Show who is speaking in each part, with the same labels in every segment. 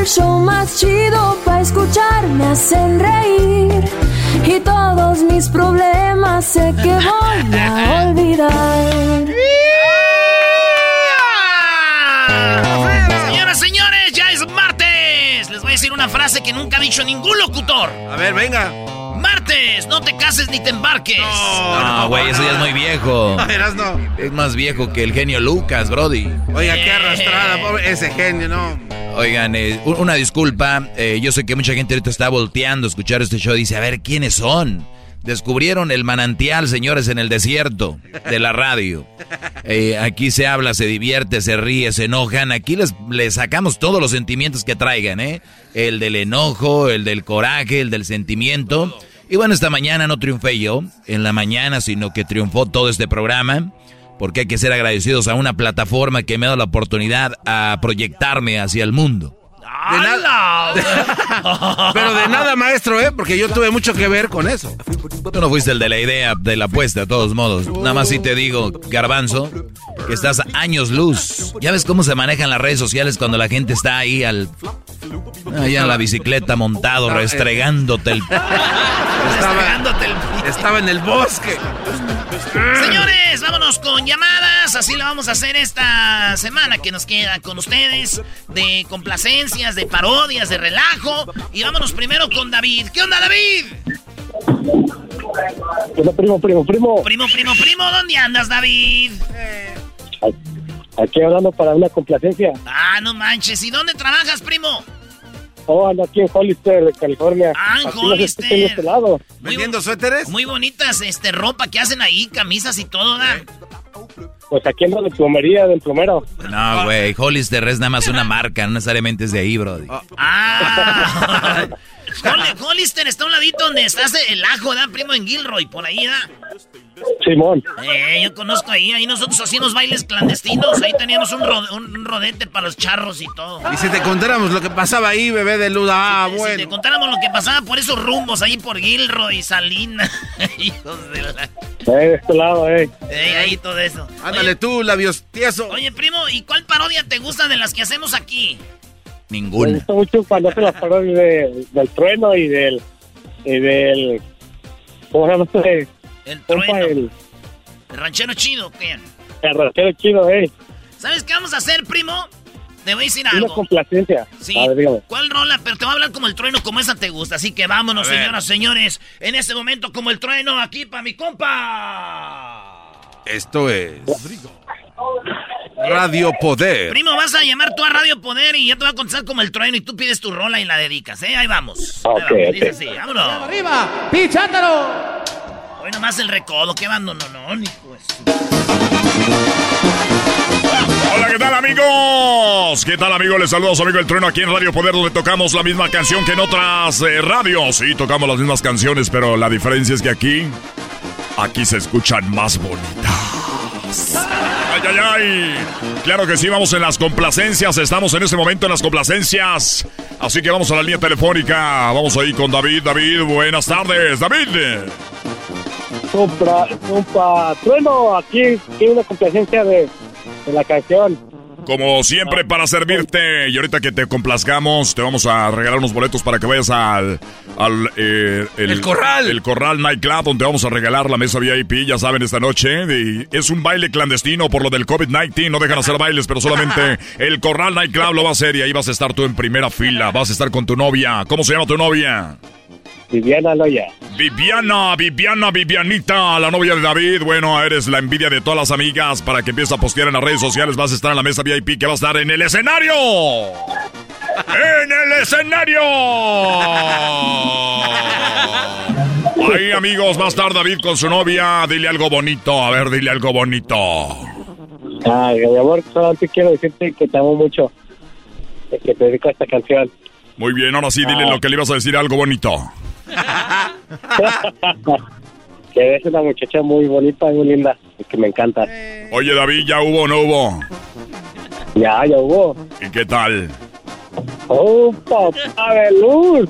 Speaker 1: el show más chido para escuchar. Me hacen reír y todos mis problemas sé que voy a olvidar.
Speaker 2: una frase que nunca ha dicho ningún locutor.
Speaker 3: A ver, venga.
Speaker 2: Martes, no te cases ni te embarques.
Speaker 4: No, güey, eso ya es muy viejo.
Speaker 3: No, verás, no.
Speaker 4: Es más viejo que el genio Lucas, Brody.
Speaker 3: Oiga, qué arrastrada, pobre, ese genio, no.
Speaker 4: Oigan, eh, un- una disculpa. eh, yo sé que mucha gente ahorita está volteando a escuchar este show. Dice, a ver, ¿quiénes son? Descubrieron el manantial, señores, en el desierto de la radio. Eh, aquí se habla, se divierte, se ríe, se enojan. Aquí les, les sacamos todos los sentimientos que traigan, ¿eh? El del enojo, el del coraje, el del sentimiento. Y bueno, esta mañana no triunfé yo en la mañana, sino que triunfó todo este programa. Porque hay que ser agradecidos a una plataforma que me ha dado la oportunidad a proyectarme hacia el mundo.
Speaker 3: De nada. Pero de nada, maestro, ¿eh? Porque yo tuve mucho que ver con eso.
Speaker 4: Tú no fuiste el de la idea de la apuesta, de todos modos. Nada más si te digo, Garbanzo, que estás a años luz. Ya ves cómo se manejan las redes sociales cuando la gente está ahí al... Ahí en la bicicleta montado, restregándote el...
Speaker 3: Estaba, estaba en el bosque.
Speaker 2: Señores, vámonos con llamadas. Así lo vamos a hacer esta semana que nos queda con ustedes. De complacencias, de parodias, de relajo. Y vámonos primero con David. ¿Qué onda, David?
Speaker 5: Hola, primo, primo, primo.
Speaker 2: Primo, primo, primo, ¿dónde andas, David?
Speaker 5: Aquí hablando para una complacencia.
Speaker 2: Ah, no manches. ¿Y dónde trabajas, primo?
Speaker 5: Oh, ando aquí en Hollister, de California.
Speaker 2: Ah, en
Speaker 5: nos
Speaker 2: Hollister.
Speaker 5: de este lado.
Speaker 3: ¿Vendiendo suéteres?
Speaker 2: Muy bonitas, este, ropa que hacen ahí, camisas y todo, ¿da?
Speaker 5: Pues aquí ando de plomería, del plomero.
Speaker 4: No, güey, Hollister es nada más una marca, no necesariamente es de ahí, Brody.
Speaker 2: Ah. Hol- Hollister está a un ladito donde estás el ajo, ¿da, primo? En Gilroy, por ahí, ¿da?
Speaker 5: Simón.
Speaker 2: Eh, yo conozco ahí, ahí nosotros hacíamos bailes clandestinos, ahí teníamos un, ro- un rodete para los charros y todo.
Speaker 3: Y si te contáramos lo que pasaba ahí, bebé de luz, ah,
Speaker 2: Si te
Speaker 3: bueno.
Speaker 2: contáramos lo que pasaba por esos rumbos ahí por Gilroy, Salina, hijos de la...
Speaker 5: Eh, de este lado, eh.
Speaker 2: Eh, ahí todo eso.
Speaker 3: Ándale tú, labios tieso.
Speaker 2: Oye, primo, ¿y cuál parodia te gusta de las que hacemos aquí?
Speaker 5: Me
Speaker 4: Ninguna.
Speaker 5: gusta mucho cuando hacen las parodias de- del trueno y del. Y del. ¿Cómo se llama este?
Speaker 2: El
Speaker 5: Compa,
Speaker 2: trueno.
Speaker 5: el,
Speaker 2: ¿El ranchero chido, ¿qué?
Speaker 5: el ranchero chido, eh.
Speaker 2: ¿Sabes qué vamos a hacer, primo? Te voy a decir
Speaker 5: Una
Speaker 2: algo.
Speaker 5: complacencia.
Speaker 2: Sí.
Speaker 5: A ver.
Speaker 2: ¿Cuál rola? Pero te voy a hablar como el trueno, como esa te gusta. Así que vámonos, señoras, señores. En este momento, como el trueno, aquí para mi compa.
Speaker 3: Esto es. Radio Poder.
Speaker 2: Primo, vas a llamar tú a Radio Poder y yo te voy a contestar como el trueno y tú pides tu rola y la dedicas, ¿eh? Ahí vamos. Ahí
Speaker 5: Ok,
Speaker 2: vamos.
Speaker 5: ok.
Speaker 2: Dice así, vámonos.
Speaker 6: ¡Arriba! ¡Pichándalo!
Speaker 2: Hoy nomás el recodo, qué bando, no, no, ni pues.
Speaker 7: Hola, ¿qué tal
Speaker 8: amigos? ¿Qué tal amigos? Les saludo su amigo El Trueno aquí en Radio Poder donde tocamos la misma canción que en otras eh, radios. Sí, tocamos las mismas canciones, pero la diferencia es que aquí, aquí se escuchan más bonitas. ¡Ay, ay, ay! Claro que sí, vamos en las complacencias. Estamos en este momento en las complacencias. Así que vamos a la línea telefónica. Vamos ahí con David. David, buenas tardes. David.
Speaker 5: Compa, trueno, aquí tiene una complacencia de, de la canción.
Speaker 8: Como siempre, para servirte. Y ahorita que te complazcamos, te vamos a regalar unos boletos para que vayas al. al eh,
Speaker 3: El Corral.
Speaker 8: El Corral Nightclub, donde vamos a regalar la mesa VIP, ya saben, esta noche. Y es un baile clandestino por lo del COVID-19. No dejan hacer bailes, pero solamente el Corral Nightclub lo va a hacer. Y ahí vas a estar tú en primera fila. Vas a estar con tu novia. ¿Cómo se llama tu novia?
Speaker 5: Viviana Loya.
Speaker 8: Viviana, Viviana, Vivianita, la novia de David. Bueno, eres la envidia de todas las amigas para que empieces a postear en las redes sociales. Vas a estar en la mesa VIP que va a estar en el escenario. ¡En el escenario! Ahí, amigos, va a estar David con su novia. Dile algo bonito. A ver, dile algo bonito.
Speaker 5: Ay, mi amor, solamente quiero decirte que te amo mucho. Que te dedico a esta canción.
Speaker 8: Muy bien, ahora sí, dile lo que le ibas a decir, algo bonito.
Speaker 5: que eres una muchacha muy bonita, muy linda, y que me encanta.
Speaker 8: Oye, David, ¿ya hubo o no hubo?
Speaker 5: Ya, ya hubo.
Speaker 8: ¿Y qué tal?
Speaker 5: ¡Oh, papá de luz!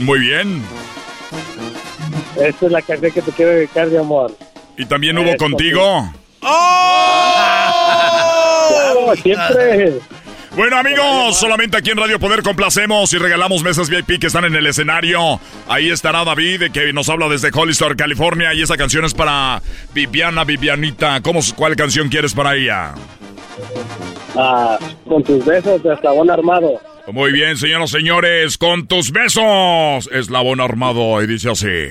Speaker 8: Muy bien.
Speaker 5: Esta es la canción que te quiero dedicar, mi amor.
Speaker 8: ¿Y también hubo contigo?
Speaker 5: Claro, siempre.
Speaker 8: Bueno amigos, solamente aquí en Radio Poder complacemos y regalamos mesas VIP que están en el escenario. Ahí estará David, que nos habla desde Hollister, California, y esa canción es para Viviana, Vivianita. ¿Cómo, ¿Cuál canción quieres para ella?
Speaker 5: Ah, con tus besos de eslabón armado.
Speaker 8: Muy bien, señoras y señores, con tus besos, Eslabón Armado, y dice así.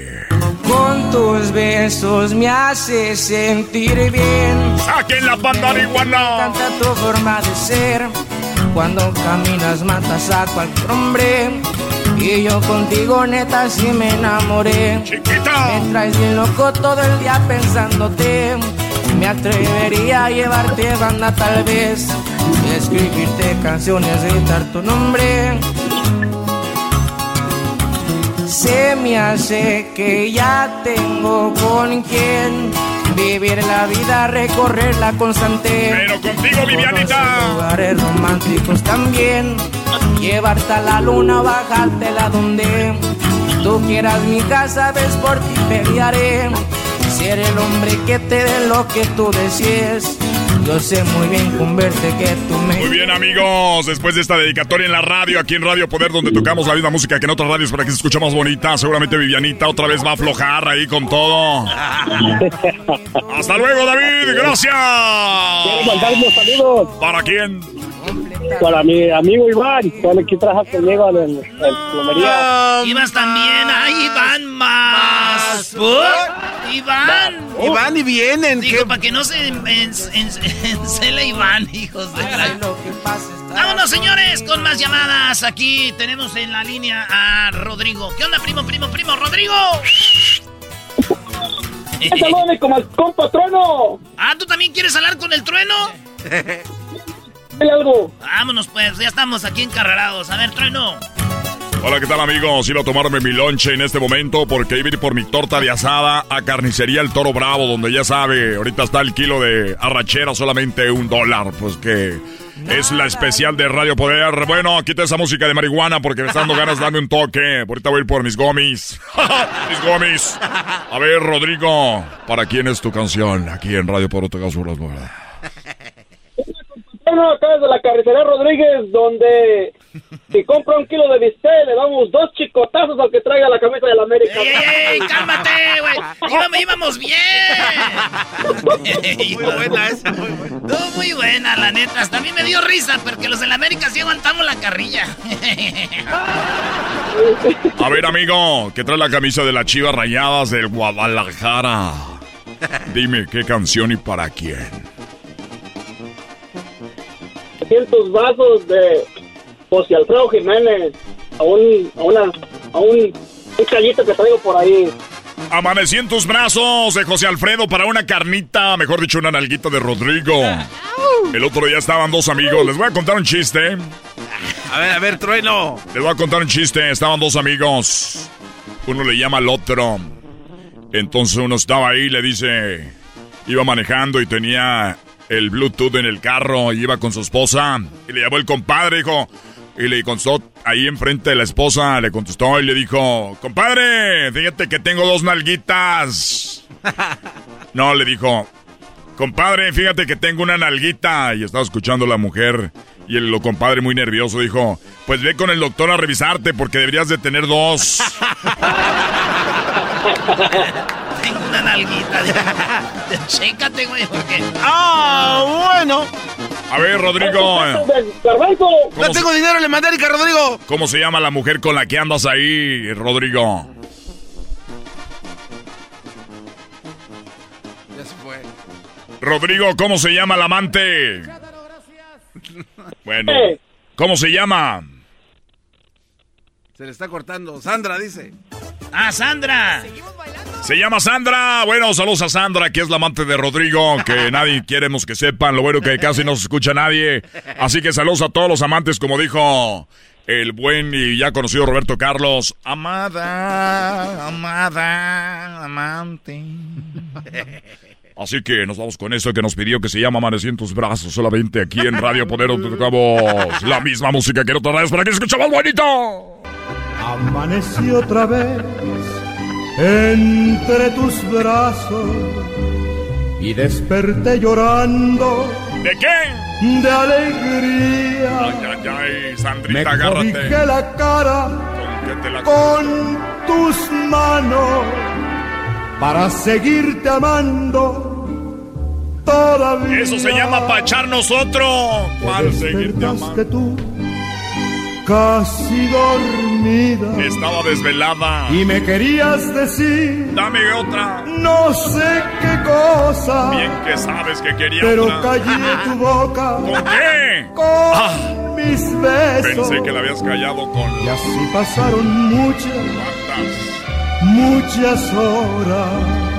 Speaker 9: Con tus besos me haces sentir bien.
Speaker 8: ¡Saquen la banda
Speaker 9: Me encanta tu forma de ser. Cuando caminas matas a cualquier hombre. Y yo contigo neta sí me enamoré.
Speaker 8: ¡Chiquita!
Speaker 9: Me traes bien loco todo el día pensándote. Me atrevería a llevarte banda tal vez. Escribirte canciones, gritar tu nombre. Se me hace que ya tengo con quien vivir la vida, recorrerla constante.
Speaker 8: Pero contigo, Vivianita.
Speaker 9: Lugares románticos también. Llevarte a la luna, bajártela donde tú quieras. Mi casa, ves por ti pelearé. Ser el hombre que te dé lo que tú desees. Yo sé muy bien con verte que tú me.
Speaker 8: Muy bien amigos, después de esta dedicatoria en la radio, aquí en Radio Poder, donde tocamos la misma música que en otras radios para que se escuche más bonita, seguramente Vivianita otra vez va a aflojar ahí con todo. Hasta luego David, gracias.
Speaker 5: Quiero mandar unos saludos
Speaker 8: ¿Para quién?
Speaker 5: Para mi amigo Iván, con el que trabaja conmigo en el, en plomería.
Speaker 2: Ibas también. ¡Ay, Iván más! ¿Por? Iván.
Speaker 3: Y vienen.
Speaker 2: Digo,
Speaker 3: ¿qué?
Speaker 2: para que no se en- en- en- encele Iván, hijos de la... Vámonos, señores, con más llamadas. Aquí tenemos en la línea a Rodrigo. ¿Qué onda, primo, primo, primo? ¡Rodrigo!
Speaker 5: ¡Saludame como el compa Trueno!
Speaker 2: Ah, ¿tú también quieres hablar con el trueno?
Speaker 5: ¿Hay algo?
Speaker 2: Vámonos, pues, ya estamos aquí encarrerados. A ver, trueno.
Speaker 8: Hola, ¿qué tal amigos? Iba a tomarme mi lonche en este momento porque iba a ir por mi torta de asada a Carnicería El Toro Bravo, donde ya sabe, ahorita está el kilo de arrachera solamente un dólar, pues que es la especial de Radio Poder. Bueno, quita esa música de marihuana porque me están dando ganas de darme un toque. Ahorita voy a ir por mis gomis. mis gomis. A ver, Rodrigo, ¿para quién es tu canción? Aquí en Radio Poder Tocas Uras,
Speaker 5: Bueno, acá desde la carretera Rodríguez, donde si compra un kilo de bistec, le damos dos chicotazos al que traiga la camisa de la América.
Speaker 2: ¡Ey! ¡Cálmate, güey! Íbamos, íbamos bien.
Speaker 3: Muy buena esa, muy buena.
Speaker 2: Estuvo muy buena, la neta. Hasta a mí me dio risa porque los de la América sí aguantamos la carrilla.
Speaker 8: A ver, amigo, que trae la camisa de las Chivas Rayadas del Guadalajara. Dime qué canción y para quién.
Speaker 5: Tus vasos de José Alfredo Jiménez a un, a una, a un, un callito que traigo por ahí.
Speaker 8: Amanecí en tus brazos de José Alfredo para una carnita, mejor dicho, una nalguita de Rodrigo. El otro día estaban dos amigos. Les voy a contar un chiste.
Speaker 3: A ver, a ver, trueno.
Speaker 8: Les voy a contar un chiste. Estaban dos amigos. Uno le llama al otro. Entonces uno estaba ahí y le dice. Iba manejando y tenía el Bluetooth en el carro. Y iba con su esposa. Y le llamó el compadre, dijo. Y le contestó ahí enfrente de la esposa, le contestó y le dijo, compadre, fíjate que tengo dos nalguitas. No, le dijo, compadre, fíjate que tengo una nalguita. Y estaba escuchando la mujer y el lo compadre muy nervioso dijo, pues ve con el doctor a revisarte porque deberías de tener dos.
Speaker 2: una nalguita. Chécate, güey, porque...
Speaker 3: ¡Ah, bueno!
Speaker 8: A ver, Rodrigo.
Speaker 3: No tengo dinero, le mandé a Rodrigo.
Speaker 8: ¿Cómo se llama la mujer con la que andas ahí, Rodrigo?
Speaker 3: Ya se fue.
Speaker 8: Rodrigo, ¿cómo se llama la amante? Bueno, ¿cómo se llama?
Speaker 3: Se le está cortando. Sandra dice.
Speaker 2: ¡Ah, Sandra!
Speaker 8: Se llama Sandra. Bueno, saludos a Sandra, que es la amante de Rodrigo, que nadie queremos que sepan. Lo bueno que casi no se escucha nadie. Así que saludos a todos los amantes, como dijo el buen y ya conocido Roberto Carlos. Amada, amada, amante. Así que nos vamos con esto que nos pidió que se llama Amanecí en tus brazos. Solamente aquí en Radio Poder donde tocamos la misma música que en otras radios para que escuchamos bonito.
Speaker 10: Amanecí otra vez entre tus brazos y desperté llorando.
Speaker 8: ¿De qué?
Speaker 10: De alegría.
Speaker 8: Ay, ay, ay, Sandrita,
Speaker 10: Me
Speaker 8: agárrate.
Speaker 10: corrige la cara
Speaker 8: ¿Con qué te la-
Speaker 10: con tus manos para seguirte amando todavía.
Speaker 8: Eso se llama pa' echarnos otro. ¿Cuál seguirte amando?
Speaker 10: Tú casi dormida
Speaker 8: Estaba desvelada.
Speaker 10: y me querías decir
Speaker 8: Dame otra.
Speaker 10: no sé qué cosa,
Speaker 8: Bien que sabes que quería
Speaker 10: pero
Speaker 8: otra.
Speaker 10: callé tu boca
Speaker 8: ¿Con qué?
Speaker 10: con
Speaker 8: Ah.
Speaker 10: mis besos.
Speaker 8: Pensé que la habías callado con
Speaker 10: Y así pasaron muchas,
Speaker 8: patas.
Speaker 10: muchas horas.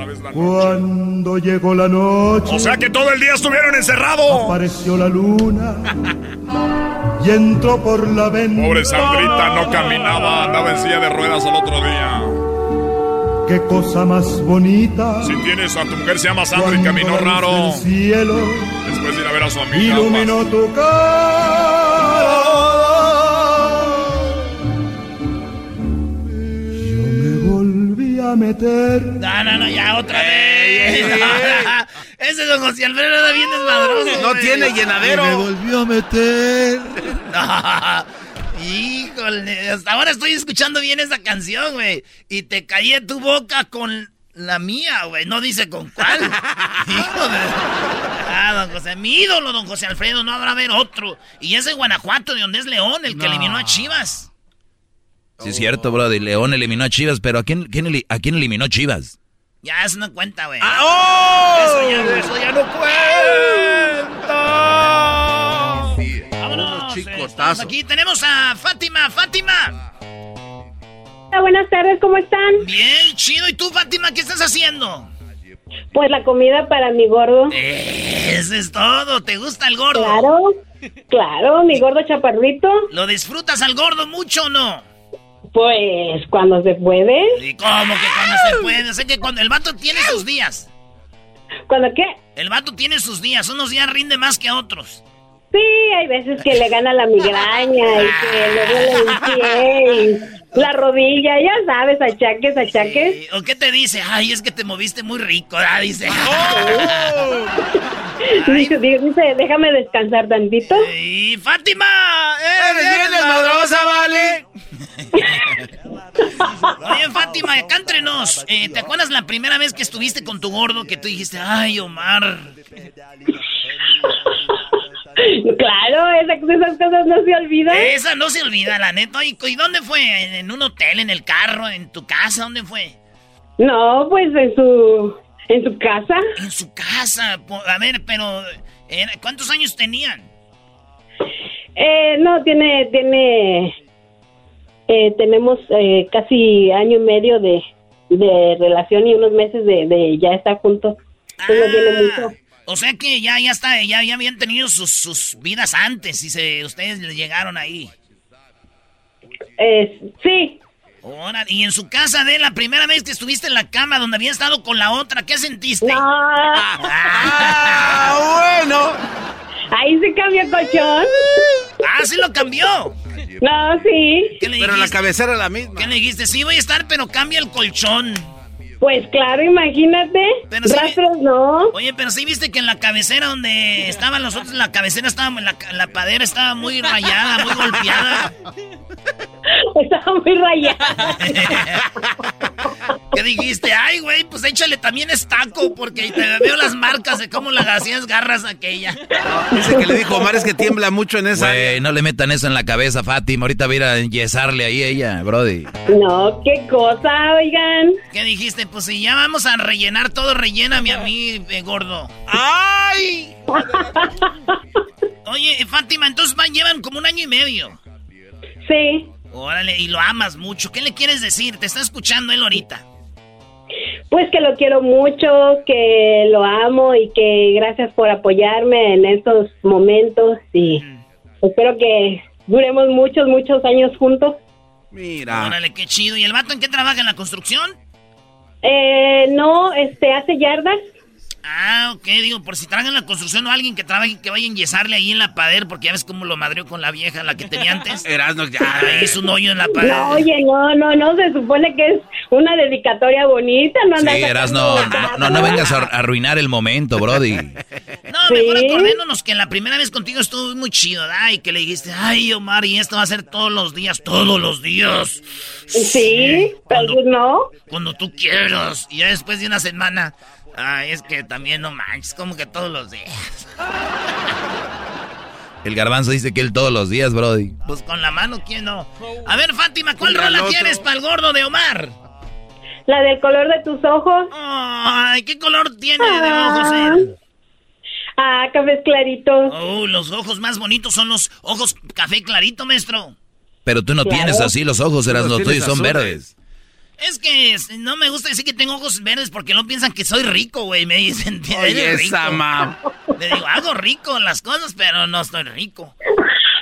Speaker 8: Otra vez la noche.
Speaker 10: Cuando llegó la noche,
Speaker 8: O sea que todo el día estuvieron encerrados.
Speaker 10: apareció la luna y entró por la ventana.
Speaker 8: Pobre Sandrita no caminaba, andaba en silla de ruedas al otro día.
Speaker 10: Qué cosa más bonita.
Speaker 8: Si tienes a tu mujer se llama Sandra y caminó raro.
Speaker 10: del cielo
Speaker 8: Después de ir a ver a su amiga.
Speaker 10: iluminó tu cara. A meter.
Speaker 2: No, no, no, ya otra vez. Ese don José Alfredo era bien desmadroso.
Speaker 3: No tiene llenadero.
Speaker 10: Me volvió a meter.
Speaker 2: Híjole, hasta ahora estoy escuchando bien esa canción, güey. Y te callé tu boca con la mía, güey. No dice con cuál. Hijo de... Ah, don José, mi ídolo, don José Alfredo, no habrá ver otro. Y ese Guanajuato, de donde es León, el que eliminó a Chivas.
Speaker 4: Sí, es cierto, bro. Y León eliminó a Chivas, pero ¿a quién, quién ¿a quién eliminó Chivas?
Speaker 2: Ya, eso no cuenta, güey.
Speaker 3: Ah, ¡Oh!
Speaker 2: Eso ya, eso ya no cuenta. Vámonos. estamos
Speaker 3: chicotazos.
Speaker 2: aquí tenemos a Fátima. Fátima.
Speaker 11: Hola, buenas tardes, ¿cómo están?
Speaker 2: Bien, chido. ¿Y tú, Fátima, qué estás haciendo?
Speaker 11: Pues la comida para mi gordo.
Speaker 2: Eso es todo. ¿Te gusta el gordo?
Speaker 11: Claro, claro, mi gordo chaparrito.
Speaker 2: ¿Lo disfrutas al gordo mucho o no?
Speaker 11: Pues cuando se puede.
Speaker 2: ¿Y cómo que cuando se puede? O sea que cuando el vato tiene sus días.
Speaker 11: ¿Cuándo qué?
Speaker 2: El vato tiene sus días. Unos días rinde más que otros.
Speaker 11: Sí, hay veces que le gana la migraña y que le duele el pie y la rodilla, ya sabes, achaques, achaques.
Speaker 2: ¿O qué te dice? Ay, es que te moviste muy rico, ¿verdad? Dice.
Speaker 11: Dice, dice, déjame descansar tantito.
Speaker 2: ¡Y Fátima!
Speaker 3: ¡Eres bien desmadrosa, vale!
Speaker 2: Oye, Fátima, acá entre nos, eh, ¿te acuerdas la primera vez que estuviste con tu gordo que tú dijiste, ay, Omar?
Speaker 11: Claro, esa- esas cosas no se olvidan.
Speaker 2: Esa no se olvida, la neta. ¿Y, y dónde fue? ¿En, un hotel, en el carro, en tu casa? ¿Dónde fue?
Speaker 11: No, pues en su, en su casa.
Speaker 2: En su casa. A ver, pero, eh, ¿cuántos años tenían?
Speaker 11: Eh, no, tiene, tiene, eh, tenemos eh, casi año y medio de, de relación y unos meses de, de ya estar juntos. Entonces no tiene mucho.
Speaker 2: O sea que ya, ya está, ya, ya habían tenido sus, sus vidas antes y se, ustedes le llegaron ahí.
Speaker 11: Eh, sí,
Speaker 2: Ahora, y en su casa de la primera vez que estuviste en la cama donde había estado con la otra, ¿qué sentiste?
Speaker 11: Ah,
Speaker 3: bueno.
Speaker 11: Ahí se cambió el colchón.
Speaker 2: Ah, sí lo cambió.
Speaker 11: No, sí.
Speaker 2: ¿Qué le
Speaker 3: Pero la cabecera era la misma.
Speaker 2: ¿Qué le dijiste? Sí voy a estar, pero cambia el colchón.
Speaker 11: Pues claro, imagínate.
Speaker 2: Pero sí-
Speaker 11: Rastros no.
Speaker 2: Oye, pero sí viste que en la cabecera donde estaban los otros, la cabecera estaba, la, la padera estaba muy rayada, muy golpeada.
Speaker 11: Estaba muy rayada.
Speaker 2: ¿Qué dijiste? Ay, güey, pues échale también estaco, porque te veo las marcas de cómo la hacías garras aquella.
Speaker 3: Dice que le dijo Omar es que tiembla mucho en esa.
Speaker 4: Güey, no le metan eso en la cabeza, Fátima. Ahorita voy a ir a enyesarle ahí a ella, Brody.
Speaker 11: No, qué cosa, oigan.
Speaker 2: ¿Qué dijiste? Pues si ya vamos a rellenar todo, relléname a mí, eh, gordo.
Speaker 3: ¡Ay!
Speaker 2: Oye, Fátima, entonces van, llevan como un año y medio.
Speaker 11: Sí.
Speaker 2: Órale, y lo amas mucho. ¿Qué le quieres decir? Te está escuchando él ahorita.
Speaker 11: Pues que lo quiero mucho, que lo amo y que gracias por apoyarme en estos momentos y espero que duremos muchos, muchos años juntos.
Speaker 3: Mira.
Speaker 2: Órale, qué chido. ¿Y el vato en qué trabaja? ¿En la construcción?
Speaker 11: Eh, no, este, hace yardas.
Speaker 2: Ah, ok, digo, por si trabaja en la construcción o alguien que trabaje, que vaya a enyesarle ahí en la pader, porque ya ves cómo lo madrió con la vieja, la que tenía antes.
Speaker 3: Erasno, ya.
Speaker 2: Ahí hizo un hoyo en la pared.
Speaker 11: No, oye, no, no, no, se supone que es una dedicatoria bonita, no
Speaker 4: Sí,
Speaker 11: andas
Speaker 4: Erasno, no, no, no vengas a arruinar el momento, Brody.
Speaker 2: No, mejor acordémonos que la primera vez contigo estuvo muy chido, ¿verdad? Y que le dijiste, ay, Omar, y esto va a ser todos los días, todos los días.
Speaker 11: Sí, pero no.
Speaker 2: Cuando tú quieras. Y ya después de una semana, ay, es que también no manches, como que todos los días.
Speaker 4: El garbanzo dice que él todos los días, Brody.
Speaker 2: Pues con la mano, ¿quién no? A ver, Fátima, ¿cuál rola quieres para el gordo de Omar?
Speaker 11: La del color de tus ojos.
Speaker 2: Ay, ¿qué color tiene de
Speaker 11: Ah.
Speaker 2: ojos él?
Speaker 11: Ah, café clarito.
Speaker 2: Oh, los ojos más bonitos son los ojos café clarito, maestro.
Speaker 4: Pero tú no
Speaker 11: Claro.
Speaker 4: tienes así los ojos,
Speaker 3: Tú
Speaker 4: eras
Speaker 3: los
Speaker 4: tuyos son
Speaker 3: azules.
Speaker 4: verdes.
Speaker 2: Es que no me gusta decir que tengo ojos verdes porque no piensan que soy rico, güey. Me dicen,
Speaker 3: Oye,
Speaker 2: "Eres rico".
Speaker 3: esa.
Speaker 2: Le digo, hago rico en las cosas, pero no estoy rico.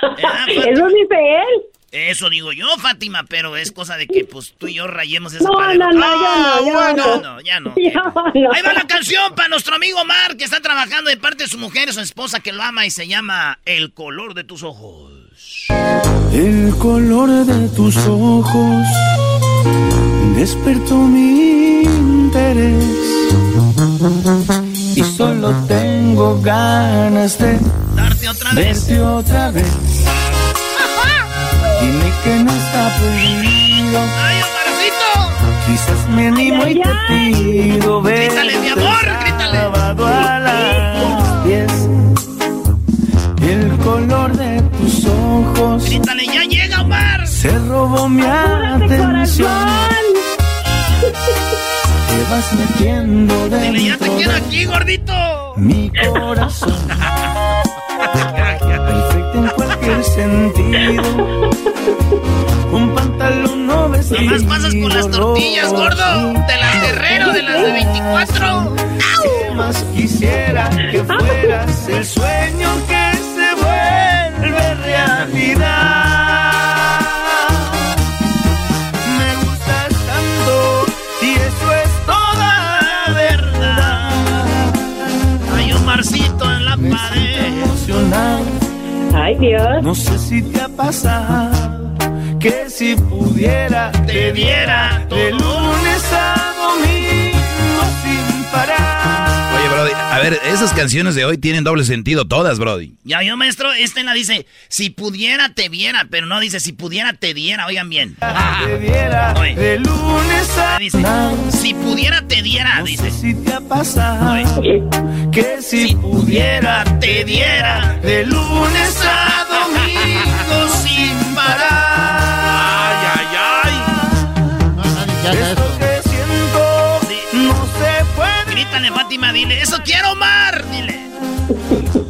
Speaker 2: Ah.
Speaker 11: Eso dice él.
Speaker 2: Eso digo yo, Fátima, pero es cosa de que pues tú y yo rayemos esa
Speaker 11: No,
Speaker 2: pared.
Speaker 11: no, no,
Speaker 2: Ah,
Speaker 11: ya no, ya
Speaker 2: bueno.
Speaker 11: no.
Speaker 2: No, ya no.
Speaker 11: Ya no.
Speaker 2: Ahí va la canción para nuestro amigo Omar, que está trabajando de parte de su mujer y su esposa que lo ama y se llama El color de tus ojos.
Speaker 12: El color de tus ojos despertó mi interés y solo tengo ganas de
Speaker 2: Darte otra vez.
Speaker 12: verte otra vez. Dime que no está prohibido,
Speaker 2: ¡Ay, Omarcito!
Speaker 12: quizás me animo y te pido ver.
Speaker 2: Grítale, mi amor, grítale.
Speaker 12: a los pies. El color de tus ojos
Speaker 2: Grítale, ya llega Omar.
Speaker 12: se robó mi
Speaker 11: Apúrate,
Speaker 12: atención.
Speaker 11: corazón.
Speaker 12: Te vas metiendo
Speaker 2: Dile, ya te
Speaker 12: dentro
Speaker 2: quiero aquí, gordito.
Speaker 12: mi corazón. Perfecto en cualquier sentido. Un pantalón no vestido.
Speaker 2: Nomás pasas con las tortillas, gordo. De las Guerrero, de las de 24.
Speaker 12: ¿Qué más quisiera que fueras el sueño que se vuelve realidad?
Speaker 11: Ay, Dios.
Speaker 12: No sé si te ha pasado que si pudiera te diera de lunes a domingo sin parar.
Speaker 4: Brody, a ver, esas canciones de hoy tienen doble sentido todas, Brody.
Speaker 2: Ya yo, maestro, este la dice, si pudiera te viera, pero no dice, si pudiera te diera, oigan bien.
Speaker 12: Te diera
Speaker 2: Oye.
Speaker 12: de lunes a
Speaker 2: Dice, si pudiera te diera,
Speaker 12: No
Speaker 2: dice.
Speaker 12: si te ha pasado
Speaker 2: Oye.
Speaker 12: que si pudiera te diera de lunes a domingo sin parar.
Speaker 2: Fátima, dile, eso quiero, Omar, dile.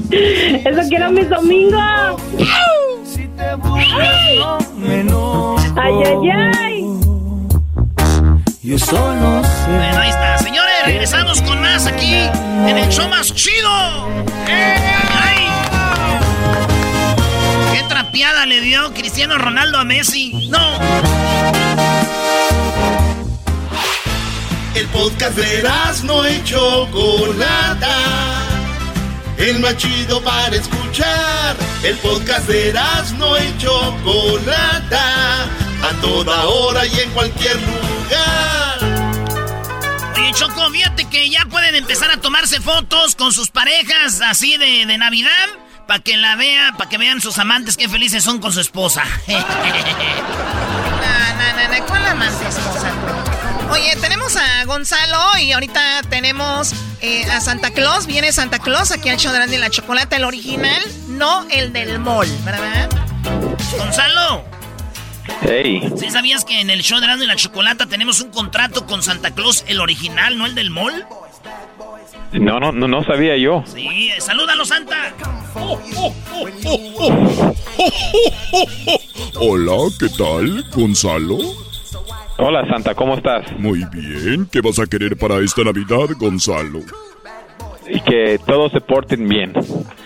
Speaker 11: Eso quiero mis domingos.
Speaker 12: Si te.
Speaker 11: Ay, ay, ay.
Speaker 12: Yo solo sé.
Speaker 2: Bueno, ahí está. Señores, regresamos con más aquí en el show más chido. ¡Ay! ¿Qué trapeada le dio Cristiano Ronaldo a Messi? No.
Speaker 13: El podcast de no y Chocolata. El más chido para escuchar. El podcast de no y Chocolata. A toda hora y en cualquier lugar.
Speaker 2: Oye, Choco, fíjate que ya pueden empezar a tomarse fotos con sus parejas así de, de Navidad. Para que la vean, para que vean sus amantes qué felices son con su esposa.
Speaker 14: no, no, no, ¿cuál amante esposa? Oye, tenemos a Gonzalo y ahorita tenemos eh, a Santa Claus. Viene Santa Claus aquí al show de la chocolate, el original, no el del mall, ¿verdad?
Speaker 2: Gonzalo.
Speaker 15: Hey.
Speaker 2: ¿Sí sabías que en el show de y la chocolata tenemos un contrato con Santa Claus, el original, no el del mall?
Speaker 15: No, no, no, no sabía yo.
Speaker 2: Sí, salúdalo, Santa.
Speaker 7: Hola, ¿qué tal, Gonzalo?
Speaker 15: Hola, Santa, ¿cómo estás?
Speaker 7: Muy bien. ¿Qué vas a querer para esta Navidad, Gonzalo?
Speaker 15: Y que todos se porten bien.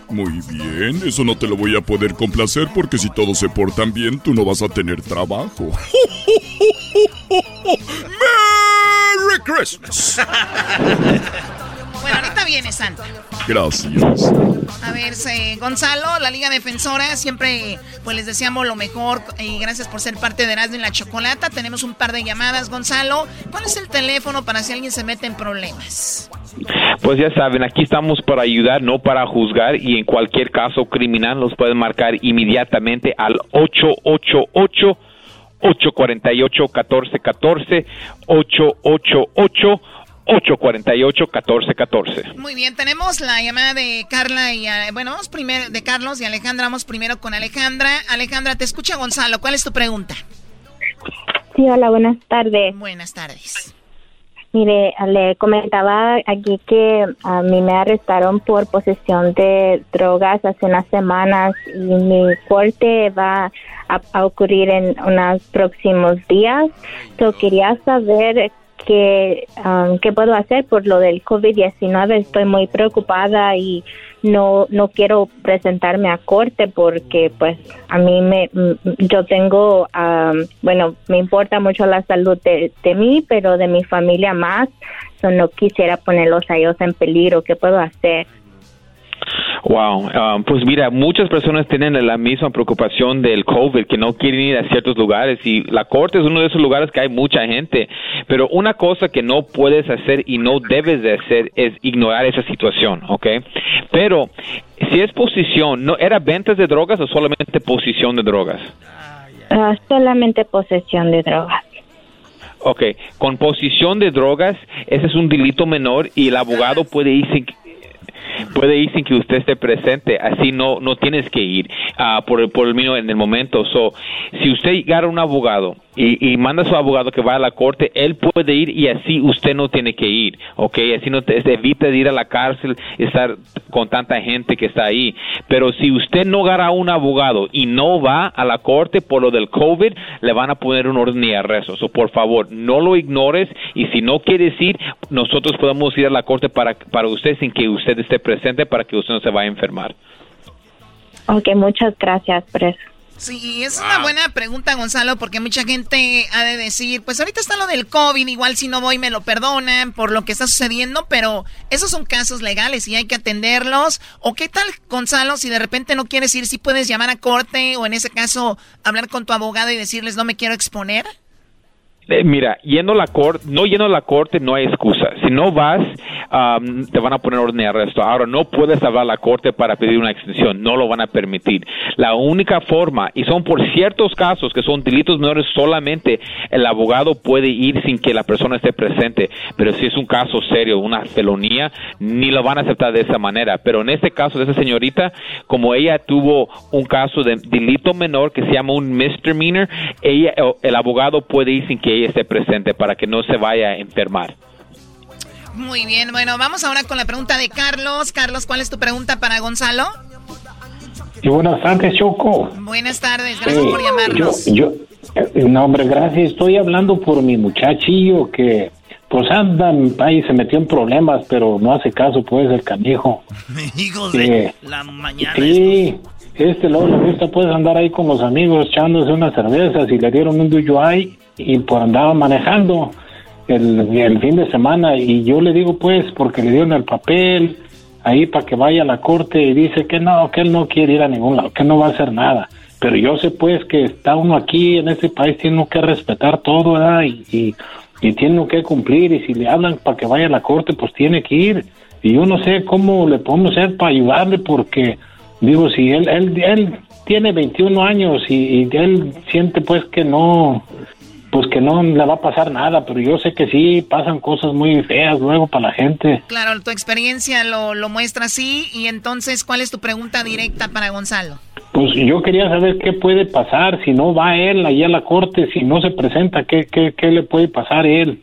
Speaker 7: Muy bien, eso no te lo voy a poder complacer porque si todos se portan bien, tú no vas a tener trabajo. ¡Merry Christmas!
Speaker 14: Bueno, ahorita viene Santa.
Speaker 7: Gracias.
Speaker 14: A ver, Gonzalo, la Liga Defensora, siempre pues les deseamos lo mejor y gracias por ser parte de Erasmo y la Chocolata. Tenemos un par de llamadas, Gonzalo. ¿Cuál es el teléfono para si alguien se mete en problemas?
Speaker 15: Pues ya saben, aquí estamos para ayudar, no para juzgar y en cualquier caso criminal los pueden marcar inmediatamente al 888 848 1414 888 848-1414.
Speaker 14: Muy bien, tenemos la llamada de Carla y, eh, bueno, vamos primero, de Carlos y Alejandra, vamos primero con Alejandra. Alejandra, te escucha Gonzalo, ¿cuál es tu pregunta?
Speaker 16: Sí, hola, buenas tardes.
Speaker 14: Buenas tardes.
Speaker 16: Mire, le comentaba aquí que a mí me arrestaron por posesión de drogas hace unas semanas y mi corte va a, ocurrir en unos próximos días. Yo quería saber que, um, qué puedo hacer por lo del COVID-19. Estoy muy preocupada y no no quiero presentarme a corte porque pues a mí me yo tengo um, bueno me importa mucho la salud de, de mí pero de mi familia más. No quisiera ponerlos a ellos en peligro. Qué puedo hacer
Speaker 15: Wow, um, pues mira, muchas personas tienen la misma preocupación del COVID, que no quieren ir a ciertos lugares y la corte es uno de esos lugares que hay mucha gente. Pero una cosa que no puedes hacer y no debes de hacer es ignorar esa situación, ¿ok? Pero si es posición, ¿no era ventas de drogas o solamente posición de drogas?
Speaker 16: Ah, solamente posesión de drogas.
Speaker 15: Ok, con posición de drogas, ese es un delito menor y el abogado puede ir sin, puede ir sin que usted esté presente, así no no tienes que ir uh, por, por el mismo en el momento. So, si usted llega a un abogado y, manda a su abogado que vaya a la corte, él puede ir y así usted no tiene que ir, ¿ok? Así no te, evita ir a la cárcel estar con tanta gente que está ahí. Pero si usted no agarra a un abogado y no va a la corte por lo del COVID, le van a poner un orden de arresto. So, por favor, no lo ignores y si no quieres ir, nosotros podemos ir a la corte para, para usted sin que usted esté presente para que usted no se vaya a enfermar.
Speaker 16: Ok, muchas gracias por eso.
Speaker 14: Sí, es una buena pregunta, Gonzalo, porque mucha gente ha de decir, pues ahorita está lo del COVID, igual si no voy me lo perdonan por lo que está sucediendo, pero esos son casos legales y hay que atenderlos. ¿O qué tal, Gonzalo, si de repente no quieres ir, si puedes llamar a corte o en ese caso hablar con tu abogado y decirles no me quiero exponer?
Speaker 15: Eh, mira, yendo a la corte, no yendo a la corte no hay excusa. Si no vas, te van a poner orden de arresto. Ahora, no puedes hablar a la corte para pedir una extensión, no lo van a permitir. La única forma, y son por ciertos casos que son delitos menores, solamente el abogado puede ir sin que la persona esté presente. Pero si es un caso serio, una felonía, ni lo van a aceptar de esa manera. Pero en este caso de esa señorita, como ella tuvo un caso de delito menor que se llama un misdemeanor, ella, el abogado puede ir sin que ella esté presente para que no se vaya a enfermar.
Speaker 14: Muy bien, bueno, vamos ahora con la pregunta de Carlos. Carlos, ¿cuál es tu pregunta para Gonzalo?
Speaker 17: buenas tardes, Choco.
Speaker 14: Buenas tardes, gracias por llamarnos.
Speaker 17: Yo, Eh, No, hombre, gracias. Estoy hablando por mi muchachillo que, pues anda, ahí se metió en problemas, pero no hace caso, pues, el canijo.
Speaker 2: Hijos
Speaker 17: Eh,
Speaker 2: de la mañana.
Speaker 17: Sí, este luego le gusta, pues, andar ahí con los amigos echándose unas cervezas y le dieron un DUI y por andaba manejando el, el fin de semana y yo le digo, pues, porque le dieron el papel ahí para que vaya a la corte y dice que no, que él no quiere ir a ningún lado, que no va a hacer nada. Pero yo sé pues que está uno aquí en este país, tiene que respetar todo. Y, y, tiene que cumplir y si le hablan para que vaya a la corte, pues tiene que ir. Y yo no sé cómo le podemos hacer para ayudarle porque, digo, si él, él, él tiene 21 años y él siente pues que no, pues que no le va a pasar nada, pero yo sé que sí pasan cosas muy feas luego para la gente.
Speaker 14: Claro, tu experiencia lo, lo muestra así. Y entonces, ¿cuál es tu pregunta directa para Gonzalo?
Speaker 17: Pues yo quería saber qué puede pasar si no va él allá a la corte, si no se presenta, qué, qué, qué le puede pasar a él.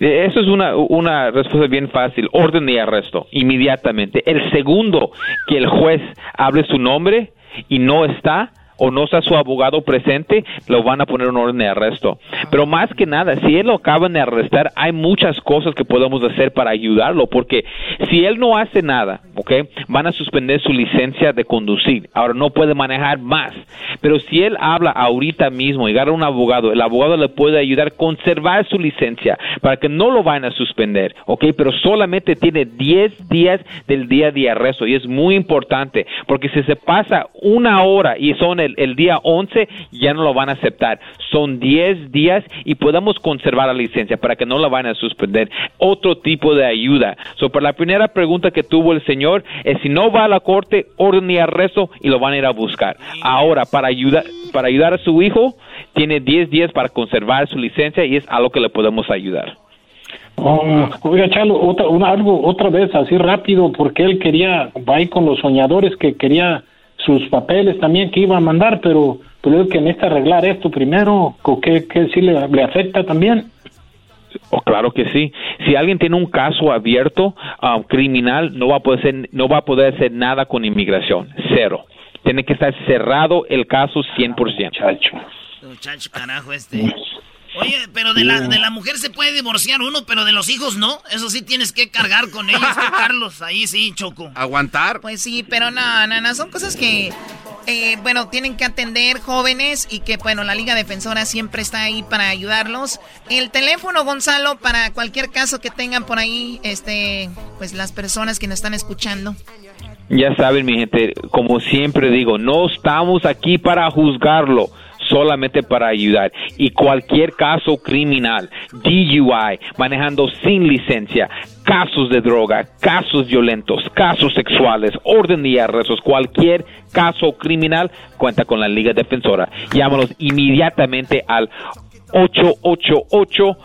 Speaker 15: Eh, Eso es una, una respuesta bien fácil. Orden de arresto, inmediatamente. El segundo que el juez hable su nombre y no está o no está su abogado presente, lo van a poner en orden de arresto. Pero más que nada, si él lo acaban de arrestar, hay muchas cosas que podemos hacer para ayudarlo, porque si él no hace nada, ¿ok? Van a suspender su licencia de conducir. Ahora no puede manejar más. Pero si él habla ahorita mismo y agarra un abogado, el abogado le puede ayudar a conservar su licencia para que no lo vayan a suspender, ¿ok? Pero solamente tiene 10 días del día de arresto y es muy importante porque si se pasa una hora y son el día 11, ya no lo van a aceptar. Son 10 días y podemos conservar la licencia para que no la vayan a suspender. Otro tipo de ayuda. So, la primera pregunta que tuvo el señor es si no va a la corte, orden y arresto y lo van a ir a buscar. Ahora, para ayudar, para ayudar a su hijo, tiene 10 días para conservar su licencia y es algo que le podemos ayudar.
Speaker 17: Oh, oiga, Chalo, otra, una, algo, otra vez, así rápido, porque él quería, va ahí con los soñadores que quería sus papeles también que iba a mandar, pero creo que necesita arreglar esto primero, que, que sí le, le afecta también.
Speaker 15: Oh, claro que sí. Si alguien tiene un caso abierto ah, criminal, no va a poder hacer, no va a poder hacer nada con inmigración. Cero. Tiene que estar cerrado el caso 100%.
Speaker 17: Chacho.
Speaker 2: Muchacho, carajo este. Oye, pero de la, de la mujer se puede divorciar uno, pero de los hijos no. Eso sí tienes que cargar con ellos, tú, Carlos. Ahí sí, Choco.
Speaker 3: ¿Aguantar?
Speaker 14: Pues sí, pero no, no, no, son cosas que, eh, bueno, tienen que atender jóvenes y que, bueno, la Liga Defensora siempre está ahí para ayudarlos. El teléfono, Gonzalo, para cualquier caso que tengan por ahí, este, pues las personas que nos están escuchando.
Speaker 15: Ya saben, mi gente, como siempre digo, no estamos aquí para juzgarlo, solamente para ayudar. Y cualquier caso criminal, DUI, manejando sin licencia, casos de droga, casos violentos, casos sexuales, orden de arrestos, cualquier caso criminal, cuenta con la Liga Defensora. Llámanos inmediatamente al 888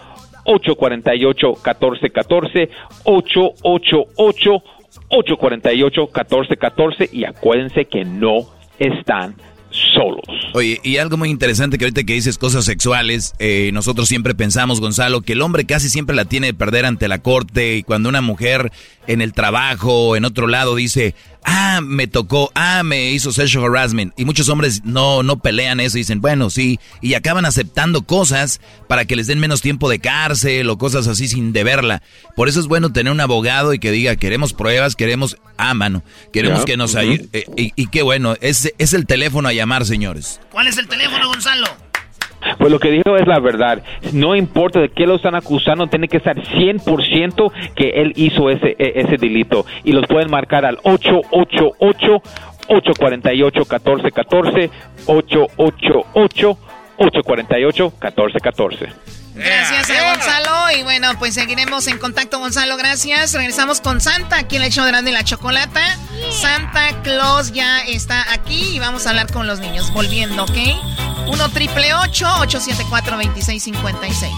Speaker 15: 848-1414, 888-848-1414 y acuérdense que no están solos.
Speaker 4: Oye, y algo muy interesante que ahorita que dices cosas sexuales, eh, nosotros siempre pensamos, Gonzalo, que el hombre casi siempre la tiene de perder ante la corte y cuando una mujer en el trabajo en otro lado dice, ah, me tocó, ah, me hizo sexual harassment. Y muchos hombres no, no pelean eso y dicen, bueno, sí, y acaban aceptando cosas para que les den menos tiempo de cárcel o cosas así sin deberla. Por eso es bueno tener un abogado y que diga, queremos pruebas, queremos, ah, mano, queremos
Speaker 15: Ya,
Speaker 4: que nos ayude. Eh, y, y qué bueno, es, es el teléfono a llamar, señores.
Speaker 2: ¿Cuál es el teléfono, Gonzalo?
Speaker 15: Pues lo que dijo es la verdad. No importa de qué lo están acusando, tiene que estar 100% que él hizo ese, e- ese delito. Y los pueden marcar al 888 848 1414 888 848 1414
Speaker 14: Gracias a Gonzalo. Y bueno, pues seguiremos en contacto, Gonzalo. Gracias. Regresamos con Santa, aquí en el show de Grande la Chocolata. Santa Claus ya está aquí y vamos a hablar con los niños. Volviendo, ¿ok? 1 triple 874 2656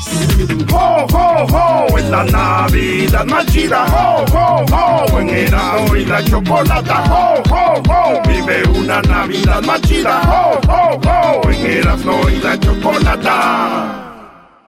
Speaker 13: ¡Ho, ho, ho! Es la Navidad más chida. ¡Ho, ho, ho! En Erasmo y la Chocolata. ¡Ho, ho, ho! Vive una Navidad más chida. ¡Ho, ho, ho! En Erasmo y la Chocolata.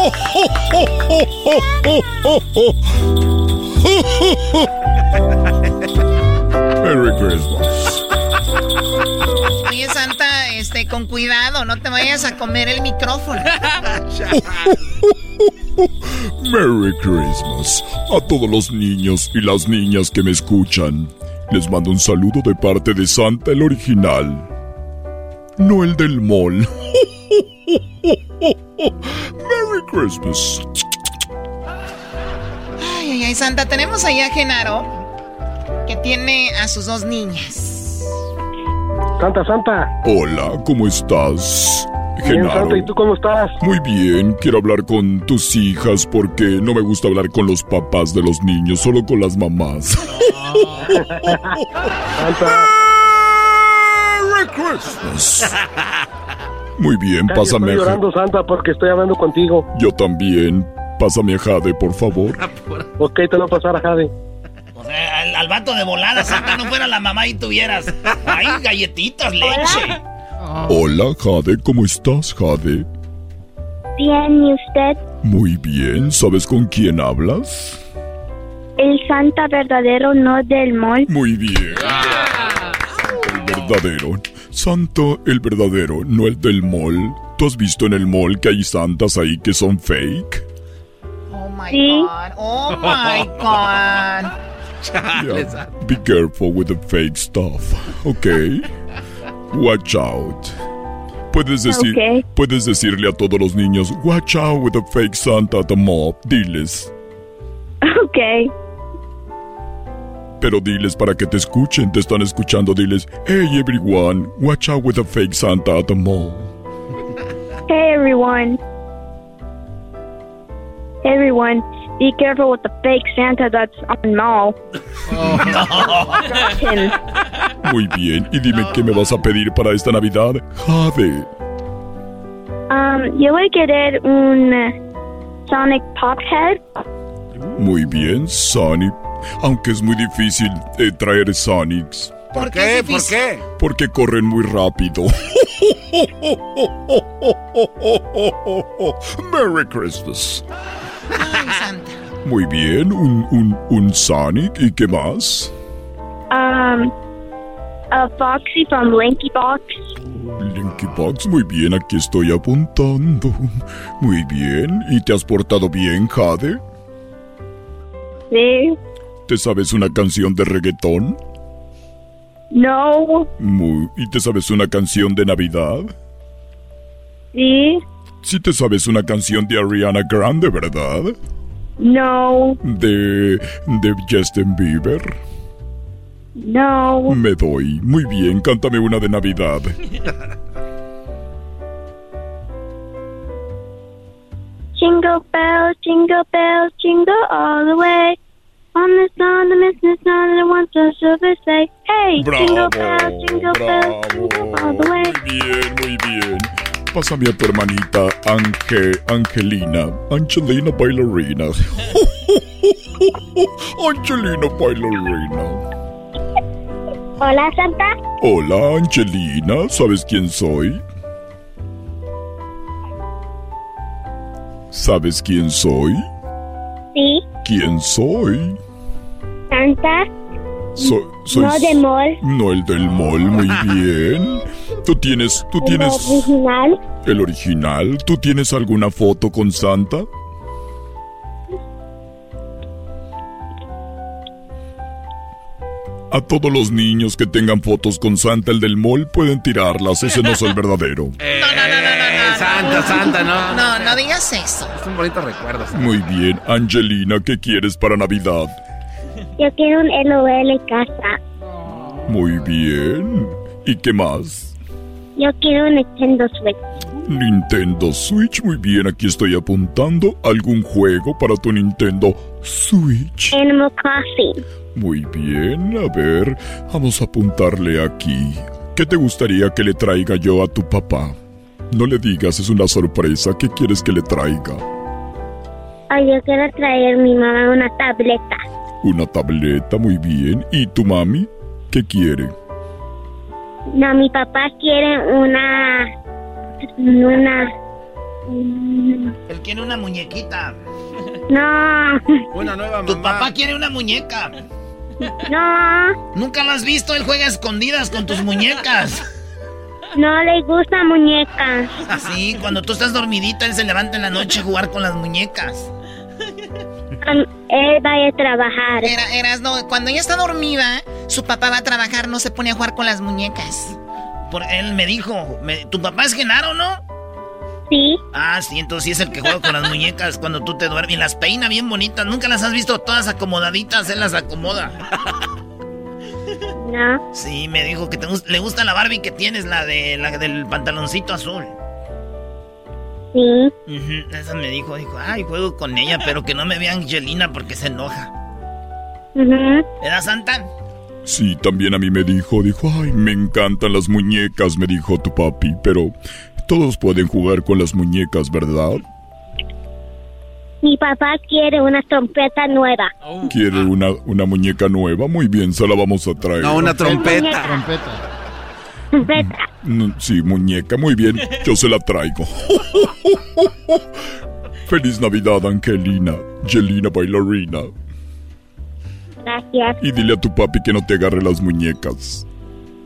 Speaker 7: Merry Christmas.
Speaker 14: Oye, Santa, este, con cuidado, no te vayas a comer el micrófono.
Speaker 7: Merry Christmas a todos los niños y las niñas que me escuchan. Les mando un saludo de parte de Santa el original. No el del mall. Merry Christmas.
Speaker 14: Ay, ay, ay, Santa, tenemos ahí a Genaro, que tiene a sus dos niñas.
Speaker 17: Santa, Santa.
Speaker 7: Hola, ¿cómo estás?
Speaker 17: Bien,
Speaker 7: Genaro.
Speaker 17: Santa, ¿y tú cómo estás?
Speaker 7: Muy bien, quiero hablar con tus hijas porque no me gusta hablar con los papás de los niños, solo con las mamás.
Speaker 17: Santa.
Speaker 7: Merry Christmas. Muy bien, pásame
Speaker 17: Estoy
Speaker 7: a
Speaker 17: llorando, Santa, porque estoy hablando contigo.
Speaker 7: Yo también. Pásame a Jade, por favor.
Speaker 17: Ok, te lo voy a pasar a Jade.
Speaker 2: O sea, al, al vato de volada, Santa, no fuera la mamá y tuvieras. Ay, galletitas, leche.
Speaker 7: Hola, Jade, ¿cómo estás, Jade?
Speaker 16: Bien, ¿y usted?
Speaker 7: Muy bien, ¿sabes con quién hablas?
Speaker 16: El Santa verdadero, no del mall.
Speaker 7: Muy bien. El verdadero. Santo, el verdadero, no el del mall. ¿Tú has visto en el mall que hay santas ahí que son fake?
Speaker 14: Oh my
Speaker 16: Sí.
Speaker 14: god. Oh my god.
Speaker 7: Yeah. Be careful with the fake stuff, okay? Watch out. Puedes decir, puedes decirle a todos los niños, watch out with the fake Santa at the mall. Diles,
Speaker 16: Ok.
Speaker 7: Pero diles para que te escuchen, te están escuchando. Diles, hey everyone, watch out with the fake Santa at the mall.
Speaker 16: Hey, everyone. Everyone, be careful with the fake Santa that's on mall. Him.
Speaker 7: Muy bien, y dime qué me vas a pedir para esta Navidad, Jade.
Speaker 16: Um, yo voy a querer un eh, Sonic Pop Head.
Speaker 7: Muy bien, Sonic. Aunque es muy difícil eh, traer Sonics.
Speaker 3: ¿Por qué? ¿Por qué?
Speaker 7: Porque corren muy rápido. Merry Christmas.
Speaker 14: Ay, Santa.
Speaker 7: Muy bien, un, un, un Sonic. ¿Y qué más?
Speaker 16: Um, a Foxy from Linky Box.
Speaker 7: Linky Box, muy bien, aquí estoy apuntando. Muy bien. ¿Y te has portado bien, Jade?
Speaker 16: Sí.
Speaker 7: ¿Te sabes una canción de reggaetón?
Speaker 16: No.
Speaker 7: Muy. ¿Y te sabes una canción de Navidad?
Speaker 16: Sí.
Speaker 7: Si te sabes una canción de Ariana Grande, ¿verdad?
Speaker 16: No,
Speaker 7: De. de Justin Bieber.
Speaker 16: no.
Speaker 7: Me doy. Muy bien, cántame una de Navidad.
Speaker 16: Jingle bells, jingle bells, jingle all the way. On the sun, the sun, the one say, Hey, jingle bells, jingle bells, jingle all the way.
Speaker 7: Muy bien, muy bien. Pásame a tu hermanita Ange, Angelina. Angelina Bailarina. Angelina Bailarina.
Speaker 16: Hola, Santa.
Speaker 7: Hola, Angelina. ¿Sabes quién soy? ¿Sabes quién soy?
Speaker 16: Sí,
Speaker 7: ¿Quién soy?
Speaker 16: Santa.
Speaker 7: Soy, soy
Speaker 16: No de mall.
Speaker 7: No el del mall, muy bien. Tú tienes, tú
Speaker 16: El
Speaker 7: tienes
Speaker 16: original.
Speaker 7: el original. ¿Tú tienes alguna foto con Santa? A todos los niños que tengan fotos con Santa, el del mall, pueden tirarlas. Ese no es el verdadero.
Speaker 3: Eh, Santa, Santa, no.
Speaker 14: No, no digas eso.
Speaker 3: Es un bonito recuerdo. Santa.
Speaker 7: Muy bien, Angelina, ¿qué quieres para Navidad?
Speaker 16: Yo quiero un LOL en casa.
Speaker 7: Muy bien. ¿Y qué más?
Speaker 16: Yo quiero un Nintendo Switch.
Speaker 7: Nintendo Switch, muy bien, aquí estoy apuntando algún juego para tu Nintendo Switch.
Speaker 16: Animal Crossing.
Speaker 7: Muy bien, a ver, vamos a apuntarle aquí. ¿Qué te gustaría que le traiga yo a tu papá? No le digas, es una sorpresa. ¿Qué quieres que le traiga?
Speaker 16: Ay, yo quiero traer a mi mamá una tableta.
Speaker 7: Una tableta, muy bien. ¿Y tu mami? ¿Qué quiere?
Speaker 16: No, mi papá quiere una. Una.
Speaker 2: Él quiere una muñequita.
Speaker 16: No.
Speaker 3: Una nueva
Speaker 2: Tu papá quiere una muñeca.
Speaker 16: No.
Speaker 2: Nunca lo has visto, él juega a escondidas con tus muñecas.
Speaker 16: No le gusta muñecas.
Speaker 2: Sí, cuando tú estás dormidita, él se levanta en la noche a jugar con las muñecas.
Speaker 16: Um, él va a trabajar.
Speaker 14: Era, eras, no, cuando ella está dormida, su papá va a trabajar, no se pone a jugar con las muñecas.
Speaker 2: Por, él me dijo, me- ¿tu papá es Genaro, no?
Speaker 16: Sí.
Speaker 2: Ah, sí, entonces sí es el que juega con las muñecas cuando tú te duermes. Y las peina bien bonitas. Nunca las has visto todas acomodaditas, él las acomoda.
Speaker 16: No.
Speaker 2: Sí, me dijo que te le gusta la Barbie que tienes, la de la del pantaloncito azul.
Speaker 16: Sí.
Speaker 2: Ujú, esa me dijo, dijo, ay, juego con ella, pero que no me vea Angelina porque se enoja.
Speaker 16: Ujú.
Speaker 2: ¿Verdad, Santa?
Speaker 7: Sí, también a mí me dijo, dijo, ay, me encantan las muñecas, me dijo tu papi, pero todos pueden jugar con las muñecas, ¿verdad?
Speaker 16: Mi papá quiere una trompeta nueva.
Speaker 7: ¿Quiere una, una muñeca nueva? Muy bien, se la vamos a traer.
Speaker 3: No, una trompeta.
Speaker 10: Trompeta.
Speaker 16: Trompeta.
Speaker 7: Mm, Sí, muñeca, muy bien, yo se la traigo. Feliz Navidad, Angelina, Jelina bailarina.
Speaker 16: Gracias.
Speaker 7: Y dile a tu papi que no te agarre las muñecas.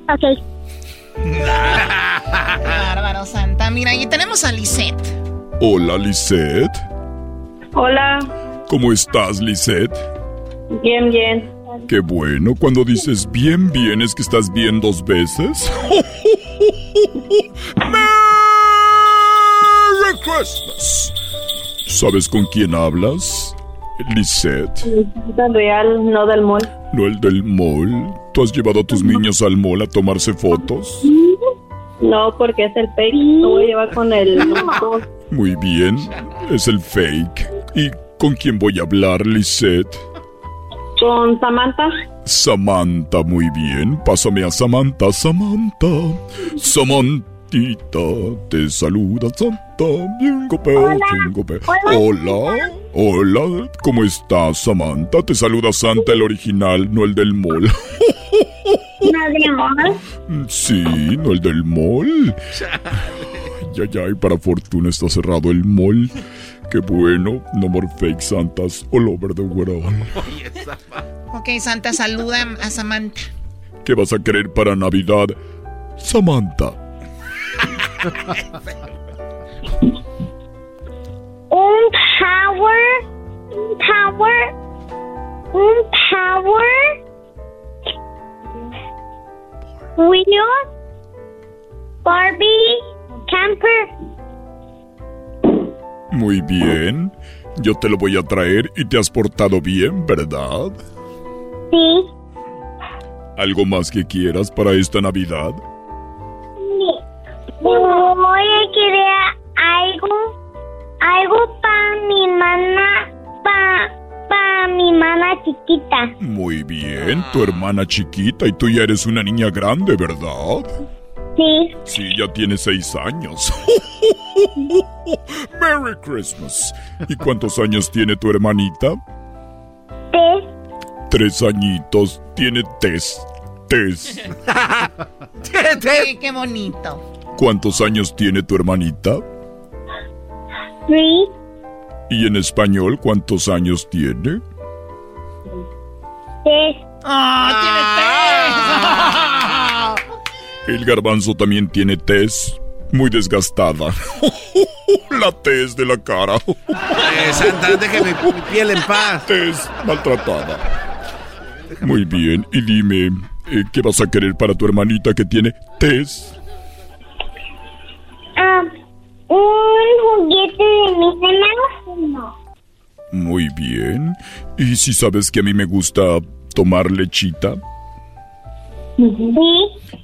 Speaker 16: Ok.
Speaker 14: Santa. Mira, y tenemos a Lisette.
Speaker 7: Hola, Lisette.
Speaker 18: Hola,
Speaker 7: ¿Cómo estás, Lisette?
Speaker 18: bien, bien.
Speaker 7: Qué bueno, cuando dices bien, bien, es que estás bien dos veces. ¡Merry Christmas! ¿Sabes con quién hablas? Lisette,
Speaker 18: Tan real, no del mall.
Speaker 7: no el del mall. ¿Tú has llevado a tus niños al mall a tomarse fotos?
Speaker 18: No, porque es el fake. Lo voy a llevar con el.
Speaker 7: Muy bien, es el fake. ¿Y con quién voy a hablar, Lisette?
Speaker 18: Con Samantha.
Speaker 7: Samantha, muy bien. Pásame a Samantha, Samantha. Samantita, te saluda Santa. Bell. Hola, hola. ¿Cómo estás, Samantha? Te saluda Santa, el original, no el del mall.
Speaker 16: ¿No de mall?
Speaker 7: Sí, no el del mall. Ya, ya, y para fortuna está cerrado el mall. Qué bueno. No more fake Santas all over the world.
Speaker 14: Ok, Santa, saluda a Samantha.
Speaker 7: ¿Qué vas a querer para Navidad? Samantha.
Speaker 16: Un power. Un power. Un power. Wheels. Barbie. Camper.
Speaker 7: Muy bien. Yo te lo voy a traer y te has portado bien, ¿verdad?
Speaker 16: Sí.
Speaker 7: ¿Algo más que quieras para esta Navidad?
Speaker 16: Voy a querer algo, algo para mi mana, para mi mana chiquita.
Speaker 7: Muy bien, tu hermana chiquita y tú ya eres una niña grande, ¿verdad?
Speaker 16: Sí.
Speaker 7: Sí, ya tienes seis años. Merry Christmas. ¿Y cuántos años tiene tu hermanita?
Speaker 16: Tres.
Speaker 7: Tres añitos. Tiene test. Test.
Speaker 14: qué, qué bonito.
Speaker 7: ¿Cuántos años tiene tu hermanita?
Speaker 16: Three.
Speaker 7: ¿Y en español cuántos años tiene?
Speaker 16: Tres.
Speaker 14: ¡Ah,
Speaker 7: El garbanzo también tiene tez muy desgastada. la tez de la cara.
Speaker 3: Eh, Santa, déjeme mi piel en paz.
Speaker 7: Tez maltratada. Muy bien, y dime, eh, ¿qué vas a querer para tu hermanita que tiene tez?
Speaker 16: Un juguete de mis hermanos.
Speaker 7: Muy bien. ¿Y si sabes que a mí me gusta tomar lechita?
Speaker 16: Sí.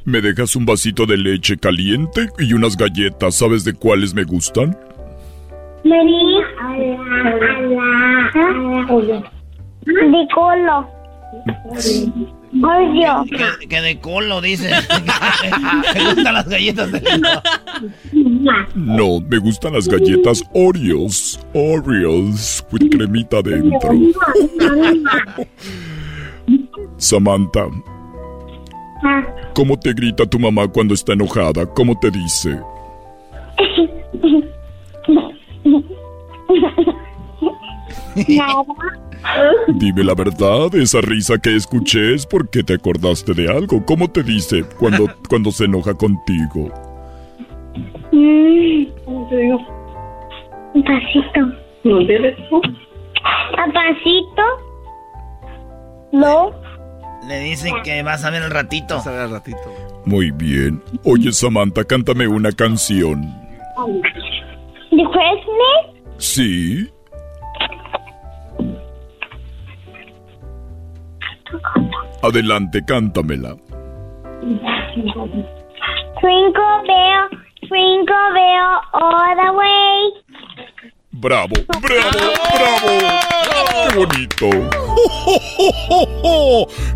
Speaker 7: ¿Me dejas un vasito de leche caliente y unas galletas? ¿Sabes de cuáles me gustan?
Speaker 16: Sí. De colo. Odio.
Speaker 2: Que, que de colo, dice. Me gustan las galletas de
Speaker 7: No, me gustan las galletas Oreos. Oreos, con cremita dentro. Samantha. ¿cómo te grita tu mamá cuando está enojada? ¿Cómo te dice? Dime la verdad, esa risa que escuché es porque te acordaste de algo. ¿Cómo te dice cuando, cuando se enoja contigo?
Speaker 16: Mm, Un pasito.
Speaker 18: ¿No debes tú?
Speaker 16: ¿Un pasito? No.
Speaker 2: Le dicen que vas a ver el ratito. Vas
Speaker 3: a ver el ratito.
Speaker 7: Muy bien. Oye, Samantha, cántame una canción.
Speaker 16: ¿De Christmas?
Speaker 7: Sí. Adelante, cántamela.
Speaker 16: Twinkle bell, twinkle bell, all the way.
Speaker 7: Bravo, bravo, bravo. Qué bonito.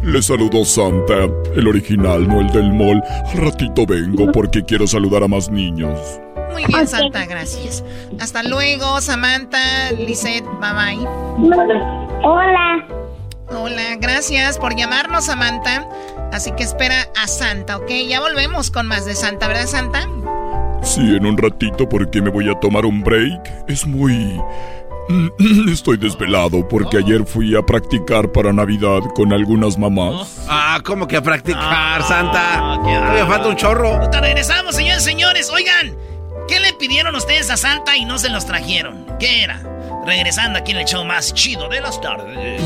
Speaker 7: Le saludó Santa, el original, no el del mall. Al ratito vengo porque quiero saludar a más niños.
Speaker 14: Muy bien, Santa, gracias. Hasta luego, Samantha, Lisette, bye bye.
Speaker 16: Hola.
Speaker 14: Hola, gracias por llamarnos, Samantha. Así que espera a Santa, ¿ok? Ya volvemos con más de Santa, ¿verdad, Santa?
Speaker 7: Sí, en un ratito porque me voy a tomar un break. Es muy... Estoy desvelado porque ayer fui a practicar para Navidad con algunas mamás.
Speaker 3: Ah, ¿cómo que a practicar, Santa? Todavía falta un chorro.
Speaker 2: Ahorita regresamos, señores, señores. Oigan, ¿qué le pidieron ustedes a Santa y no se los trajeron? ¿Qué era? Regresando aquí en el show más chido de las tardes.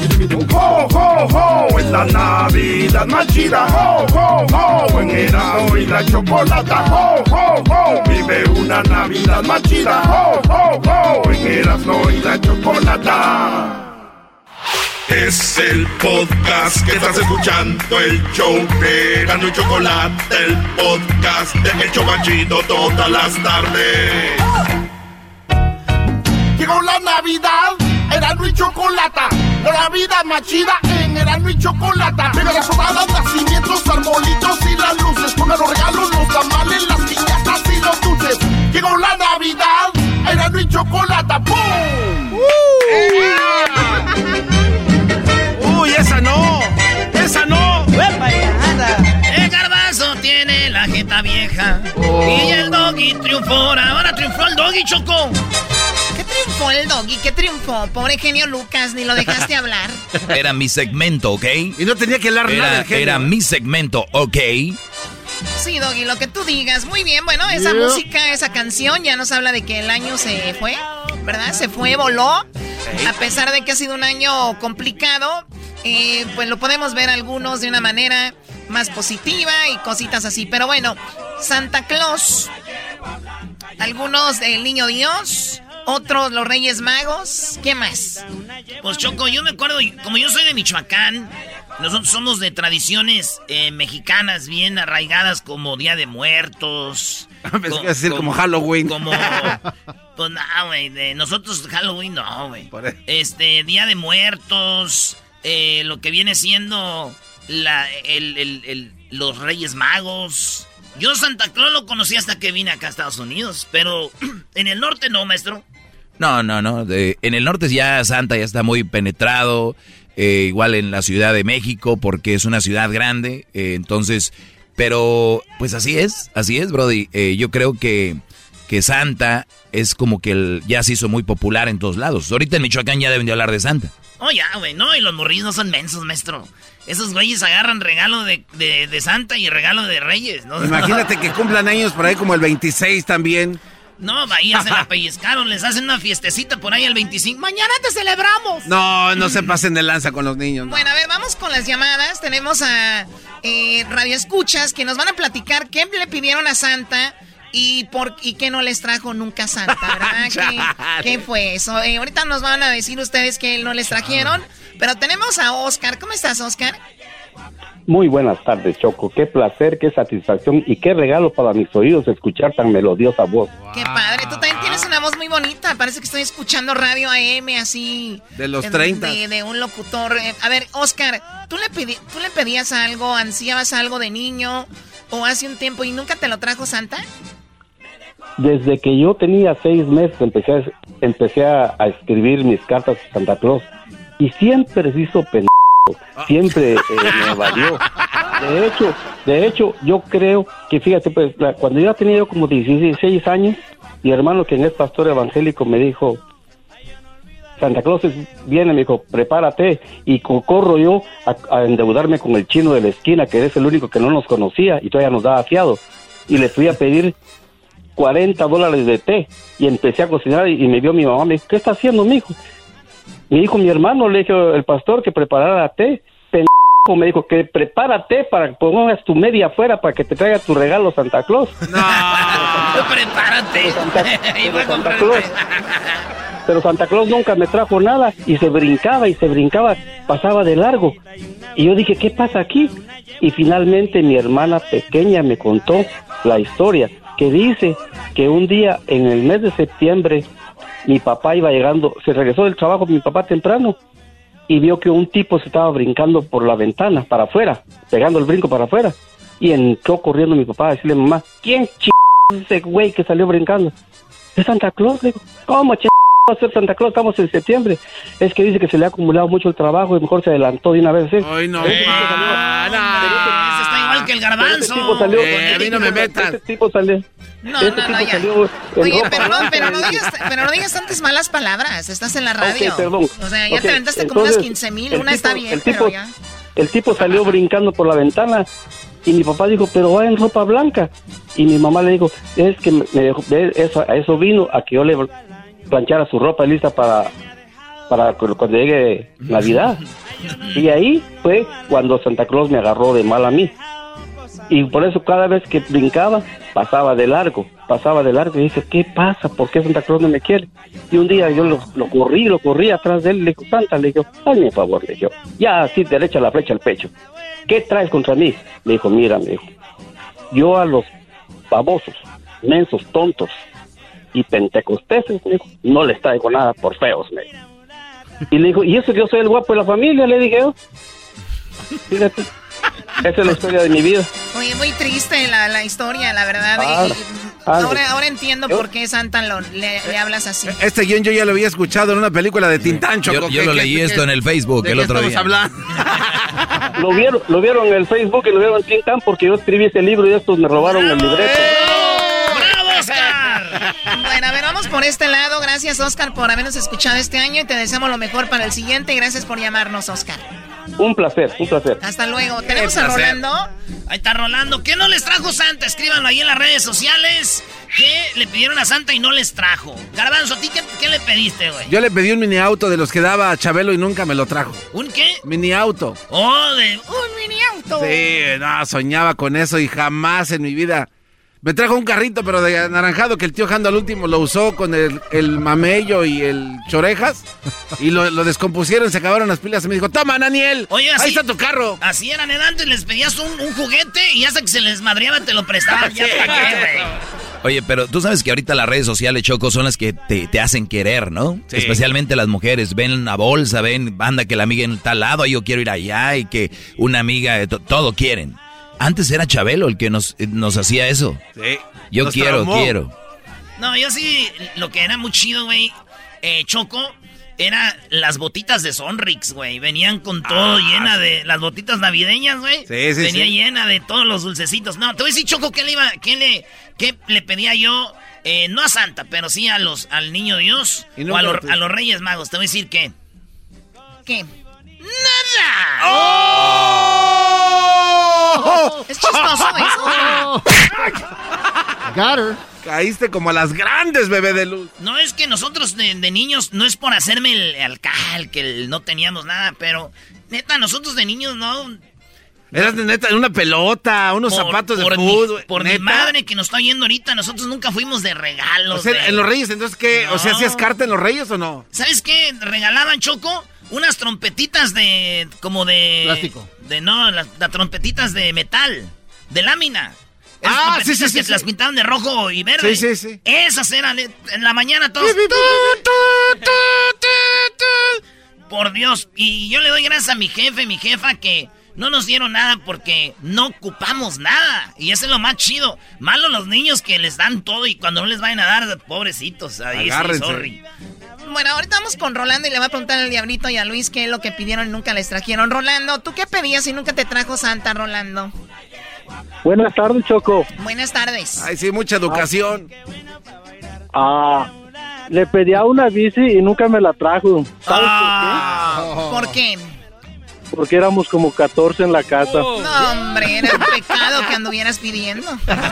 Speaker 13: ¡Ho, ho, ho! En la Navidad más chida, ¡ho, ho, ho! En Erasmo y la Chocolata, ¡ho, ho, ho! Vive una Navidad más chida, ¡ho, ho, ho! En Erasmo y la Chocolata. Es el podcast que estás escuchando, el show de y Chocolate, el podcast de El Chobachito todas las tardes. Llegó la Navidad, Erasmo y Chocolata. La Navidad más chida en Erasmo y Chocolata. Mega las sonadas, nacimientos, arbolitos y las luces. Con los regalos, los tamales, las piñatas y los dulces. Llegó la Navidad, Erasmo y Chocolata. ¡Pum!
Speaker 3: ¡Uy, esa no! ¡Esa no!
Speaker 2: El garbanzo tiene la jeta vieja. Y el doggy triunfó. Ahora triunfó el doggy, Choco.
Speaker 14: ¿Qué triunfó el doggy? ¿Qué triunfó? Pobre genio Lucas, ni lo dejaste hablar.
Speaker 4: Era mi segmento, ¿ok?
Speaker 3: Y no tenía que hablar nada
Speaker 4: Era,
Speaker 3: del genio.
Speaker 4: era mi segmento, ¿ok?
Speaker 14: Sí, Doggy, lo que tú digas. Muy bien, bueno, esa
Speaker 3: Yeah.
Speaker 14: música, esa canción ya nos habla de que el año se fue, ¿verdad? Se fue, voló. A pesar de que ha sido un año complicado, eh, pues lo podemos ver algunos de una manera más positiva y cositas así. Pero bueno, Santa Claus, algunos del Niño Dios, Otros, los Reyes Magos. ¿Qué más?
Speaker 2: Pues Choco, yo me acuerdo, como yo soy de Michoacán, nosotros somos de tradiciones eh, mexicanas bien arraigadas como Día de Muertos.
Speaker 3: Pensé que iba a decir como Halloween.
Speaker 2: Como. Pues no, güey. Nosotros Halloween no, güey. Este, Día de Muertos. eh, lo que viene siendo la, el- el- el- los Reyes Magos. Yo Santa Claus lo conocí hasta que vine acá a Estados Unidos. Pero en el norte no, maestro.
Speaker 4: No, no, no. de- en el norte ya Santa ya está muy penetrado. eh, igual en la Ciudad de México, porque es una ciudad grande. eh, entonces, pero pues así es, así es, Brody. Eh, yo creo que, que Santa es como que el- ya se hizo muy popular en todos lados. Ahorita en Michoacán ya deben de hablar de Santa.
Speaker 2: Oh, ya, güey, no, y los morrillos no son mensos, maestro. Esos güeyes agarran regalo de, de- de Santa y regalo de Reyes, ¿no?
Speaker 3: Imagínate que cumplan años por ahí como el 26 también.
Speaker 2: No, ahí ya se la pellizcaron, les hacen una fiestecita por ahí el 25. Mañana te celebramos.
Speaker 3: No, no se pasen de lanza con los niños. no.
Speaker 14: Bueno, a ver, vamos con las llamadas. Tenemos a eh, Radio Escuchas que nos van a platicar qué le pidieron a Santa y por y qué no les trajo nunca Santa, ¿verdad? ¿Qué, qué fue eso? Eh, ahorita nos van a decir ustedes que no les trajeron, pero tenemos a Oscar. ¿Cómo estás, Oscar?
Speaker 19: Muy buenas tardes, Choco. Qué placer, qué satisfacción y qué regalo para mis oídos escuchar tan melodiosa voz.
Speaker 14: Qué padre. Tú también tienes una voz muy bonita. Parece que estoy escuchando radio AM así.
Speaker 3: De los
Speaker 14: de-
Speaker 3: 30.
Speaker 14: De, de un locutor. Eh, A ver, Oscar, ¿tú le, pedi- ¿tú le pedías algo, ansiabas algo de niño o hace un tiempo y nunca te lo trajo Santa?
Speaker 19: Desde que yo tenía seis meses empecé a, empecé a, a escribir mis cartas a Santa Claus y siempre se hizo pendejo, siempre eh, me evadió. De hecho, de hecho, yo creo que fíjate, pues cuando yo tenía como 16 años, mi hermano que es pastor evangélico me dijo, Santa Claus viene, me dijo, prepárate. Y co- corro yo a, endeudarme con el chino de la esquina, que es el único que no nos conocía y todavía nos daba fiado. Y le fui a pedir 40 dólares de té y empecé a cocinar y, me vio mi mamá, me dijo, ¿qué está haciendo, mi hijo? Me dijo mi hermano, le dijo el pastor que preparara té. Pendejo, me dijo que prepárate para que pongas tu media afuera para que te traiga tu regalo Santa Claus.
Speaker 2: Prepárate. Y voy a
Speaker 19: Santa Claus. Pero Santa Claus nunca me trajo nada y se brincaba y se brincaba, pasaba de largo. Y yo dije, ¿qué pasa aquí? Y finalmente mi hermana pequeña me contó la historia que dice que un día en el mes de septiembre mi papá iba llegando, se regresó del trabajo mi papá temprano y vio que un tipo se estaba brincando por la ventana para afuera, pegando el brinco para afuera. Y entró corriendo mi papá a decirle, mamá, ¿quién ch es ese güey que salió brincando? Es Santa Claus, le digo. ¿Cómo va a ser Santa Claus? Estamos en septiembre. Es que dice que se le ha acumulado mucho el trabajo y mejor se adelantó de una vez. ¿eh?
Speaker 3: Ay, no.
Speaker 2: Ese está igual que el garbanzo.
Speaker 19: Este tipo salió,
Speaker 3: Eh, a mí no me metas.
Speaker 19: Este tipo salió.
Speaker 14: No,
Speaker 19: este
Speaker 14: no,
Speaker 19: tipo
Speaker 14: no, ya. Oye,
Speaker 19: ropa
Speaker 14: pero no, pero no digas, pero no digas tantas malas palabras. Estás en la radio.
Speaker 19: Perdón.
Speaker 14: O sea, ya te aventaste como unas
Speaker 19: entonces,
Speaker 14: 15 mil. Una está bien,
Speaker 19: el
Speaker 14: pero
Speaker 19: tipo-
Speaker 14: ya.
Speaker 19: El tipo salió brincando por la ventana y mi papá dijo, pero va en ropa blanca. Y mi mamá le dijo, es que me dejó, eso, a eso vino, a que yo le planchara su ropa lista para, para cu- cuando llegue Navidad. Y ahí fue cuando Santa Claus me agarró de mal a mí. Y por eso cada vez que brincaba, pasaba de largo, pasaba de largo. Y dije, ¿qué pasa? ¿Por qué Santa Claus no me quiere? Y un día yo lo, lo corrí, lo corrí atrás de él. Le dijo, Santa, le dijo, hazme favor, le dijo. Ya así, derecha la flecha al pecho. ¿Qué traes contra mí? Le dijo, mira, me dijo. Yo a los babosos, mensos, tontos y pentecosteses, me dijo, no les traigo nada por feos, me dijo. Y le dijo, ¿y eso que yo soy el guapo de la familia? Le dije yo. Fíjate. Esa es la historia de mi vida.
Speaker 14: Oye, muy triste la, la historia, la verdad.
Speaker 3: Ah, ah,
Speaker 14: ahora, ahora entiendo por qué Santa lo- le, le hablas así.
Speaker 3: Este guion yo ya lo había escuchado en una película de Tintán,
Speaker 4: Yo,
Speaker 3: Choco.
Speaker 4: yo
Speaker 3: ¿Qué-
Speaker 4: lo leí esto en el Facebook
Speaker 3: ¿De
Speaker 4: el otro día.
Speaker 3: hablando?
Speaker 19: Lo vieron, lo vieron en el Facebook y lo vieron en Tintán porque yo escribí ese libro y estos me robaron el libreto.
Speaker 2: ¡Bravo, Oscar!
Speaker 14: Bueno, a ver, vamos por este lado. Gracias, Oscar, por habernos escuchado este año y te deseamos lo mejor para el siguiente. Y gracias por llamarnos, Oscar.
Speaker 19: Un placer, un placer.
Speaker 14: Hasta luego. Tenemos a. Rolando.
Speaker 2: Ahí está Rolando. ¿Qué no les trajo Santa? Escríbanlo ahí en las redes sociales. ¿Qué le pidieron a Santa y no les trajo? Garbanzo, ¿a ti qué, qué le pediste, güey?
Speaker 3: Yo le pedí un mini auto de los que daba a Chabelo y nunca me lo trajo.
Speaker 2: ¿Un qué?
Speaker 3: Mini auto.
Speaker 2: Oh, de un mini auto.
Speaker 3: Sí, no, soñaba con eso y jamás en mi vida Me trajo un carrito, pero de anaranjado, que el tío Jando al último lo usó con el, el mamello y el chorejas. Y lo, lo descompusieron, se acabaron las pilas. Y me dijo, toma, Daniel,
Speaker 2: Oye, así,
Speaker 3: ahí está tu carro.
Speaker 2: Así eran ¿eh? antes, les pedías un, un juguete y hasta que se les madreaba te lo prestaban. Ya para qué, güey.
Speaker 4: Oye, pero tú sabes que ahorita las redes sociales, Choco, son las que te, te hacen querer, ¿no?
Speaker 3: Sí.
Speaker 4: Especialmente las mujeres. Ven una bolsa, ven, banda que la amiga en tal lado, yo quiero ir allá y que una amiga, to- todo quieren. Antes era Chabelo el que nos, nos hacía eso.
Speaker 3: Sí.
Speaker 4: Yo
Speaker 3: Nos
Speaker 4: quiero,
Speaker 3: traumó.
Speaker 4: quiero.
Speaker 2: No, yo sí, lo que era muy chido, güey, eh, Choco, era las botitas de Sonrix, güey. Venían con todo
Speaker 3: Ah,
Speaker 2: llena de las botitas navideñas, güey.
Speaker 3: Sí, sí,
Speaker 2: Venía
Speaker 3: sí.
Speaker 2: llena de todos los dulcecitos. No, te voy a decir, Choco, ¿qué le iba, qué le, qué le pedía yo? Eh, no a Santa, pero sí a los, al niño Dios
Speaker 3: Y no
Speaker 2: o a,
Speaker 3: lo
Speaker 2: a los Reyes Magos. Te voy a decir que. ¿Qué?
Speaker 3: ¡Oh!
Speaker 14: Es chistoso eso.
Speaker 3: Got her. Caíste como a las grandes, bebé de luz.
Speaker 2: No es que nosotros de, de niños, no es por hacerme el alcal, que el- no teníamos nada, pero neta, nosotros de niños no.
Speaker 3: Eras de neta, una pelota, unos
Speaker 2: Por-
Speaker 3: zapatos de
Speaker 2: por mi-
Speaker 3: fútbol.
Speaker 2: por mi madre que nos está oyendo ahorita, nosotros nunca fuimos de regalos.
Speaker 3: O sea,
Speaker 2: de-
Speaker 3: en los Reyes, entonces, ¿qué? O sea. ¿hacías carta en los Reyes o no?
Speaker 2: ¿Sabes qué? Regalaban, Choco, unas trompetitas de. como de.
Speaker 3: Plástico.
Speaker 2: De no, las, las trompetitas de metal, de lámina. Esas
Speaker 3: Ah, sí, sí, sí,
Speaker 2: que
Speaker 3: sí.
Speaker 2: las pintaban de rojo y verde.
Speaker 3: Sí, sí, sí.
Speaker 2: Esas eran eh, en la mañana todos. Por Dios. Y yo le doy gracias a mi jefe, mi jefa, que no nos dieron nada porque no ocupamos nada. Y eso es lo más chido. Malo los niños que les dan todo y cuando no les vayan a dar, pobrecitos. Ahí sí, sorry.
Speaker 14: Bueno, ahorita vamos con Rolando y le va a preguntar al Diablito y a Luis qué es lo que pidieron y nunca les trajeron. Rolando, ¿tú qué pedías y nunca te trajo Santa, Rolando?
Speaker 5: Buenas tardes, Choco.
Speaker 14: Buenas tardes.
Speaker 3: Ay, sí, mucha educación.
Speaker 5: Ah, le pedía una bici y nunca me la trajo. ¿Sabes
Speaker 14: ¿Por qué?
Speaker 5: por qué? Porque éramos como 14 en la casa.
Speaker 14: No, hombre, era que anduvieras pidiendo.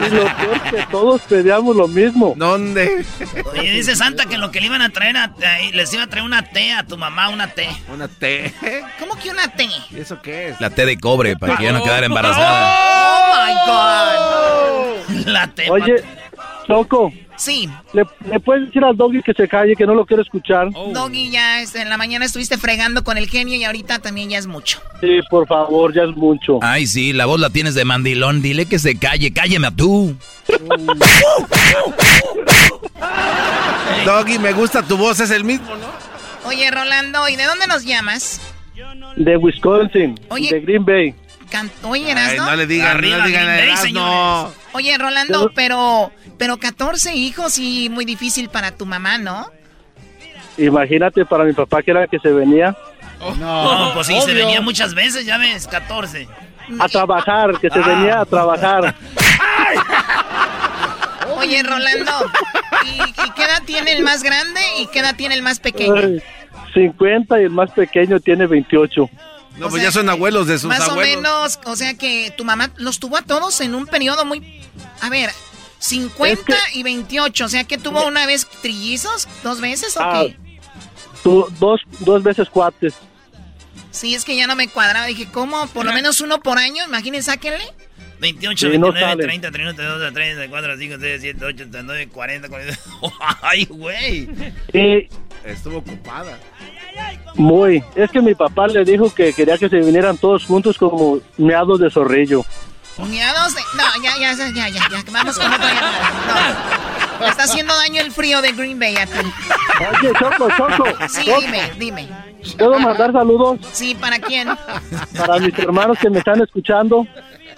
Speaker 5: Y lo peor es que todos pedíamos lo mismo.
Speaker 3: ¿Dónde?
Speaker 2: Oye, dice Santa que lo que le iban a traer, a, les iba a traer una té a tu mamá, una té.
Speaker 3: Una té.
Speaker 14: ¿Cómo que una té?
Speaker 3: ¿Eso qué es?
Speaker 4: La té de cobre para que ya no quedara embarazada.
Speaker 14: ¡Oh, my God!
Speaker 2: La té.
Speaker 5: Oye, Choco,
Speaker 14: Sí,
Speaker 5: ¿le, le puedes decir al doggy que se calle, que no lo quiero escuchar?
Speaker 14: Doggy, ya en la mañana estuviste fregando con el genio y ahorita también ya es mucho.
Speaker 5: Sí, por favor, ya es mucho.
Speaker 4: Ay, sí, la voz la tienes de mandilón. Dile que se calle, cálleme a tú.
Speaker 3: Doggy, me gusta tu voz, es el mismo, ¿no?
Speaker 14: Oye, Rolando, ¿y de dónde nos llamas?
Speaker 5: De Wisconsin,
Speaker 14: Oye.
Speaker 5: de Green Bay.
Speaker 14: Can- Oye, Erasno.
Speaker 3: Ay, no le digan,
Speaker 2: Arriba,
Speaker 3: no le digan.
Speaker 14: Oye, Rolando, pero, pero 14 hijos y muy difícil para tu mamá, ¿no?
Speaker 5: Imagínate para mi papá que era que se venía
Speaker 2: No, pues sí, se venía muchas veces, ya ves, 14.
Speaker 5: a trabajar, que se venía a trabajar.
Speaker 14: Oye, Rolando, ¿y, y qué edad tiene el más grande y qué edad tiene el más pequeño?
Speaker 5: Ay, 50 y el más pequeño tiene 28.
Speaker 3: No, pues ya son abuelos de sus
Speaker 14: Más o
Speaker 3: abuelos.
Speaker 14: menos, o sea que tu mamá los tuvo a todos en un periodo muy... A ver, 50 y 28, o sea que tuvo una vez trillizos, dos veces o
Speaker 5: Ah,
Speaker 14: qué?
Speaker 5: tu- dos, dos veces cuates.
Speaker 14: Sí, es que ya no me cuadraba, dije, ¿cómo? Por lo menos uno por año, imagínense, sáquenle.
Speaker 2: 28,
Speaker 5: Sí, no
Speaker 2: 29,
Speaker 5: sale.
Speaker 2: 30, 32, 34, 5, 6, 7, 8, 39, 40, 40. Ay, güey.
Speaker 5: Y
Speaker 3: Estuvo ocupada.
Speaker 5: Muy. Es que mi papá le dijo que quería que se vinieran todos juntos como meados de zorrillo.
Speaker 14: Miados de... No, ya, ya, ya, ya, ya, vamos con otra llamada. No, me está haciendo daño el frío de Green Bay a ti.
Speaker 5: Oye, Choco, Choco.
Speaker 14: Sí,
Speaker 5: Choco,
Speaker 14: dime, dime.
Speaker 5: ¿Puedo mandar saludos
Speaker 14: Sí, ¿para quién?
Speaker 5: para mis hermanos que me están escuchando?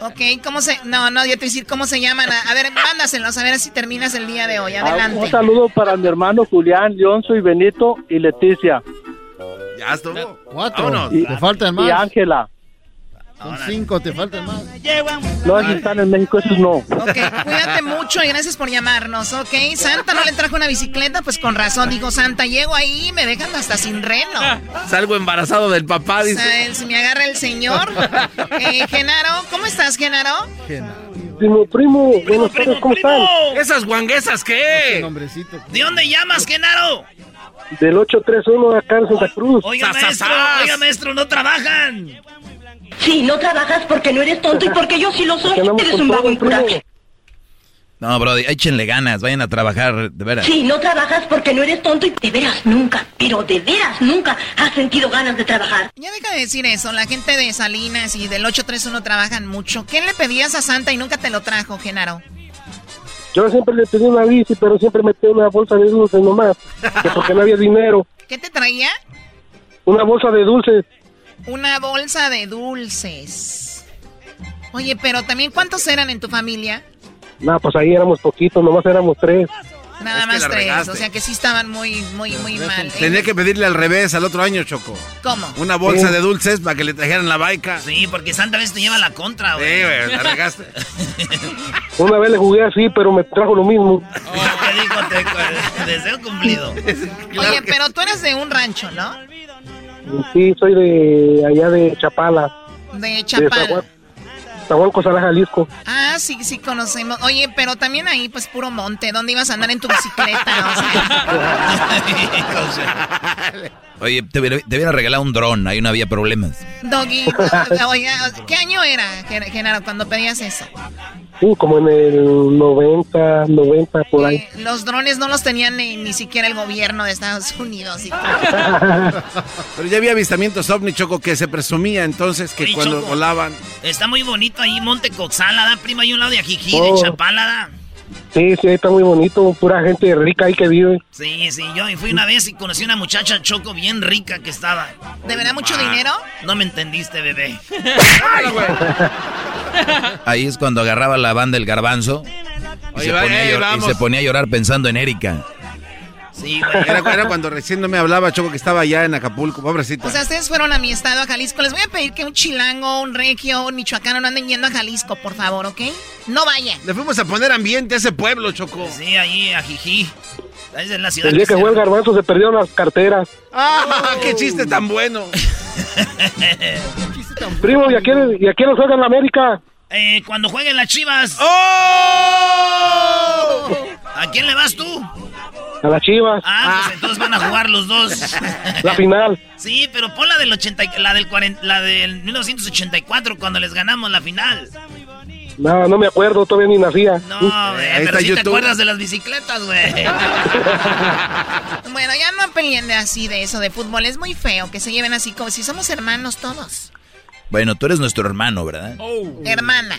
Speaker 14: Ok, ¿cómo se...? No, no, yo te voy a decir cómo se llaman. A, ver, mándaselos, a ver si terminas el día de hoy.
Speaker 5: Ah, Un
Speaker 14: Adelante.
Speaker 5: saludo para mi hermano Julián, Leonzo y Benito y Leticia.
Speaker 3: Ya estuvo.
Speaker 6: Cuatro.
Speaker 3: Vámonos.
Speaker 5: Y,
Speaker 6: Te faltan
Speaker 5: y
Speaker 6: más.
Speaker 5: Ángela.
Speaker 6: Son cinco, te faltan más.
Speaker 5: No, si están en México, esos no.
Speaker 14: Ok, cuídate mucho y gracias por llamarnos, ¿ok? Santa no le trajo una bicicleta, pues con razón. Dijo, Santa, llego ahí y me dejan hasta sin reno.
Speaker 3: Salgo embarazado del papá,
Speaker 14: O
Speaker 3: dice.
Speaker 14: sea, si me agarra el señor. Eh, Genaro, ¿cómo estás, Genaro?
Speaker 5: Primo, primo, buenas tardes, ¿cómo están?
Speaker 3: ¿Esas guanguesas qué?
Speaker 6: Nombrecito.
Speaker 2: ¿De dónde llamas, Genaro?
Speaker 5: Del 831 acá en Santa Cruz.
Speaker 2: Oiga, maestro, oiga, maestro, no trabajan.
Speaker 20: Sí, no trabajas porque no eres tonto y porque yo sí lo soy. Eres un vago incurable.
Speaker 4: No, Brody, échenle ganas, vayan a trabajar, de veras.
Speaker 20: Sí, no trabajas porque no eres tonto y de veras nunca, pero de veras nunca has sentido ganas de trabajar.
Speaker 14: Ya deja de decir eso, la gente de Salinas y del 831 trabajan mucho. ¿Qué le pedías a Santa y nunca te lo trajo, Genaro?
Speaker 5: Yo siempre le pedí una bici, pero siempre metí una bolsa de dulces nomás, que porque no había dinero.
Speaker 14: ¿Qué te traía?
Speaker 5: Una bolsa de dulces.
Speaker 14: Una bolsa de dulces. Oye, pero también, ¿cuántos eran en tu familia?
Speaker 5: No, pues ahí éramos poquitos, nomás éramos tres.
Speaker 14: Nada
Speaker 3: Es
Speaker 14: más tres,
Speaker 3: regaste.
Speaker 14: o sea que sí estaban muy, muy, muy mal. ¿eh?
Speaker 3: Tenía que pedirle al revés al otro año, Choco.
Speaker 14: ¿Cómo?
Speaker 3: Una bolsa
Speaker 5: Sí.
Speaker 3: de dulces para que le trajeran la baica.
Speaker 2: Sí, porque Santa vez te lleva la contra,
Speaker 3: Sí,
Speaker 2: güey.
Speaker 3: güey, la regaste.
Speaker 5: Una vez le jugué así, pero me trajo lo mismo.
Speaker 2: ¿Qué dijo? Te- deseo cumplido.
Speaker 14: Oye, pero tú eres de un rancho, ¿no?
Speaker 5: Sí, soy de allá de Chapala.
Speaker 14: De
Speaker 5: De Sala, Jalisco.
Speaker 14: Ah, sí, sí conocemos. Oye, pero también ahí, pues, puro monte. ¿Dónde ibas a andar en tu bicicleta? O sea,
Speaker 4: Oye, te hubiera, te hubiera regalado un dron, ahí no había problemas.
Speaker 14: Doggy, oye, ¿qué año era, Gen- Genaro, cuando pedías eso?
Speaker 5: Sí, como en el 90, 90 por ahí.
Speaker 14: Los drones no los tenían ni, ni siquiera el gobierno de Estados Unidos. y.
Speaker 3: Pero ya había avistamientos ovni, Choco, que se presumía entonces que
Speaker 2: Oye,
Speaker 3: cuando
Speaker 2: Choco.
Speaker 3: volaban...
Speaker 2: Está muy bonito ahí Monte Coxala, ¿da? Prima, hay un lado de Ajijí,
Speaker 5: Oh.
Speaker 2: de Chapala, ¿da?
Speaker 5: Sí, sí, ahí está muy bonito. Pura gente rica ahí que vive.
Speaker 2: Sí, sí, yo fui una vez y conocí una muchacha choco bien rica que estaba.
Speaker 14: ¿De verdad mucho dinero?
Speaker 2: No me entendiste, bebé.
Speaker 4: Ahí es cuando agarraba la banda el garbanzo y,
Speaker 3: Oye,
Speaker 4: ponía
Speaker 3: eh,
Speaker 4: se ponía a llorar pensando en Erika.
Speaker 2: Sí, güey.
Speaker 3: Era, era cuando recién no me hablaba, Choco, que estaba allá en Acapulco, pobrecita.
Speaker 14: O sea, ustedes fueron a mi estado, a Jalisco. Les voy a pedir que un chilango, un regio, un michoacano no anden yendo a Jalisco, por favor, ¿ok? No vayan.
Speaker 3: Le fuimos a poner ambiente a ese pueblo, Choco.
Speaker 2: Sí, ahí, Ajijí. Ahí es la ciudad
Speaker 5: El día que fue el garbanzo se perdieron las carteras.
Speaker 3: ¡Ah, qué chiste tan bueno!
Speaker 5: Primo, ¿y a quién, y a quién nos juega en la América?
Speaker 2: Eh, cuando jueguen las chivas.
Speaker 3: ¡Oh!
Speaker 2: ¿A quién le vas tú?
Speaker 5: A las chivas.
Speaker 2: Ah, pues entonces van a jugar los dos.
Speaker 5: La final.
Speaker 2: Sí, pero pon la del 80, y- la del 40, la del 1984 cuando les ganamos la final.
Speaker 5: No, no me acuerdo, todavía ni nacía.
Speaker 2: No, güey, pero sí te acuerdas de las bicicletas, güey.
Speaker 14: Bueno, ya no peleen de así de eso de fútbol. Es muy feo que se lleven así como si somos hermanos todos.
Speaker 4: Bueno, tú eres nuestro hermano, ¿verdad?
Speaker 14: Hermana.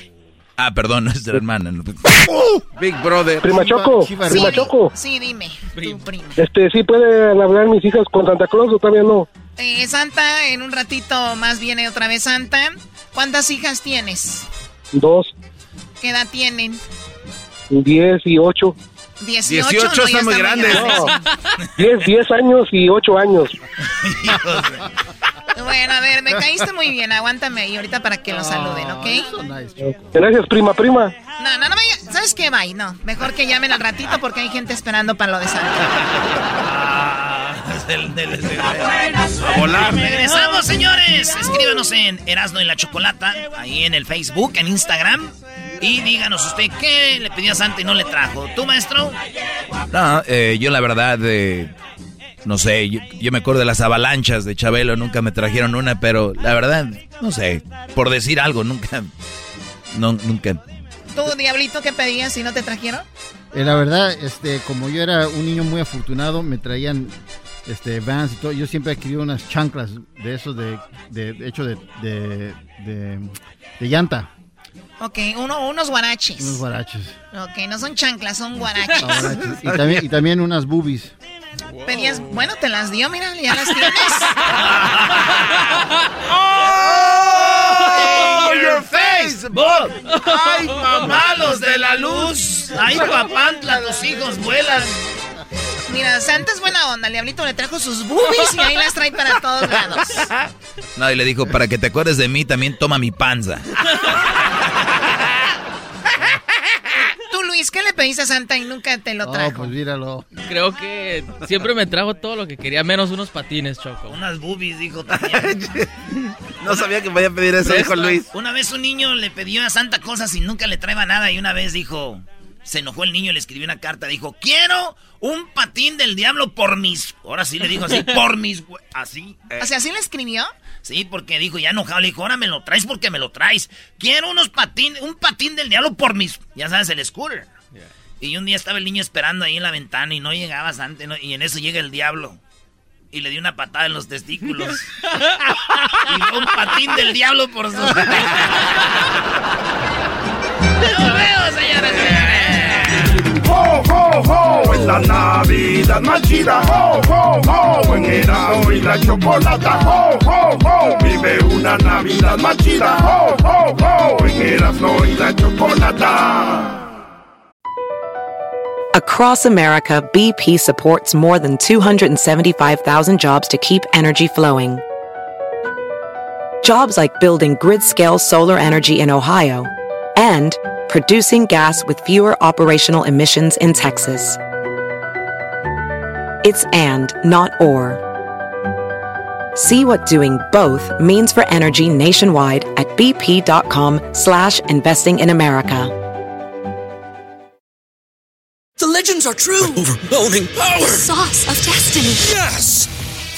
Speaker 4: Ah, perdón, nuestra hermana. no.
Speaker 3: Big Brother.
Speaker 5: Prima Choco,
Speaker 14: Sí,
Speaker 5: prima Choco.
Speaker 14: Sí, dime. Tu prima.
Speaker 5: Este, ¿sí pueden hablar mis hijas con Santa Claus o todavía no?
Speaker 14: Eh, Santa, en un ratito más viene otra vez Santa. ¿Cuántas hijas tienes?
Speaker 5: Dos,
Speaker 14: ¿Qué edad tienen?
Speaker 5: diez y ocho.
Speaker 14: 18,
Speaker 3: 18
Speaker 14: no, ya
Speaker 3: están muy grandes.
Speaker 5: No, diez, diez años y ocho años.
Speaker 14: Bueno, a ver, me caíste muy bien. Aguántame ahí ahorita para que lo saluden, ¿ok?
Speaker 5: Gracias, prima, prima.
Speaker 14: No, no, no vaya. ¿Sabes qué? Bye. No, mejor que llamen al ratito porque hay gente esperando para lo de Santa.
Speaker 2: Del- del- del-
Speaker 3: A volar.
Speaker 2: Regresamos, señores. Escríbanos en Erasno y la Chocolata, ahí en el Facebook, en Instagram. Y díganos usted qué le pidió a Santa y no le trajo. ¿Tú, maestro?
Speaker 4: No, eh, yo la verdad, eh, no sé, yo, yo me acuerdo de las avalanchas de Chabelo, nunca me trajeron una, pero la verdad, no sé, por decir algo, nunca, no, nunca.
Speaker 14: ¿Tú, Diablito, qué pedías si no te trajeron?
Speaker 6: Eh, la verdad, este, como yo era un niño muy afortunado, me traían este Vans y todo. Yo siempre adquirí unas chanclas de esos de, de hecho de, de, de, de llanta,
Speaker 14: Ok, uno, unos guaraches.
Speaker 6: unos guaraches.
Speaker 14: Ok, no son chanclas, son guaraches.
Speaker 6: guaraches. Y también, y también unas boobies.
Speaker 14: Pedías, bueno, te las dio, mira, ya las tienes.
Speaker 2: ¡Oh, your face, Bob! ¡Ay, mamá, los de la luz! ¡Ay, papantla, tus hijos vuelan!
Speaker 14: Mira, Santa es buena onda. El diablito le trajo sus boobies y ahí las trae para todos lados.
Speaker 4: No, y le dijo, para que te acuerdes de mí, también toma mi panza.
Speaker 14: Luis, ¿qué le pediste a Santa y nunca te lo trajo?
Speaker 6: pues míralo.
Speaker 21: Creo que siempre me trajo todo lo que quería, menos unos patines, Choco.
Speaker 2: Unas boobies, dijo también.
Speaker 3: No sabía que podía pedir eso, dijo Luis.
Speaker 2: Una vez un niño le pidió a Santa cosas y nunca le traeba nada. Y una vez dijo, se enojó el niño, le escribió una carta. Dijo, quiero un patín del diablo por mis... Ahora sí le dijo así, por mis... hue-". Así. eh.
Speaker 14: O sea, ¿sí le escribió?
Speaker 2: Sí, porque dijo, ya enojado, le dijo, ahora me lo traes porque me lo traes. Quiero unos patín, un patín del diablo por mis... Ya sabes, el scooter. Y un día estaba el niño esperando ahí en la ventana y no llegaba antes, ¿no? y en eso llega el diablo. Y le dio una patada en los testículos. y un patín del diablo por su... ¡Nos veo, señores!
Speaker 13: ¡Ho, ho, ho! En la Navidad más chida, ¡ho, ho, ho! En Erasmo y la Chocolata, ¡ho, ho, ho! Vive una Navidad más chida, ¡ho, ho, ho! En Erasmo y la Chocolata.
Speaker 22: Across America, BP supports more than 275,000 jobs to keep energy flowing. Jobs like building grid scale solar energy in Ohio and producing gas with fewer operational emissions in Texas. It's and, not or. See what doing both means for energy nationwide at bp.com slash investing in America.
Speaker 23: The legends are true.
Speaker 24: Overwhelming power!
Speaker 23: The sauce of destiny.
Speaker 24: Yes!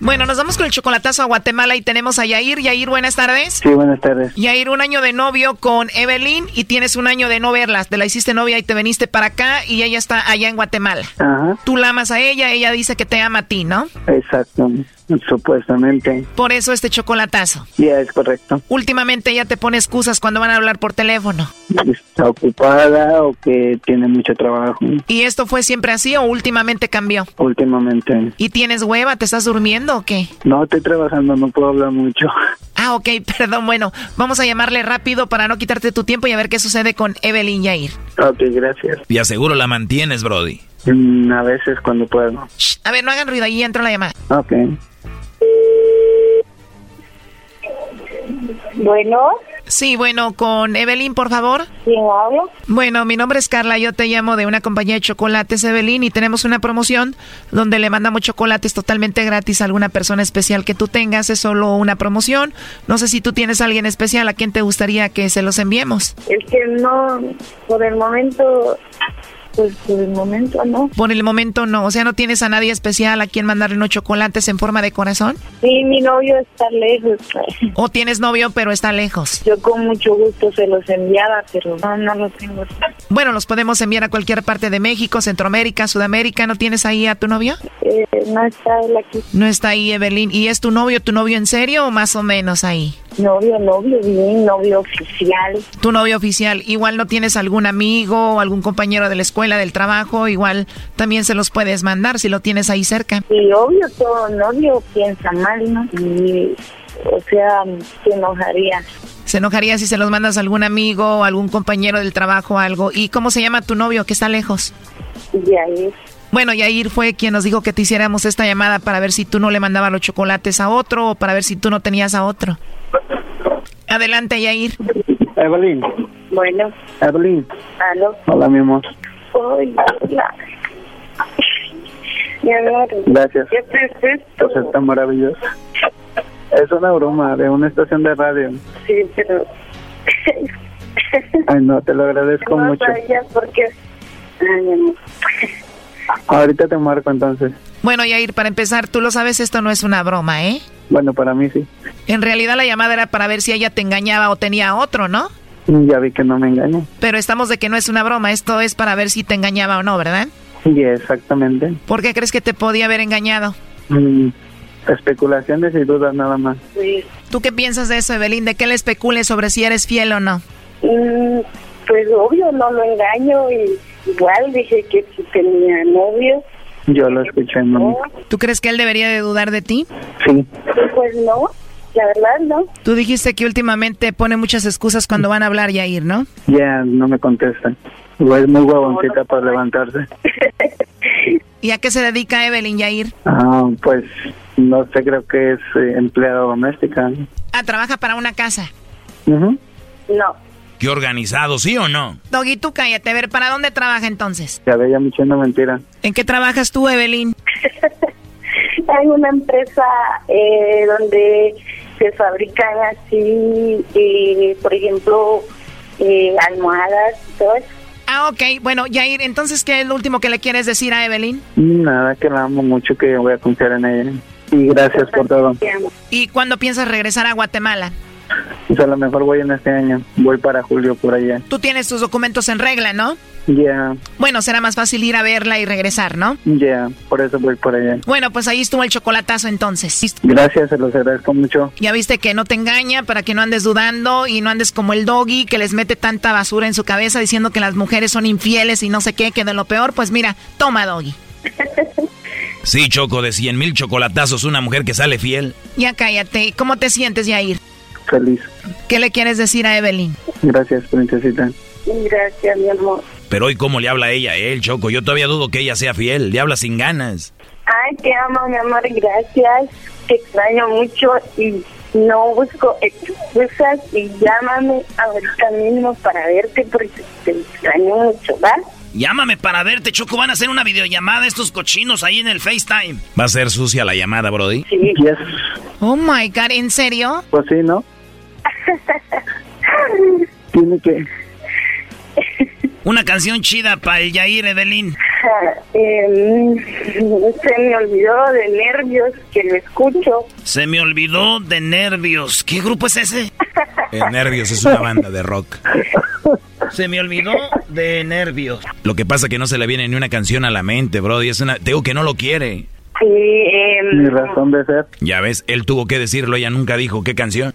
Speaker 14: Bueno, nos vamos con el chocolatazo a Guatemala y tenemos a Yair. Yair, buenas tardes.
Speaker 25: Sí, buenas tardes.
Speaker 14: Yair, un año de novio con Evelyn y tienes un año de no verla. Te la hiciste novia y te viniste para acá y ella está allá en Guatemala.
Speaker 25: Ajá.
Speaker 14: Tú la amas a ella, ella dice que te ama a ti, ¿no?
Speaker 25: Exacto, supuestamente.
Speaker 14: Por eso este chocolatazo.
Speaker 25: Ya es correcto.
Speaker 14: Últimamente ella te pone excusas cuando van a hablar por teléfono.
Speaker 25: Está ocupada o que tiene mucho trabajo.
Speaker 14: ¿Y esto fue siempre así o últimamente cambió?
Speaker 25: Últimamente.
Speaker 14: ¿Y tienes hueva? ¿Te estás durmiendo o qué?
Speaker 25: No, estoy trabajando, no puedo hablar mucho.
Speaker 14: Ah, ok, perdón. Bueno, vamos a llamarle rápido para no quitarte tu tiempo y a ver qué sucede con Evelyn Yair.
Speaker 25: Ok, gracias.
Speaker 4: Y aseguro la mantienes, Brody.
Speaker 25: Mm, a veces cuando puedo.
Speaker 14: Shh, a ver, no hagan ruido, ahí entró la llamada.
Speaker 25: Ok.
Speaker 18: Bueno,
Speaker 14: Sí, bueno, con Evelyn, por favor.
Speaker 18: ¿quién habla?
Speaker 14: Bueno, mi nombre es Carla, yo te llamo de una compañía de chocolates, Evelyn, y tenemos una promoción donde le mandamos chocolates totalmente gratis a alguna persona especial que tú tengas. Es solo una promoción. No sé si tú tienes a alguien especial a quien te gustaría que se los enviemos.
Speaker 18: Es que no, por el momento, pues por el momento no.
Speaker 14: Por el momento no, o sea, no tienes a nadie especial a quien mandarle unos chocolates en forma de corazón.
Speaker 18: Sí, mi novio está lejos.
Speaker 14: O tienes novio pero está lejos.
Speaker 18: Yo con mucho gusto se los enviaba, pero no, no lo tengo.
Speaker 14: Bueno, los podemos enviar a cualquier parte de México, Centroamérica, Sudamérica. ¿No tienes ahí a tu novio?
Speaker 18: Eh, no está él aquí.
Speaker 14: No está ahí, Evelyn. ¿Y es tu novio, tu novio en serio o más o menos ahí?
Speaker 18: Novio, novio, bien, novio oficial.
Speaker 14: Tu novio oficial. Igual no tienes algún amigo o algún compañero de la escuela, del trabajo. Igual también se los puedes mandar si lo tienes ahí cerca.
Speaker 18: Y obvio, todo novio piensa mal, ¿no? Y, o sea, se enojaría.
Speaker 14: Se enojaría si se los mandas a algún amigo o algún compañero del trabajo o algo. ¿Y cómo se llama tu novio que está lejos?
Speaker 18: Yair.
Speaker 14: Bueno, Yair fue quien nos dijo que te hiciéramos esta llamada para ver si tú no le mandabas los chocolates a otro o para ver si tú no tenías a otro. Adelante, Yair.
Speaker 25: Evelyn.
Speaker 18: Bueno,
Speaker 25: Evelyn.
Speaker 18: aló.
Speaker 25: Hola, mi amor.
Speaker 18: Hola. Mi amor.
Speaker 25: Gracias.
Speaker 18: ¿Qué es esto?
Speaker 25: Pues está maravilloso. Es una broma de una estación de radio.
Speaker 18: Sí, pero...
Speaker 25: Ay, no, te lo agradezco
Speaker 18: no
Speaker 25: mucho.
Speaker 18: sabía por qué. Ay.
Speaker 25: Ahorita te marco entonces.
Speaker 14: Bueno, Yair, para empezar, tú lo sabes, esto no es una broma, ¿eh?
Speaker 25: Bueno, para mí sí.
Speaker 14: En realidad la llamada era para ver si ella te engañaba o tenía otro, ¿no?
Speaker 25: Ya vi que no me engaño.
Speaker 14: Pero estamos de que no es una broma, esto es para ver si te engañaba o no, ¿verdad?
Speaker 25: Sí, exactamente.
Speaker 14: ¿Por qué crees que te podía haber engañado?
Speaker 25: Mm, especulaciones y dudas nada más.
Speaker 14: ¿Tú qué piensas de eso, Evelyn? ¿De qué le especules sobre si eres fiel o no?
Speaker 18: Mm, pues obvio, no lo engaño y igual dije que si tenía novio.
Speaker 25: Yo lo escuché, mami.
Speaker 14: ¿Tú crees que él debería de dudar de ti?
Speaker 25: Sí.
Speaker 18: Pues no, la verdad no.
Speaker 14: Tú dijiste que últimamente pone muchas excusas cuando van a hablar, Yair, ¿no?
Speaker 25: Ya, no me contestan. Igual es muy huevoncita para levantarse.
Speaker 14: ¿Y a qué se dedica Evelyn, Yair?
Speaker 25: Ah, pues no sé, creo que es eh, empleada doméstica.
Speaker 14: Ah, trabaja para una casa.
Speaker 18: No.
Speaker 4: Qué organizado, ¿sí o no?
Speaker 14: Doggy, tú cállate. A ver, ¿para dónde trabaja entonces?
Speaker 25: Ya veía me echando mentira.
Speaker 14: ¿En qué trabajas tú, Evelyn?
Speaker 18: Hay una empresa eh, donde se fabrican así, eh, por ejemplo, eh, almohadas y todo eso.
Speaker 14: Ah, ok. Bueno, Yair, entonces, ¿qué es lo último que le quieres decir a Evelyn?
Speaker 25: Nada, que la amo mucho, que voy a confiar en ella. Y gracias por todo.
Speaker 14: ¿Y cuándo piensas regresar a Guatemala?
Speaker 25: Pues a lo mejor voy en este año. Voy para julio por allá.
Speaker 14: Tú tienes tus documentos en regla, ¿no?
Speaker 25: Ya,
Speaker 14: Bueno, será más fácil ir a verla y regresar, ¿no?
Speaker 25: ya, por eso voy por allá.
Speaker 14: Bueno, pues ahí estuvo el chocolatazo entonces.
Speaker 25: Gracias, se los agradezco mucho.
Speaker 14: Ya viste que no te engaña para que no andes dudando y no andes como el doggy que les mete tanta basura en su cabeza diciendo que las mujeres son infieles y no sé qué, que de lo peor, pues mira, toma doggy.
Speaker 4: Sí, Choco, de 100 mil chocolatazos, una mujer que sale fiel.
Speaker 14: Ya cállate. ¿Cómo te sientes, Yair?
Speaker 25: Feliz.
Speaker 14: ¿Qué le quieres decir a Evelyn?
Speaker 25: Gracias, princesita.
Speaker 18: Gracias, mi amor.
Speaker 4: Pero hoy, ¿cómo le habla a ella a él, Choco? Yo todavía dudo que ella sea fiel. Le habla sin ganas.
Speaker 18: Ay, te amo, mi amor, gracias. Te extraño mucho y no busco excusas y llámame ahorita mismo para verte porque te extraño mucho, ¿va?
Speaker 2: Llámame para verte, Choco. Van a hacer una videollamada estos cochinos ahí en el FaceTime.
Speaker 4: ¿Va a ser sucia la llamada, Brody?
Speaker 25: Sí. Yes.
Speaker 14: Oh my God, ¿en serio?
Speaker 25: Pues sí, ¿no? Tiene que...
Speaker 2: Una canción chida para el Yair, Evelyn.
Speaker 18: Eh, se me olvidó de nervios que lo escucho.
Speaker 2: Se me olvidó de nervios. ¿Qué grupo es ese?
Speaker 4: El Nervios es una banda de rock.
Speaker 2: Se me olvidó de nervios.
Speaker 4: Lo que pasa que no se le viene ni una canción a la mente, Brody. Es una... Te digo que no lo quiere.
Speaker 18: Sí, eh,
Speaker 25: Mi razón de ser.
Speaker 4: Ya ves, él tuvo que decirlo, ella nunca dijo qué canción.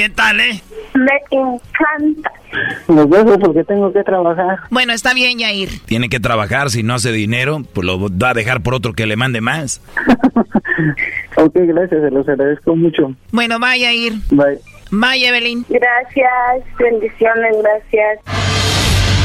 Speaker 2: ¿Qué tal, eh?
Speaker 18: me encanta.
Speaker 25: Los dejo porque tengo que trabajar.
Speaker 14: Bueno, está bien, Yair.
Speaker 4: Tiene que trabajar, si no hace dinero, pues lo va a dejar por otro que le mande más.
Speaker 25: Ok, gracias, se los agradezco mucho.
Speaker 14: Bueno, vaya Yair.
Speaker 25: Bye.
Speaker 14: Bye, Evelyn.
Speaker 18: Gracias, bendiciones, gracias.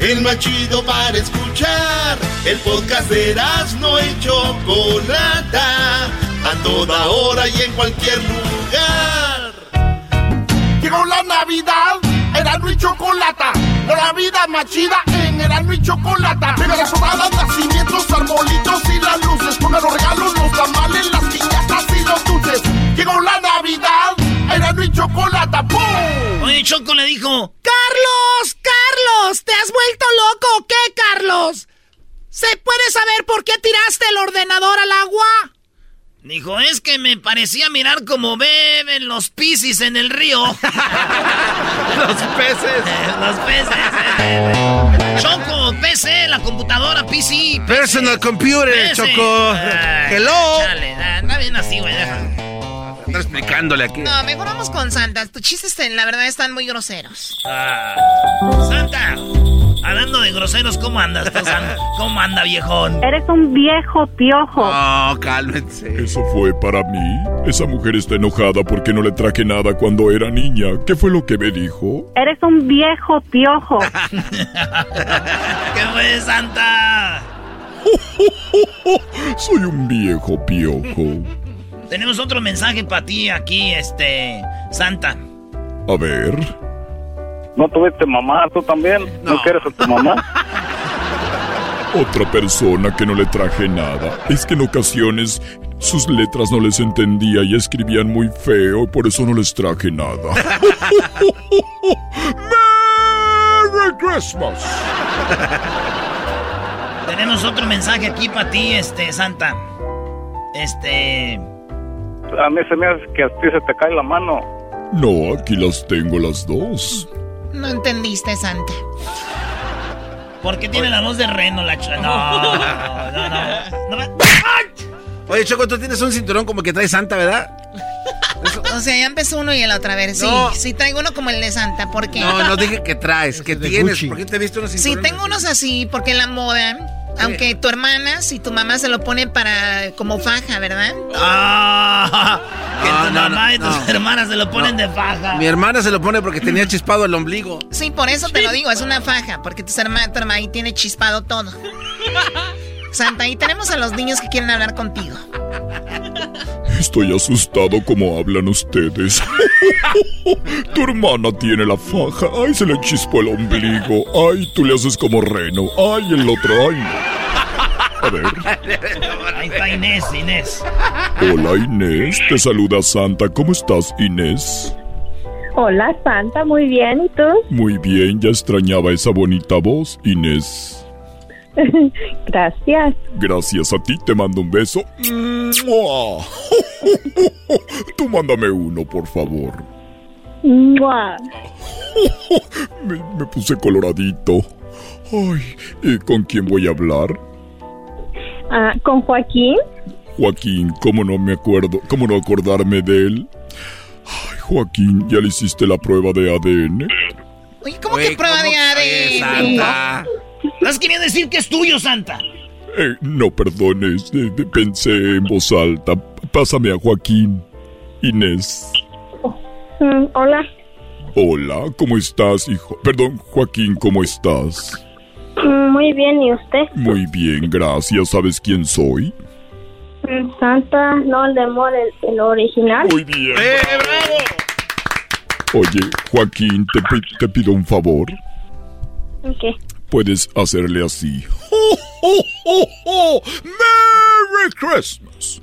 Speaker 13: El más chido para escuchar. El podcast de Erasno y Chocolata. A toda hora y en cualquier lugar.
Speaker 8: Llegó la Navidad, Erasmo y Chocolata. La vida más chida en Erasmo y Chocolata. Mira las sobradas, nacimientos, arbolitos y las luces. Con los regalos, los tamales, las piñatas y los dulces. Llegó la Navidad, Erasmo y Chocolata. ¡Pum!
Speaker 2: Oye, Choco le dijo.
Speaker 14: ¡Carlos! ¿Te has vuelto loco o qué, Carlos? ¿Se puede saber por qué tiraste el ordenador al agua?
Speaker 2: dijo, es que me parecía mirar como beben los piscis en el río.
Speaker 3: Los peces.
Speaker 2: los peces. Choco, PC, la computadora, PC.
Speaker 3: Personal computer,
Speaker 2: PC.
Speaker 3: Choco.
Speaker 2: Ay,
Speaker 3: Hello.
Speaker 2: Chale, anda bien así, güey.
Speaker 3: Está explicándole aquí.
Speaker 14: No, mejor vamos con Santa. Tus chistes, en- la verdad, están muy groseros.
Speaker 2: Ah. Santa, hablando de groseros, ¿cómo andas, ¿Cómo anda, viejón?
Speaker 26: Eres un viejo piojo.
Speaker 3: Oh, cálmense.
Speaker 7: Eso fue para mí. Esa mujer está enojada porque no le traje nada cuando era niña. ¿Qué fue lo que me dijo?
Speaker 26: Eres un viejo piojo.
Speaker 2: ¿Qué fue, Santa?
Speaker 7: Soy un viejo piojo.
Speaker 2: Tenemos otro mensaje para ti aquí, este, Santa.
Speaker 7: A ver.
Speaker 25: ¿No tuviste mamá tú también? ¿No, quieres a tu mamá?
Speaker 7: Otra persona que no le traje nada. Es que en ocasiones sus letras no les entendía y escribían muy feo, por eso no les traje nada. ¡Merry Christmas!
Speaker 2: Tenemos otro mensaje aquí para ti, este, Santa. Este.
Speaker 25: A mí se me hace que a ti se te cae la mano.
Speaker 7: No, aquí las tengo las dos.
Speaker 14: No entendiste, Santa.
Speaker 2: ¿Por qué tiene la voz de reno la ch... No, no,
Speaker 3: no. Oye, Choco, tú tienes un cinturón como que trae Santa, ¿verdad?
Speaker 14: O sea, ya empezó uno y el otra vez. Sí, sí traigo uno como el de Santa, ¿por qué?
Speaker 3: No, no dije que traes, que tienes. ¿Por qué te he visto unos
Speaker 14: cinturones? Sí, tengo unos así, porque la moda aunque tu hermana, si tu mamá se lo pone para como faja, ¿verdad?
Speaker 2: Ah, que tu mamá y tus hermanas se lo ponen de faja.
Speaker 3: Mi hermana se lo pone porque tenía chispado el ombligo.
Speaker 14: Sí, por eso te lo digo, es una faja, porque tu hermana, tu hermana ahí tiene chispado todo. Santa, y tenemos a los niños que quieren hablar contigo.
Speaker 7: Estoy asustado como hablan ustedes. tu hermana tiene la faja. Ay, se le chispó el ombligo. Ay, tú le haces como reno. Ay, el otro. Ay. A ver.
Speaker 2: Ahí está Inés, Inés.
Speaker 7: Hola, Inés. Te saluda Santa. ¿Cómo estás, Inés?
Speaker 26: Hola, Santa. Muy bien. ¿Y tú?
Speaker 7: Muy bien. Ya extrañaba esa bonita voz, Inés.
Speaker 26: Gracias.
Speaker 7: Gracias a ti, te mando un beso. Tú mándame uno, por favor. Me, puse coloradito. Ay, ¿y con quién voy a hablar?
Speaker 26: Ah, ¿Con Joaquín?
Speaker 7: Joaquín, ¿cómo no me acuerdo? ¿Cómo no acordarme de él? Ay, Joaquín, ¿ya le hiciste la prueba de ADN?
Speaker 14: Oye, ¿cómo que prueba de ADN?
Speaker 2: ¿Estás queriendo decir que es tuyo, Santa?
Speaker 7: Eh, no perdones, eh, pensé en voz alta. Pásame a Joaquín. Inés.
Speaker 26: Mm, hola.
Speaker 7: Hola, ¿cómo estás, hijo? Perdón, Joaquín, ¿cómo estás?
Speaker 26: Mm, muy bien, ¿y usted?
Speaker 7: Muy bien, gracias. ¿Sabes quién soy?
Speaker 26: Mm, Santa, no el de amor, el, original.
Speaker 7: Muy bien. ¡Eh, bravo! Oye, Joaquín, te, te pido un favor.
Speaker 26: ¿Qué?
Speaker 7: Puedes hacerle así. ¡Ho, merry Christmas!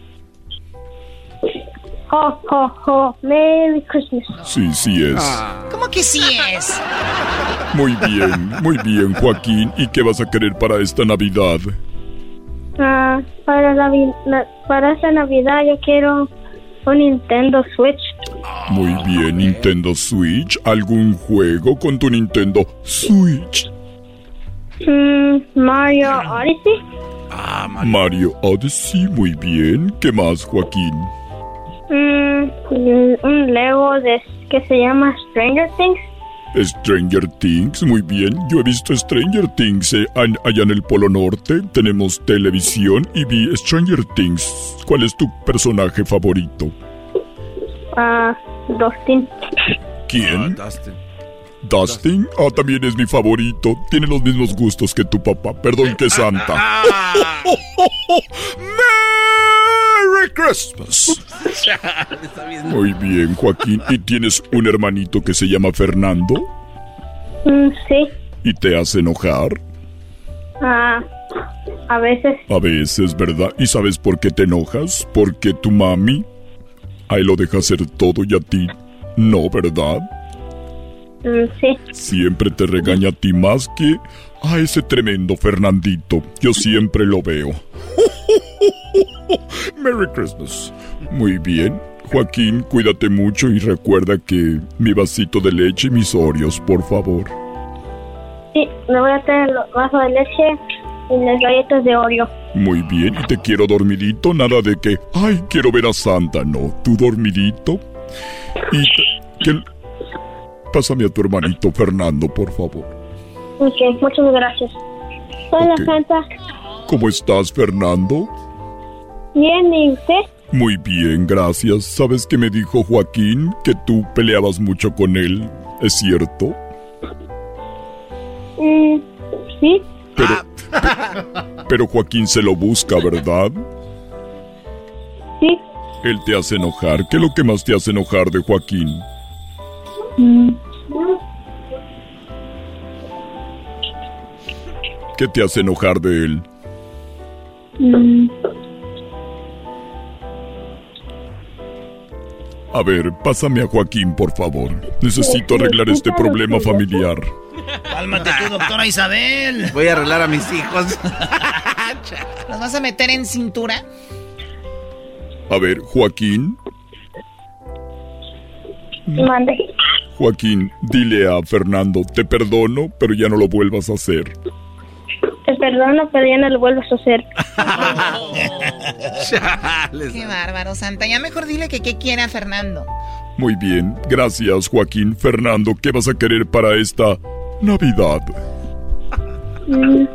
Speaker 26: ¡Ho, ho, ho! ¡Merry Christmas!
Speaker 7: Sí, sí es.
Speaker 14: Ah. ¿Cómo que sí es?
Speaker 7: Muy bien, muy bien, Joaquín. ¿Y qué vas a querer para esta Navidad?
Speaker 26: Ah, para, la, para esta Navidad yo quiero un Nintendo Switch.
Speaker 7: Muy bien, Nintendo Switch. ¿Algún juego con tu Nintendo Switch?
Speaker 26: Mm, Mario Odyssey.
Speaker 7: Ah, Mario. Odyssey, muy bien. ¿Qué más, Joaquín?
Speaker 26: Mm, un Lego de, que se llama Stranger Things.
Speaker 7: Stranger Things, muy bien. Yo he visto Stranger Things eh, allá en el Polo Norte. Tenemos televisión y vi Stranger Things. ¿Cuál es tu personaje favorito?
Speaker 26: Ah, Dustin.
Speaker 7: ¿Quién? Ah, Dustin. Dustin, ah, también es mi favorito. Tiene los mismos gustos que tu papá. Perdón que Santa. ¡Merry Christmas! Muy bien, Joaquín. ¿Y tienes un hermanito que se llama Fernando?
Speaker 26: Mm, sí.
Speaker 7: ¿Y te hace enojar?
Speaker 26: Ah, a veces.
Speaker 7: A veces, ¿verdad? ¿Y sabes por qué te enojas? Porque tu mami ahí lo deja hacer todo y a ti no, ¿verdad?
Speaker 26: Mm, sí.
Speaker 7: Siempre te regaña a ti más que a ese tremendo Fernandito. Yo siempre lo veo. Merry Christmas. Muy bien. Joaquín, cuídate mucho y recuerda que mi vasito de leche y mis Oreos, por favor.
Speaker 26: Sí, me voy a traer el vaso de leche y las galletas de Oreo.
Speaker 7: Muy bien, y te quiero dormidito, nada de que, ay, quiero ver a Santa, no, tú dormidito. Y que Pásame a tu hermanito Fernando, por favor.
Speaker 26: Ok, muchas gracias. Hola. Santa.
Speaker 7: ¿Cómo estás, Fernando?
Speaker 26: Bien, ¿y usted?
Speaker 7: Muy bien, gracias. ¿Sabes que me dijo Joaquín que tú peleabas mucho con él? ¿Es cierto?
Speaker 26: Mm, sí.
Speaker 7: Pero, pero Joaquín se lo busca, ¿verdad?
Speaker 26: Sí.
Speaker 7: Él te hace enojar. ¿Qué es lo que más te hace enojar de Joaquín?
Speaker 26: Mm,
Speaker 7: ¿Qué te hace enojar de él?
Speaker 26: mm,
Speaker 7: A ver, pásame a Joaquín, por favor. Necesito arreglar este problema familiar.
Speaker 2: Cálmate tú, doctora Isabel.
Speaker 3: Voy a arreglar a mis hijos.
Speaker 14: ¿Los vas a meter en cintura?
Speaker 7: A ver, Joaquín,
Speaker 26: Mande.
Speaker 7: Joaquín, dile a Fernando, te perdono, pero ya no lo vuelvas a hacer.
Speaker 26: Te perdono, pero ya no lo vuelvas a hacer.
Speaker 14: Qué bárbaro, Santa. Ya mejor dile que qué quiere a Fernando.
Speaker 7: Muy bien, gracias Joaquín. Fernando, ¿qué vas a querer para esta Navidad?
Speaker 26: Mm,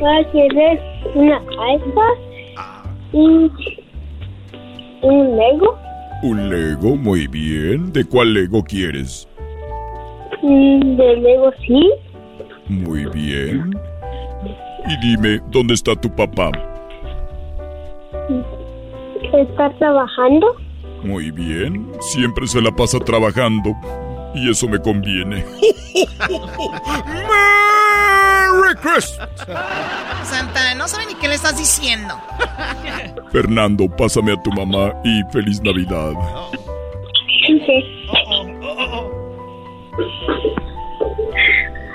Speaker 26: voy a querer una iPad y un Lego.
Speaker 7: Un Lego, muy bien. ¿De cuál Lego quieres?
Speaker 26: Mm, de Lego sí.
Speaker 7: Muy bien. Y dime, ¿dónde está tu papá?
Speaker 26: Está trabajando.
Speaker 7: Muy bien, siempre se la pasa trabajando. Y eso me conviene. ¡Merry Christmas!
Speaker 14: Santa, no sabe ni qué le estás diciendo.
Speaker 7: Fernando, pásame a tu mamá y feliz Navidad.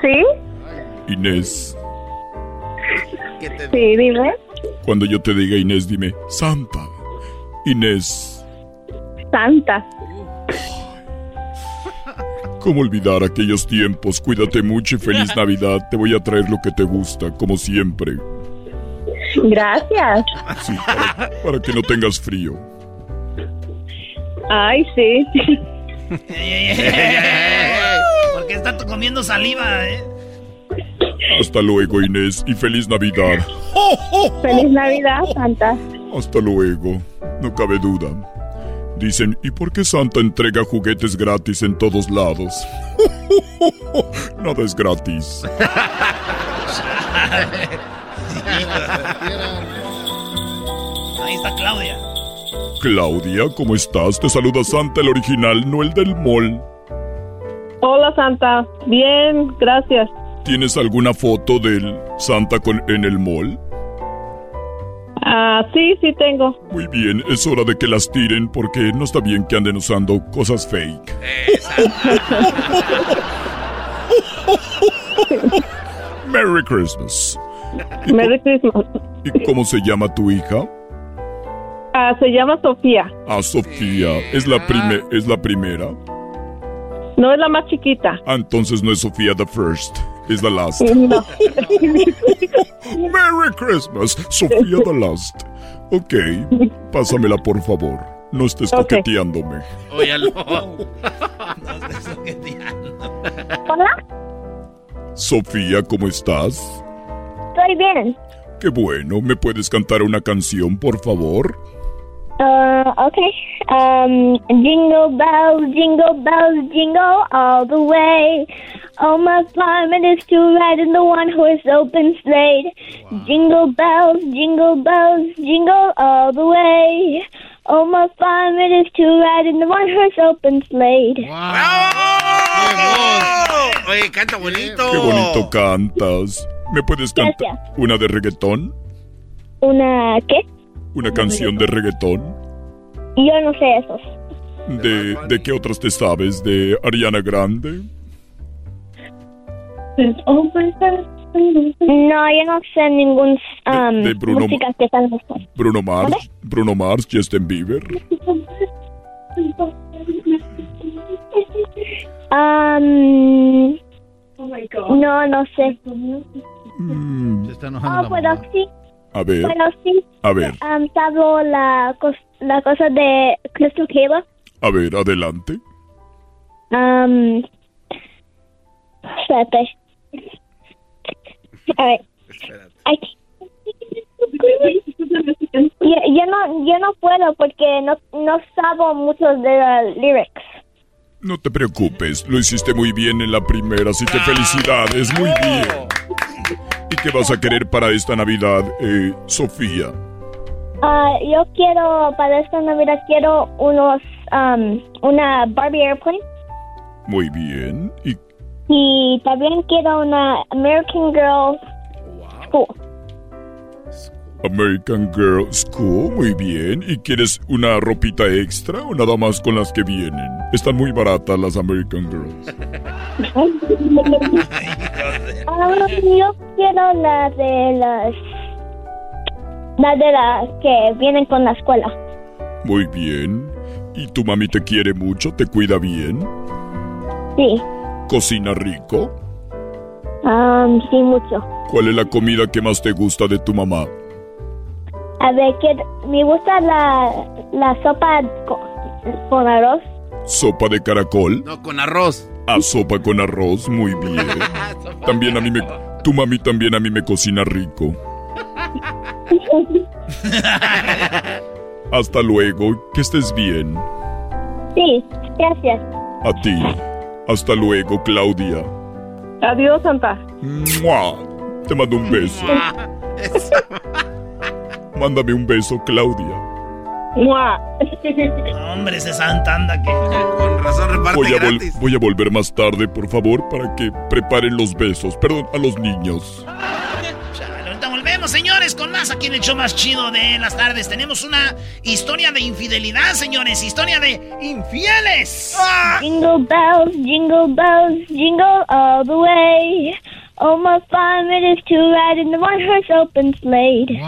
Speaker 26: ¿Sí?
Speaker 7: Inés,
Speaker 26: Sí, dime.
Speaker 7: cuando yo te diga Inés, dime, Santa. Inés,
Speaker 26: Santa.
Speaker 7: ¿cómo olvidar aquellos tiempos? Cuídate mucho y feliz Navidad. Te voy a traer lo que te gusta, como siempre.
Speaker 26: Gracias.
Speaker 7: Sí, para, para que no tengas frío.
Speaker 26: Ay, sí.
Speaker 2: Porque está comiendo saliva, ¿eh?
Speaker 7: Hasta luego, Inés, y feliz Navidad.
Speaker 26: Feliz Navidad, Santa.
Speaker 7: Hasta luego, no cabe duda. Dicen, ¿y por qué Santa entrega juguetes gratis en todos lados? Nada es gratis.
Speaker 2: Ahí está Claudia.
Speaker 7: Claudia, ¿cómo estás? Te saluda Santa el original, no el del mall.
Speaker 26: Hola, Santa. Bien, gracias.
Speaker 7: ¿Tienes alguna foto del Santa con, en el mall?
Speaker 26: Ah, sí, sí tengo.
Speaker 7: Muy bien, es hora de que las tiren porque no está bien que anden usando cosas fake. Merry Christmas.
Speaker 26: Merry Christmas.
Speaker 7: ¿Y cómo se llama tu hija?
Speaker 26: Ah, se llama Sofía.
Speaker 7: Ah, Sofía. ¿Es la, prime ¿Es la primera?
Speaker 26: No es la más chiquita.
Speaker 7: Ah, entonces no es Sofía the first. Es the last.
Speaker 26: No.
Speaker 7: Merry Christmas, Sofía the last. Ok, pásamela por favor. No estés coqueteándome.
Speaker 2: Óyalo.
Speaker 26: Hola.
Speaker 7: Sofía, ¿cómo estás?
Speaker 26: Estoy bien.
Speaker 7: Qué bueno. ¿Me puedes cantar una canción, por favor?
Speaker 26: Uh, okay. Um, jingle bells, jingle bells, jingle all the way. Oh, my fun it is to ride in the one horse open sleigh. Jingle bells, jingle bells, jingle all the way. Oh, my fun it is to ride in the one horse open sleigh. Wow!
Speaker 3: Oye, canta bonito.
Speaker 7: Qué bonito cantas. ¿Me puedes cantar
Speaker 26: Gracias.
Speaker 7: una de reggaetón?
Speaker 26: ¿Una qué?
Speaker 7: ¿Una canción de reggaetón?
Speaker 26: Yo no sé esos.
Speaker 7: ¿De, ¿De qué otras te sabes? ¿De Ariana Grande?
Speaker 26: No, yo no sé ningún um,
Speaker 7: de Bruno
Speaker 26: música que están
Speaker 7: ¿Bruno Mars? ¿Bruno Mars? ¿Justin Bieber?
Speaker 26: Um, no, no sé.
Speaker 7: Mm,
Speaker 6: Se está
Speaker 26: Oh,
Speaker 6: enojando la
Speaker 26: pero
Speaker 6: mamá.
Speaker 26: sí,
Speaker 7: a ver,
Speaker 26: pero sí.
Speaker 7: a ver,
Speaker 26: Um, sabo la, cos- la cosa de Crystal Cable.
Speaker 7: a ver, adelante.
Speaker 26: Um, espérate. A ver. Ay. Yo, yo no, yo no puedo porque no, no sabo muchos de los lyrics.
Speaker 7: No te preocupes, lo hiciste muy bien en la primera, así que felicidades, muy bien. ¿Y qué vas a querer para esta Navidad, eh, Sofía?
Speaker 26: Ah, yo quiero, para esta Navidad, quiero unos, um, una Barbie Airplane.
Speaker 7: Muy bien. ¿Y
Speaker 26: Y también quiero una American Girl School.
Speaker 7: American Girl School? Muy bien. ¿Y quieres una ropita extra o nada más con las que vienen? Están muy baratas las American Girls.
Speaker 26: Ah, yo quiero la de las... La de las que vienen con la escuela.
Speaker 7: Muy bien. ¿Y tu mami te quiere mucho? ¿Te cuida bien?
Speaker 26: Sí.
Speaker 7: ¿Cocina rico?
Speaker 26: Um, sí, mucho.
Speaker 7: ¿Cuál es la comida que más te gusta de tu mamá?
Speaker 26: A ver, que me gusta la, la sopa con, con arroz.
Speaker 7: ¿Sopa de caracol?
Speaker 3: No, con arroz.
Speaker 7: Ah, sopa con arroz, muy bien. También a mí me... Tu mami también a mí me cocina rico. Hasta luego, que estés bien.
Speaker 26: Sí, gracias.
Speaker 7: A ti. Hasta luego, Claudia.
Speaker 27: Adiós, Santa.
Speaker 7: ¡Mua! Te mando un beso. Mándame un beso, Claudia.
Speaker 2: Hombre, ese Santa anda que...
Speaker 3: Con razón reparte
Speaker 7: Voy a, vol-
Speaker 3: gratis.
Speaker 7: voy a volver más tarde, por favor, para que preparen los besos. Perdón, a los niños.
Speaker 2: Chale, ahorita volvemos, señores, con más aquí en el show más chido de las tardes. Tenemos una historia de infidelidad, señores. Historia de infieles.
Speaker 26: Jingle bells, jingle bells, jingle all the way. Oh, my fun it is to ride in the one-horse open sleigh.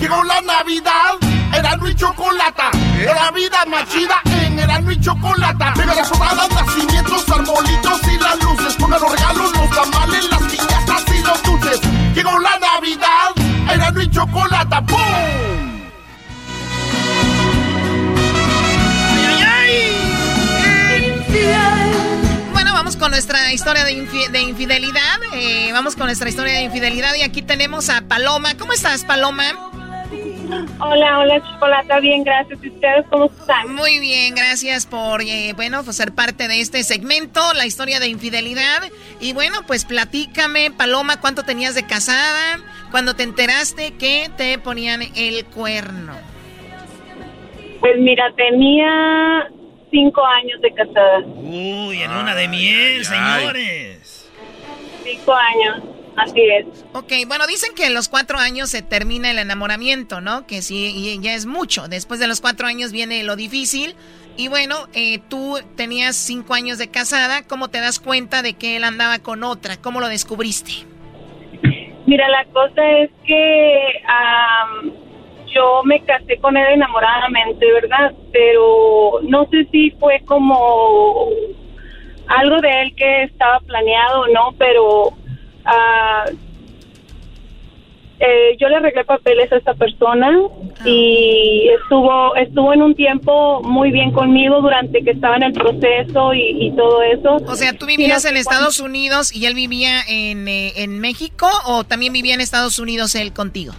Speaker 28: Llegó la Navidad, Erasmo y Chocolata. La vida más chida en Erasmo y Chocolata. Mega las sonadas, nacimientos, arbolitos y las luces. Pongan los regalos, los tamales, las piñatas y los dulces. Llegó la Navidad, Erasmo y Chocolata. ¡Pum!
Speaker 14: Bueno, vamos con nuestra historia de, infi- de infidelidad. Eh, vamos con nuestra historia de infidelidad y aquí tenemos a Paloma. ¿Cómo estás, Paloma?
Speaker 27: Hola, hola, Chocolata, bien, gracias. ¿Y ustedes cómo están?
Speaker 14: Muy bien, gracias por, eh, bueno, pues ser parte de este segmento, la historia de infidelidad. Y bueno, pues platícame, Paloma, ¿cuánto tenías de casada? Cuando te enteraste que te ponían el cuerno.
Speaker 27: Pues mira, tenía cinco años de casada.
Speaker 2: Uy, en luna de miel, señores.
Speaker 27: Cinco años, así es.
Speaker 14: Ok, bueno, dicen que en los cuatro años se termina el enamoramiento, ¿no? Que sí, y ya es mucho. Después de los cuatro años viene lo difícil. Y bueno, eh, tú tenías cinco años de casada. ¿Cómo te das cuenta de que él andaba con otra? ¿Cómo lo descubriste?
Speaker 27: Mira, la cosa es que am, yo me casé con él enamoradamente, ¿verdad? Pero no sé si fue como algo de él que estaba planeado o no, pero ah, eh, yo le arreglé papeles a esta persona y estuvo estuvo en un tiempo muy bien conmigo durante que estaba en el proceso y, y todo eso.
Speaker 14: O sea, ¿tú vivías en Estados Unidos y él vivía en, eh, en México o también vivía en Estados Unidos él contigo?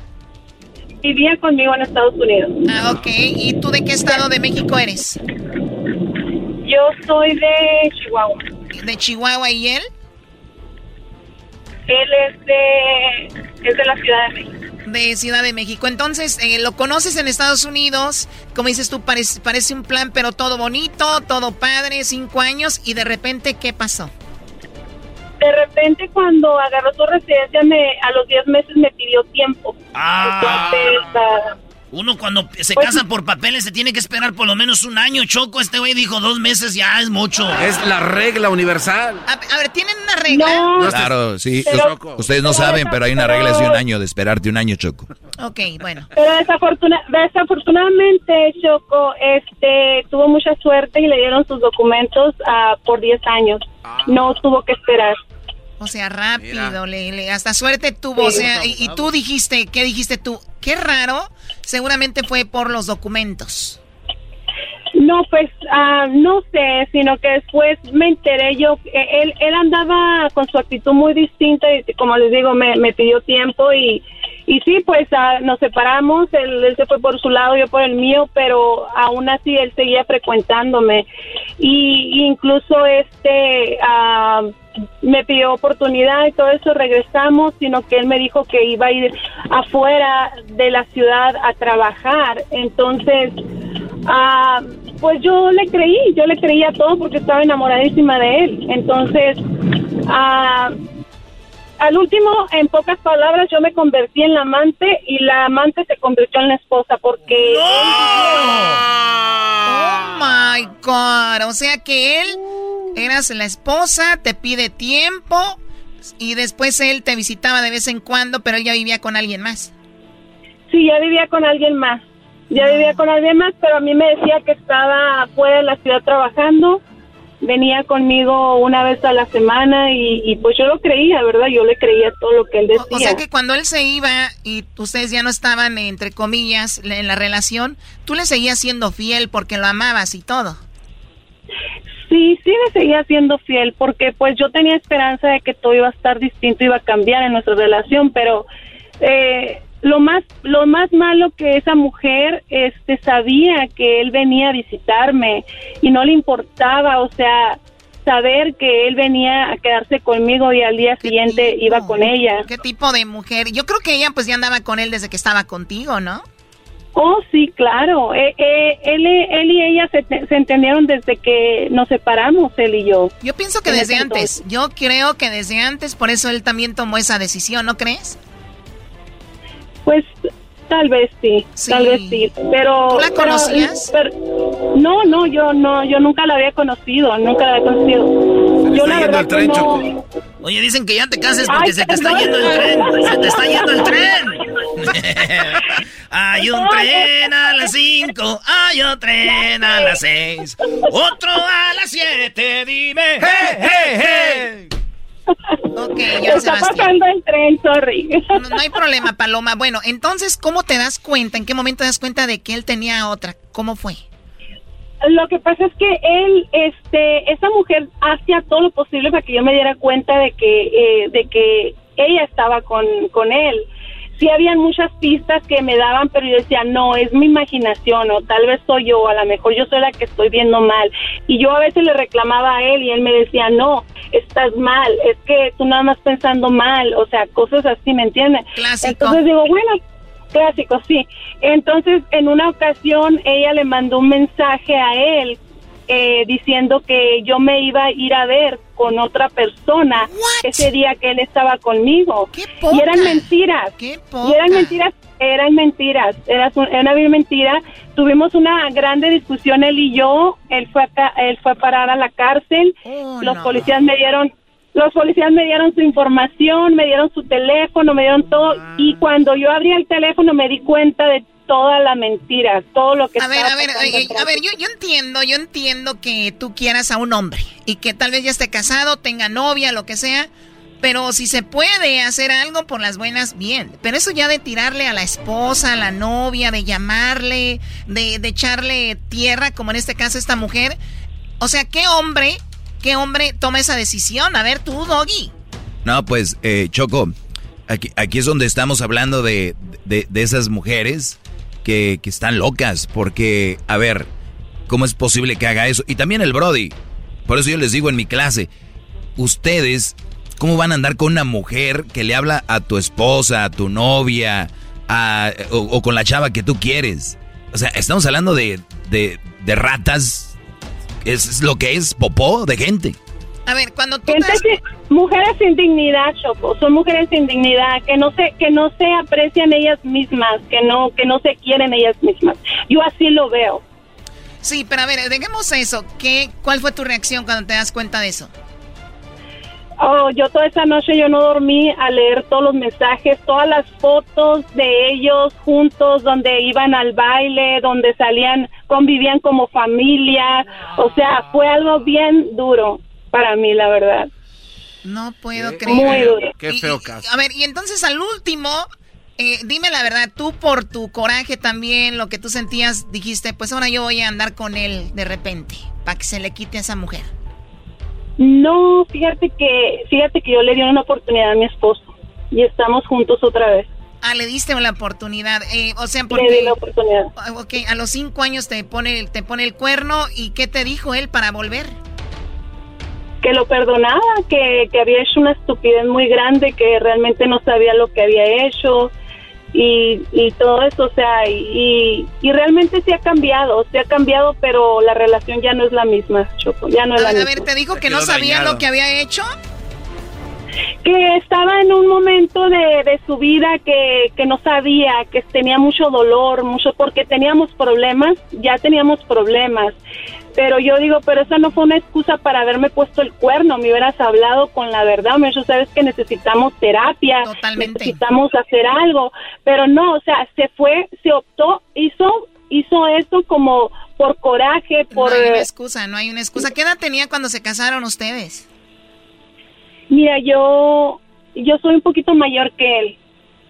Speaker 27: Vivía conmigo en Estados Unidos.
Speaker 14: Ah, ok. ¿Y tú de qué estado de México eres?
Speaker 27: Yo soy de Chihuahua.
Speaker 14: ¿De Chihuahua y él?
Speaker 27: Él es de, es de la Ciudad de México.
Speaker 14: De Ciudad de México. Entonces, eh, lo conoces en Estados Unidos, como dices tú, parece, parece un plan, pero todo bonito, todo padre, cinco años, y de repente, ¿qué pasó?
Speaker 27: de repente cuando agarró su residencia, me, a los 10 meses me pidió tiempo.
Speaker 2: Ah.
Speaker 27: Entonces, ah,
Speaker 2: Uno cuando se
Speaker 27: Pues-
Speaker 2: casa por papeles se tiene que esperar por lo menos un año, Choco. Este güey dijo dos meses ya es mucho.
Speaker 3: Es la regla universal.
Speaker 14: A, a ver, ¿tienen una regla?
Speaker 4: Claro, sí.
Speaker 27: Pero-
Speaker 4: Ustedes no
Speaker 27: pero
Speaker 4: saben, pero hay una regla de un año, de esperarte un año, Choco.
Speaker 14: Ok, bueno.
Speaker 27: Pero desafortuna- desafortunadamente, Choco, este, tuvo mucha suerte y le dieron sus documentos ah, por 10 años. No tuvo que esperar.
Speaker 14: O sea, rápido, le, le- hasta suerte tuvo. O sea, y, y tú dijiste, ¿qué dijiste tú? Qué raro, seguramente fue por los documentos.
Speaker 27: No, pues ah, no sé, sino que después me enteré yo, eh, él, él andaba con su actitud muy distinta y como les digo, me, me pidió tiempo y, y sí, pues ah, nos separamos, él, él se fue por su lado, yo por el mío, pero aún así él seguía frecuentándome y, y incluso este ah, me pidió oportunidad y todo eso, regresamos, sino que él me dijo que iba a ir afuera de la ciudad a trabajar, entonces... Ah, pues yo le creí, yo le creía todo porque estaba enamoradísima de él. Entonces, ah, al último, en pocas palabras, yo me convertí en la amante y la amante se convirtió en la esposa porque...
Speaker 14: Oh my God. O sea que él eras la esposa, te pide tiempo y después él te visitaba de vez en cuando, pero él ya vivía con alguien más.
Speaker 27: Sí, ya vivía con alguien más. Ya vivía con alguien más, pero a mí me decía que estaba fuera de la ciudad trabajando. Venía conmigo una vez a la semana y, y pues yo lo creía, ¿verdad? Yo le creía todo lo que él decía.
Speaker 14: O sea que cuando él se iba y ustedes ya no estaban, entre comillas, en la relación, tú le seguías siendo fiel porque lo amabas y todo.
Speaker 27: Sí, sí me seguía siendo fiel porque pues yo tenía esperanza de que todo iba a estar distinto, iba a cambiar en nuestra relación, pero eh, lo más lo más malo que esa mujer este sabía que él venía a visitarme y no le importaba, o sea, saber que él venía a quedarse conmigo y al día siguiente iba con ella.
Speaker 14: ¿Qué tipo de mujer? Yo creo que ella pues ya andaba con él desde que estaba contigo, ¿no?
Speaker 27: Oh, sí, claro. Eh, eh, él, él y ella se, se entendieron desde que nos separamos, él y yo.
Speaker 14: Yo pienso que desde antes. Yo creo que desde antes, por eso él también tomó esa decisión, ¿no crees?
Speaker 27: Pues tal vez sí, tal vez sí, pero
Speaker 14: ¿Tú la conocías?
Speaker 27: pero- no, no, yo no, yo nunca la había conocido, nunca la había conocido. yo la verdad que no.
Speaker 2: Oye, dicen que ya te cases porque
Speaker 27: Ay,
Speaker 2: se te está yendo el tren. Se te está yendo el tren. hay un tren a las 5, hay otro tren a las 6, otro a las 7, dime. ¡Hey, hey, hey!
Speaker 14: Ok, ya
Speaker 27: Está
Speaker 14: Sebastián.
Speaker 27: pasando el tren, sorry.
Speaker 14: No, no hay problema, Paloma. Bueno, entonces, ¿cómo te das cuenta? ¿En qué momento te das cuenta de que él tenía otra? ¿Cómo fue?
Speaker 27: Lo que pasa es que él, este, esa mujer hacía todo lo posible para que yo me diera cuenta de que, eh, de que ella estaba con, con él. Sí habían muchas pistas que me daban, pero yo decía, no, es mi imaginación, o tal vez soy yo, a lo mejor yo soy la que estoy viendo mal. Y yo a veces le reclamaba a él y él me decía, no, estás mal, es que tú nada más pensando mal, o sea, cosas así, ¿me entiendes?
Speaker 14: Clásico.
Speaker 27: Entonces digo, bueno, clásico, sí. Entonces, en una ocasión, ella le mandó un mensaje a él eh, diciendo que yo me iba a ir a ver con otra persona ese día que él estaba conmigo. y eran mentiras. Y eran mentiras, eran mentiras, era, una vil mentira. Tuvimos una grande discusión él y yo. Él fue acá, él fue a parar a la cárcel. Los policías me dieron los policías me dieron su información, me dieron su teléfono, me dieron todo y cuando yo abrí el teléfono me di cuenta de toda la mentira, todo lo que
Speaker 14: A ver, a ver, eh,
Speaker 27: atrás.
Speaker 14: a ver, yo, yo entiendo, yo entiendo que tú quieras a un hombre y que tal vez ya esté casado, tenga novia, lo que sea, pero si se puede hacer algo por las buenas, bien. Pero eso ya de tirarle a la esposa, a la novia, de llamarle, de, de echarle tierra, como en este caso esta mujer, o sea, ¿qué hombre, qué hombre toma esa decisión? A ver, tú, Doggy.
Speaker 4: No, pues, eh, Choco, aquí, aquí es donde estamos hablando de, de, de esas mujeres que, que están locas, porque, a ver, ¿cómo es posible que haga eso? Y también el Brody, por eso yo les digo en mi clase, ustedes, ¿cómo van a andar con una mujer que le habla a tu esposa, a tu novia, a- o, con la chava que tú quieres? O sea, estamos hablando de, de, de ratas, es, es lo que es popó de gente.
Speaker 14: A ver, cuando tú
Speaker 27: Gente sin- mujeres sin dignidad, Choco, son mujeres sin dignidad que no se que no se aprecian ellas mismas, que no que no se quieren ellas mismas. Yo así lo veo.
Speaker 14: Sí, pero a ver, dejemos eso. ¿Qué, ¿Cuál fue tu reacción cuando te das cuenta de eso?
Speaker 27: Oh, yo toda esa noche yo no dormí a leer todos los mensajes, todas las fotos de ellos juntos, donde iban al baile, donde salían, convivían como familia. O sea, fue algo bien duro para mí, la verdad.
Speaker 14: No puedo
Speaker 27: Qué
Speaker 14: creer.
Speaker 27: Muy duro.
Speaker 3: Qué feo
Speaker 14: y-
Speaker 3: caso.
Speaker 14: A ver, y entonces al último, eh, dime la verdad, tú por tu coraje también, lo que tú sentías, dijiste, pues ahora yo voy a andar con él de repente, para que se le quite a esa mujer.
Speaker 27: No, fíjate que fíjate que yo le di una oportunidad a mi esposo y estamos juntos otra vez.
Speaker 14: Ah, le diste la oportunidad. eh, o sea,
Speaker 27: Le
Speaker 14: porque...
Speaker 27: di la oportunidad.
Speaker 14: Ok, a los cinco años te pone, te pone el cuerno y ¿qué te dijo él para volver?
Speaker 27: Que lo perdonaba, que, que había hecho una estupidez muy grande, que realmente no sabía lo que había hecho y, y todo eso, o sea, y, y realmente sí ha cambiado, sí ha cambiado, pero la relación ya no es la misma, Choco, ya no es
Speaker 14: A
Speaker 27: la
Speaker 14: a
Speaker 27: misma.
Speaker 14: ver, te dijo que no sabía lo que había hecho.
Speaker 27: que estaba en un momento de, de su vida que, que no sabía, que tenía mucho dolor, mucho, porque teníamos problemas, ya teníamos problemas. Pero yo digo, pero esa no fue una excusa para haberme puesto el cuerno, me hubieras hablado con la verdad, me dijo, sabes que necesitamos terapia, necesitamos hacer algo, pero no, o sea, se fue, se optó, hizo, hizo eso como por coraje, por...
Speaker 14: no hay una
Speaker 27: eh,
Speaker 14: excusa, no hay una excusa. ¿Qué edad tenía cuando se casaron ustedes?
Speaker 27: Mira, yo yo soy un poquito mayor que él.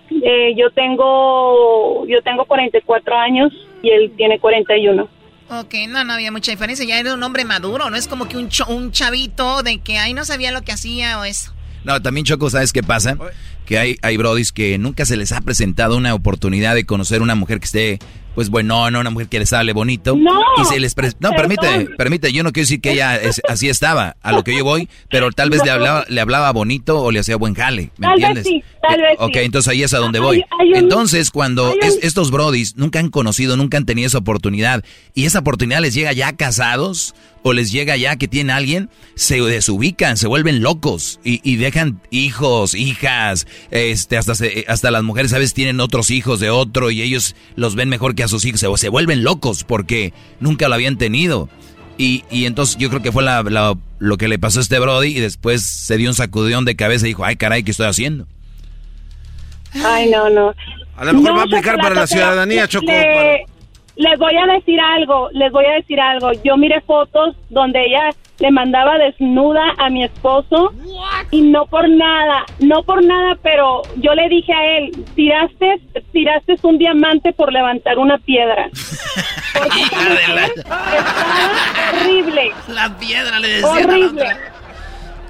Speaker 27: Eh, yo tengo yo tengo 44 años y él tiene 41.
Speaker 14: Ok, no, no había mucha diferencia. Ya era un hombre maduro, no es como que un, cho- un chavito de que ahí no sabía lo que hacía o eso.
Speaker 4: No, también Choco, ¿sabes qué pasa? Que hay, hay brodis que nunca se les ha presentado una oportunidad de conocer una mujer que esté, pues bueno, no, una mujer que les hable bonito.
Speaker 27: No,
Speaker 4: y se les pre- No, permite, permite, yo no quiero decir que ella es- así estaba, a lo que yo voy, pero tal vez le hablaba, le hablaba bonito o le hacía buen jale, ¿me
Speaker 27: Tal vez
Speaker 4: entiendes?
Speaker 27: sí, tal
Speaker 4: Eh,
Speaker 27: vez
Speaker 4: ok,
Speaker 27: sí.
Speaker 4: entonces ahí es a donde voy.
Speaker 27: hay un-
Speaker 4: entonces, cuando
Speaker 27: un-
Speaker 4: estos brodis nunca han conocido, nunca han tenido esa oportunidad, y esa oportunidad les llega ya casados, o les llega ya que tienen a alguien, se desubican, se vuelven locos y, y dejan hijos, hijas, este, hasta, se- hasta las mujeres a veces tienen otros hijos de otro y ellos los ven mejor que a sus hijos, se, se vuelven locos porque nunca lo habían tenido. Y, y entonces yo creo que fue la- la- lo que le pasó a este Brody y después se dio un sacudón de cabeza y dijo, ay caray, ¿qué estoy haciendo?
Speaker 27: Ay, no, no.
Speaker 3: A lo mejor
Speaker 27: No,
Speaker 3: va a aplicar para la ciudadanía, Choco.
Speaker 27: le-
Speaker 3: para-
Speaker 27: Les voy a decir algo, les voy a decir algo. Yo miré fotos donde ella le mandaba desnuda a mi esposo y no por nada, no por nada, pero yo le dije a él, tiraste, tiraste un diamante por levantar una piedra. Porque esa mujer estaba horrible.
Speaker 2: La piedra le decía la
Speaker 27: Horrible.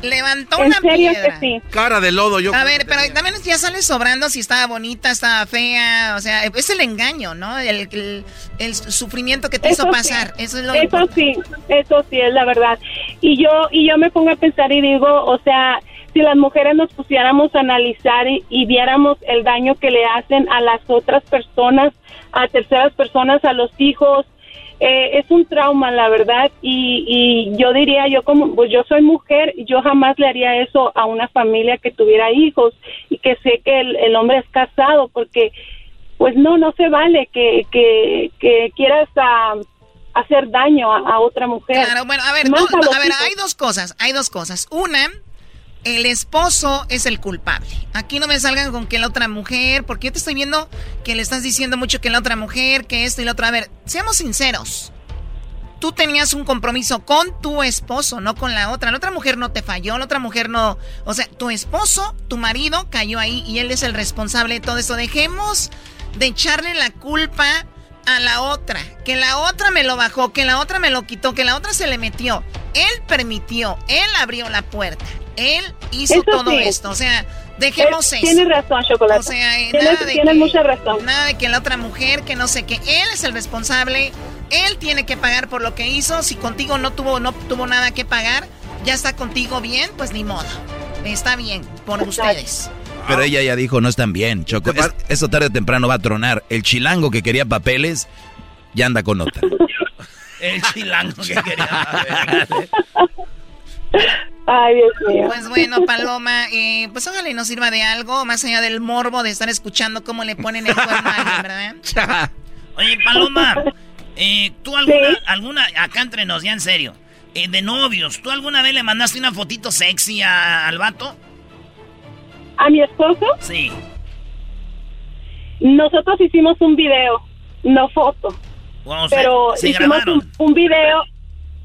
Speaker 14: Levantó
Speaker 27: En
Speaker 14: una
Speaker 27: serio
Speaker 14: piedra.
Speaker 27: que sí.
Speaker 3: Cara de lodo, yo.
Speaker 14: A ver, pero también ya sale sobrando si estaba bonita, estaba fea, o sea, es el engaño, ¿no? El, el- el sufrimiento que te hizo
Speaker 27: sí.
Speaker 14: pasar, eso es lo
Speaker 27: Eso
Speaker 14: importante.
Speaker 27: sí, eso sí es la verdad. Y yo y yo me pongo a pensar y digo, o sea, si las mujeres nos pusiéramos a analizar y, y viéramos el daño que le hacen a las otras personas, a terceras personas, a los hijos, eh, es un trauma, la verdad. Y, y yo diría, yo como, pues yo soy mujer, yo jamás le haría eso a una familia que tuviera hijos y que sé que el, el hombre es casado, porque pues no, no se vale que, que, que quieras hacer daño a, a otra mujer.
Speaker 14: Claro, bueno, a ver, no,
Speaker 27: a
Speaker 14: ver,
Speaker 27: hijos.
Speaker 14: hay dos cosas, hay dos cosas. Una, el esposo es el culpable. Aquí no me salgan con que la otra mujer, porque yo te estoy viendo que le estás diciendo mucho que la otra mujer, que esto y lo otro. A ver, seamos sinceros. Tú tenías un compromiso con tu esposo, no con la otra. La otra mujer no te falló, la otra mujer no... O sea, tu esposo, tu marido cayó ahí y él es el responsable de todo eso. Dejemos de echarle la culpa a la otra. Que la otra me lo bajó, que la otra me lo quitó, que la otra se le metió. Él permitió, él abrió la puerta, él hizo
Speaker 27: Eso
Speaker 14: todo
Speaker 27: sí.
Speaker 14: esto. O sea, dejemos eso.
Speaker 27: Tienes razón, Chocolate.
Speaker 14: O sea,
Speaker 27: tienes
Speaker 14: nada de
Speaker 27: tienes
Speaker 14: que-
Speaker 27: mucha razón.
Speaker 14: Nada de que la otra mujer, que no sé qué. Él es el responsable. Él tiene que pagar por lo que hizo. Si contigo no tuvo, no tuvo nada que pagar, ya está contigo bien, pues ni modo. Está bien, por ustedes.
Speaker 4: Pero ella ya dijo, no están bien, Choco. Es- eso tarde o temprano va a tronar. El chilango que quería papeles, ya anda con otra.
Speaker 2: El chilango que quería.
Speaker 27: Ay, Dios mío.
Speaker 14: Pues bueno, Paloma, eh, pues ojalá y nos sirva de algo, más allá del morbo de estar escuchando cómo le ponen el cuerno a alguien, ¿verdad?
Speaker 2: Oye, Paloma, eh, ¿tú alguna, alguna, acá entre nos, ya en serio, eh, de novios, ¿tú alguna vez le mandaste una fotito sexy a- al vato?
Speaker 27: ¿A mi esposo?
Speaker 2: Sí.
Speaker 27: Nosotros hicimos un video, no foto.
Speaker 2: Sea,
Speaker 27: pero
Speaker 2: se
Speaker 27: hicimos
Speaker 2: grabaron.
Speaker 27: un, un video,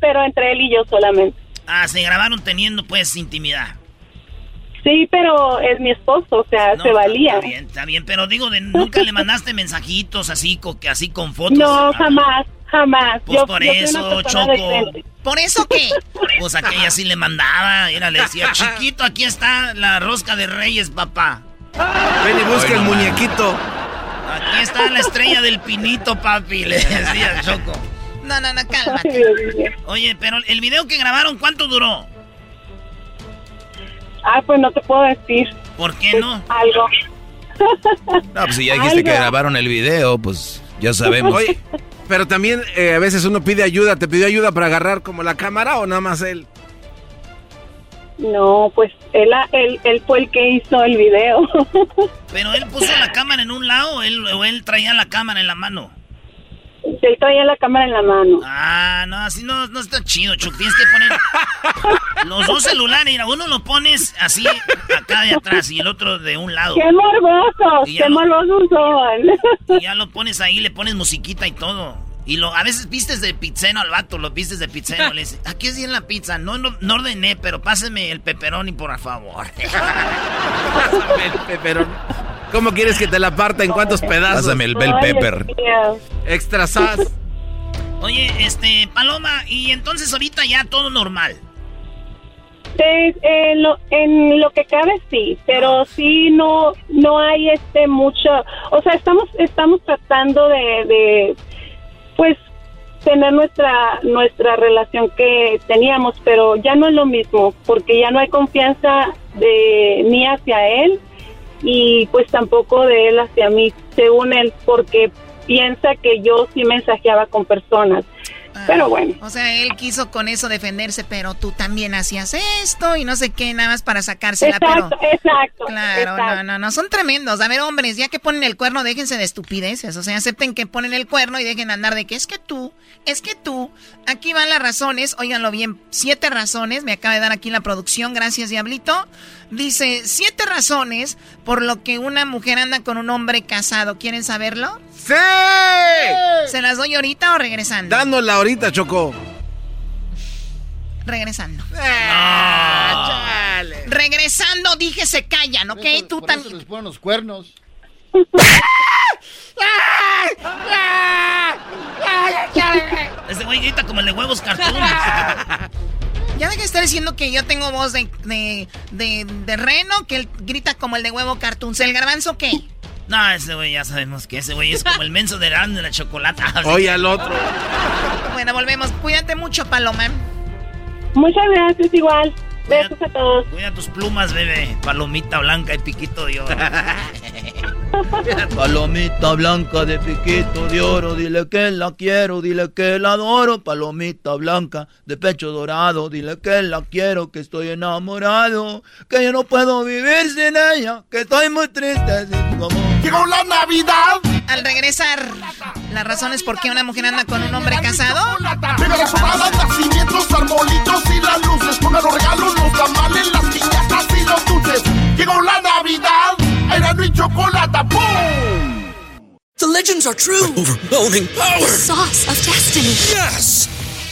Speaker 27: pero entre él y yo solamente.
Speaker 2: Ah, se grabaron teniendo pues intimidad.
Speaker 27: Sí, pero es mi esposo, o sea,
Speaker 2: No,
Speaker 27: se valía.
Speaker 2: Está bien, está bien, pero digo, de, nunca le mandaste mensajitos así, co- que así con fotos.
Speaker 27: No, jamás, jamás.
Speaker 2: Pues
Speaker 27: yo,
Speaker 2: por
Speaker 27: yo
Speaker 2: eso, Choco.
Speaker 27: decente.
Speaker 14: ¿Por eso qué?
Speaker 2: Pues aquella sí le mandaba, era, le decía, chiquito, aquí está la rosca de reyes, papá.
Speaker 3: Ven y busca el muñequito.
Speaker 2: Aquí está la estrella del pinito, papi, le decía Choco.
Speaker 14: No, no, no, cálmate.
Speaker 2: Oye, pero el video que grabaron, ¿cuánto duró?
Speaker 27: Ah, pues no te puedo decir.
Speaker 2: ¿Por qué no?
Speaker 27: Algo.
Speaker 4: No, pues si ya dijiste que
Speaker 27: Algo.
Speaker 4: grabaron el video, pues ya sabemos.
Speaker 3: Oye, pero también eh, a veces uno pide ayuda. ¿Te pidió ayuda para agarrar como la cámara o nada más él?
Speaker 27: No, pues él, él, él fue el que hizo el video.
Speaker 2: Pero él puso la cámara en un lado o él, o él traía la cámara en la mano.
Speaker 27: Él traía la cámara en la mano.
Speaker 2: Ah, no, así no, no está chido, Choc. Tienes que poner los dos celulares. Mira, uno lo pones así acá de atrás y el otro de un lado.
Speaker 27: ¡Qué morbosos! ¡Qué
Speaker 2: lo-
Speaker 27: morbosos son!
Speaker 2: Y ya lo pones ahí, le pones musiquita y todo. Y lo, a veces vistes de pizzeno al vato, lo vistes de pizzeno. Le dices, aquí es bien la pizza. No, no, no ordené, pero páseme el pepperoni, por favor.
Speaker 3: Pero, ¿cómo quieres que te la parta en cuántos pedazos?
Speaker 4: Pásame el bell pepper.
Speaker 3: Extra sas.
Speaker 2: Oye, este, Paloma, y entonces ahorita ya todo normal.
Speaker 27: Sí, en lo, en lo que cabe sí, pero sí no no hay este mucho, o sea, estamos estamos tratando de, de pues tener nuestra nuestra relación que teníamos, pero ya no es lo mismo, porque ya no hay confianza de ni hacia él y pues tampoco de él hacia mí, según él, porque piensa que yo sí mensajeaba con personas. Pero bueno.
Speaker 14: O sea, él quiso con eso defenderse, pero tú también hacías esto y no sé qué, nada más para sacársela,
Speaker 27: Exacto,
Speaker 14: pero...
Speaker 27: exacto.
Speaker 14: Claro,
Speaker 27: exacto.
Speaker 14: no, no, no, son tremendos. A ver, hombres, ya que ponen el cuerno, déjense de estupideces. O sea, acepten que ponen el cuerno y dejen andar de que es que tú, es que tú. Aquí van las razones, óiganlo bien, siete razones, me acaba de dar aquí la producción, gracias Diablito. Dice, siete razones por lo que una mujer anda con un hombre casado. ¿Quieren saberlo?
Speaker 3: ¡Sí!
Speaker 14: ¿Se las doy ahorita o regresando?
Speaker 3: Dándole ahorita, Choco.
Speaker 14: Regresando.
Speaker 3: Ah,
Speaker 14: Regresando, dije se callan, ¿ok? Tú
Speaker 6: eso
Speaker 14: también.
Speaker 6: les ponen los cuernos.
Speaker 2: Este güey grita como el de huevos cartoon.
Speaker 14: Ya deja de estar diciendo que yo tengo voz de, de, de, de reno, que él grita como el de huevo cartoon. ¿El garbanzo qué?
Speaker 2: No, ese güey ya sabemos que ese güey es como el menso de grande de la chocolata.
Speaker 3: Oye al otro.
Speaker 14: Bueno, volvemos. Cuídate mucho, Paloma.
Speaker 27: Muchas gracias, igual. Besos a todos.
Speaker 2: Cuida tus plumas, bebé. Palomita blanca y piquito de oro.
Speaker 29: Palomita blanca de piquito de oro, dile que la quiero, dile que la adoro. Palomita blanca de pecho dorado, dile que la quiero, que estoy enamorado, que yo no puedo vivir sin ella, que estoy muy triste sin amor.
Speaker 8: Llegó la Navidad.
Speaker 14: Al regresar, las razones por qué una mujer anda con un hombre casado.
Speaker 8: Vive las sobradas, nacimientos, arbolitos y las luces. Pongan los regalos, los tamales, las piñatas y los dulces. Llegó la Navidad. Era mi chocolate. ¡Pum!
Speaker 30: The legends are true.
Speaker 24: Overwhelming power!
Speaker 30: The sauce of destiny.
Speaker 24: Yes!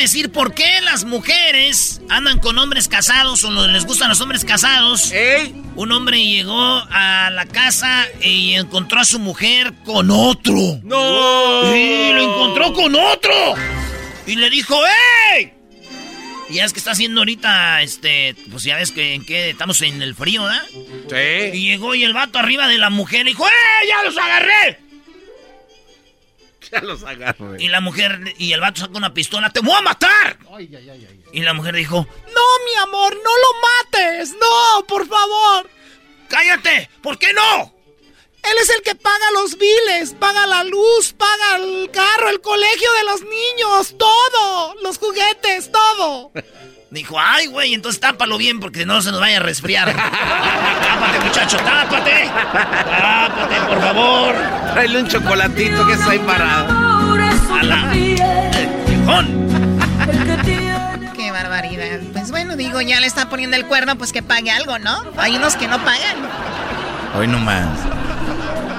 Speaker 2: decir por qué las mujeres andan con hombres casados o les gustan los hombres casados. Un hombre llegó a la casa y encontró a su mujer con otro.
Speaker 3: ¡No!
Speaker 2: Sí, lo encontró con otro. Y le dijo, ¡Ey! Y ya es que está haciendo ahorita, este, pues ya ves que en qué estamos en el frío, ¿verdad?
Speaker 3: Sí.
Speaker 2: Y llegó y el vato arriba de la mujer le dijo, ¡Eh, ya los agarré!
Speaker 3: Ya los agarré.
Speaker 2: Y la mujer, y el vato sacó una pistola, ¡te voy a matar! Y la mujer dijo, No, mi amor, no lo mates, no, por favor. Cállate, ¿por qué no?
Speaker 31: Él es el que paga los biles, paga la luz, paga el carro, el colegio de los niños, todo, los juguetes, todo.
Speaker 2: Dijo, ay, güey, entonces tápalo bien porque no se nos vaya a resfriar. tápate, muchacho, tápate. Tápate, por favor.
Speaker 3: Tráele un chocolatito que está ahí parado.
Speaker 2: A la...
Speaker 14: Qué barbaridad. Pues bueno, digo, ya le está poniendo el cuerno, pues que pague algo, ¿no? Hay unos que no pagan.
Speaker 4: Hoy no más.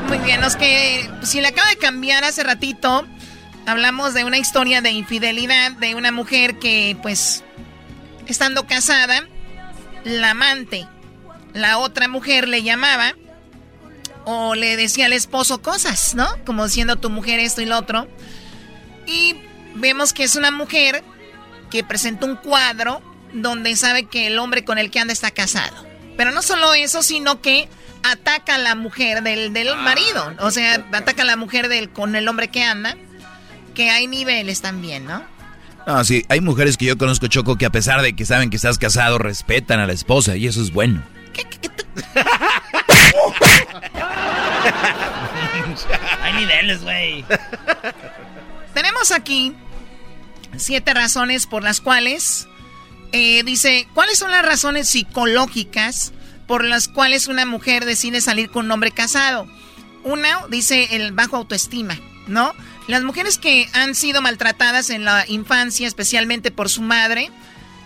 Speaker 14: Muy bien, los que si le acaba de cambiar hace ratito, hablamos de una historia de infidelidad de una mujer que, pues, estando casada, la amante, la otra mujer le llamaba o le decía al esposo cosas, ¿no? Como diciendo tu mujer esto y lo otro. Y vemos que es una mujer que presenta un cuadro donde sabe que el hombre con el que anda está casado. Pero no solo eso, sino que ataca a la mujer del, del marido. O sea, ataca a la mujer del, con el hombre que anda. Que hay niveles también, ¿no?
Speaker 4: No, sí, hay mujeres que yo conozco, Choco, que a pesar de que saben que estás casado, respetan a la esposa y eso es bueno.
Speaker 2: Hay niveles, güey.
Speaker 14: Tenemos aquí siete razones por las cuales eh, dice, ¿cuáles son las razones psicológicas por las cuales una mujer decide salir con un hombre casado? Una, dice el bajo autoestima, ¿no? Las mujeres que han sido maltratadas en la infancia, especialmente por su madre,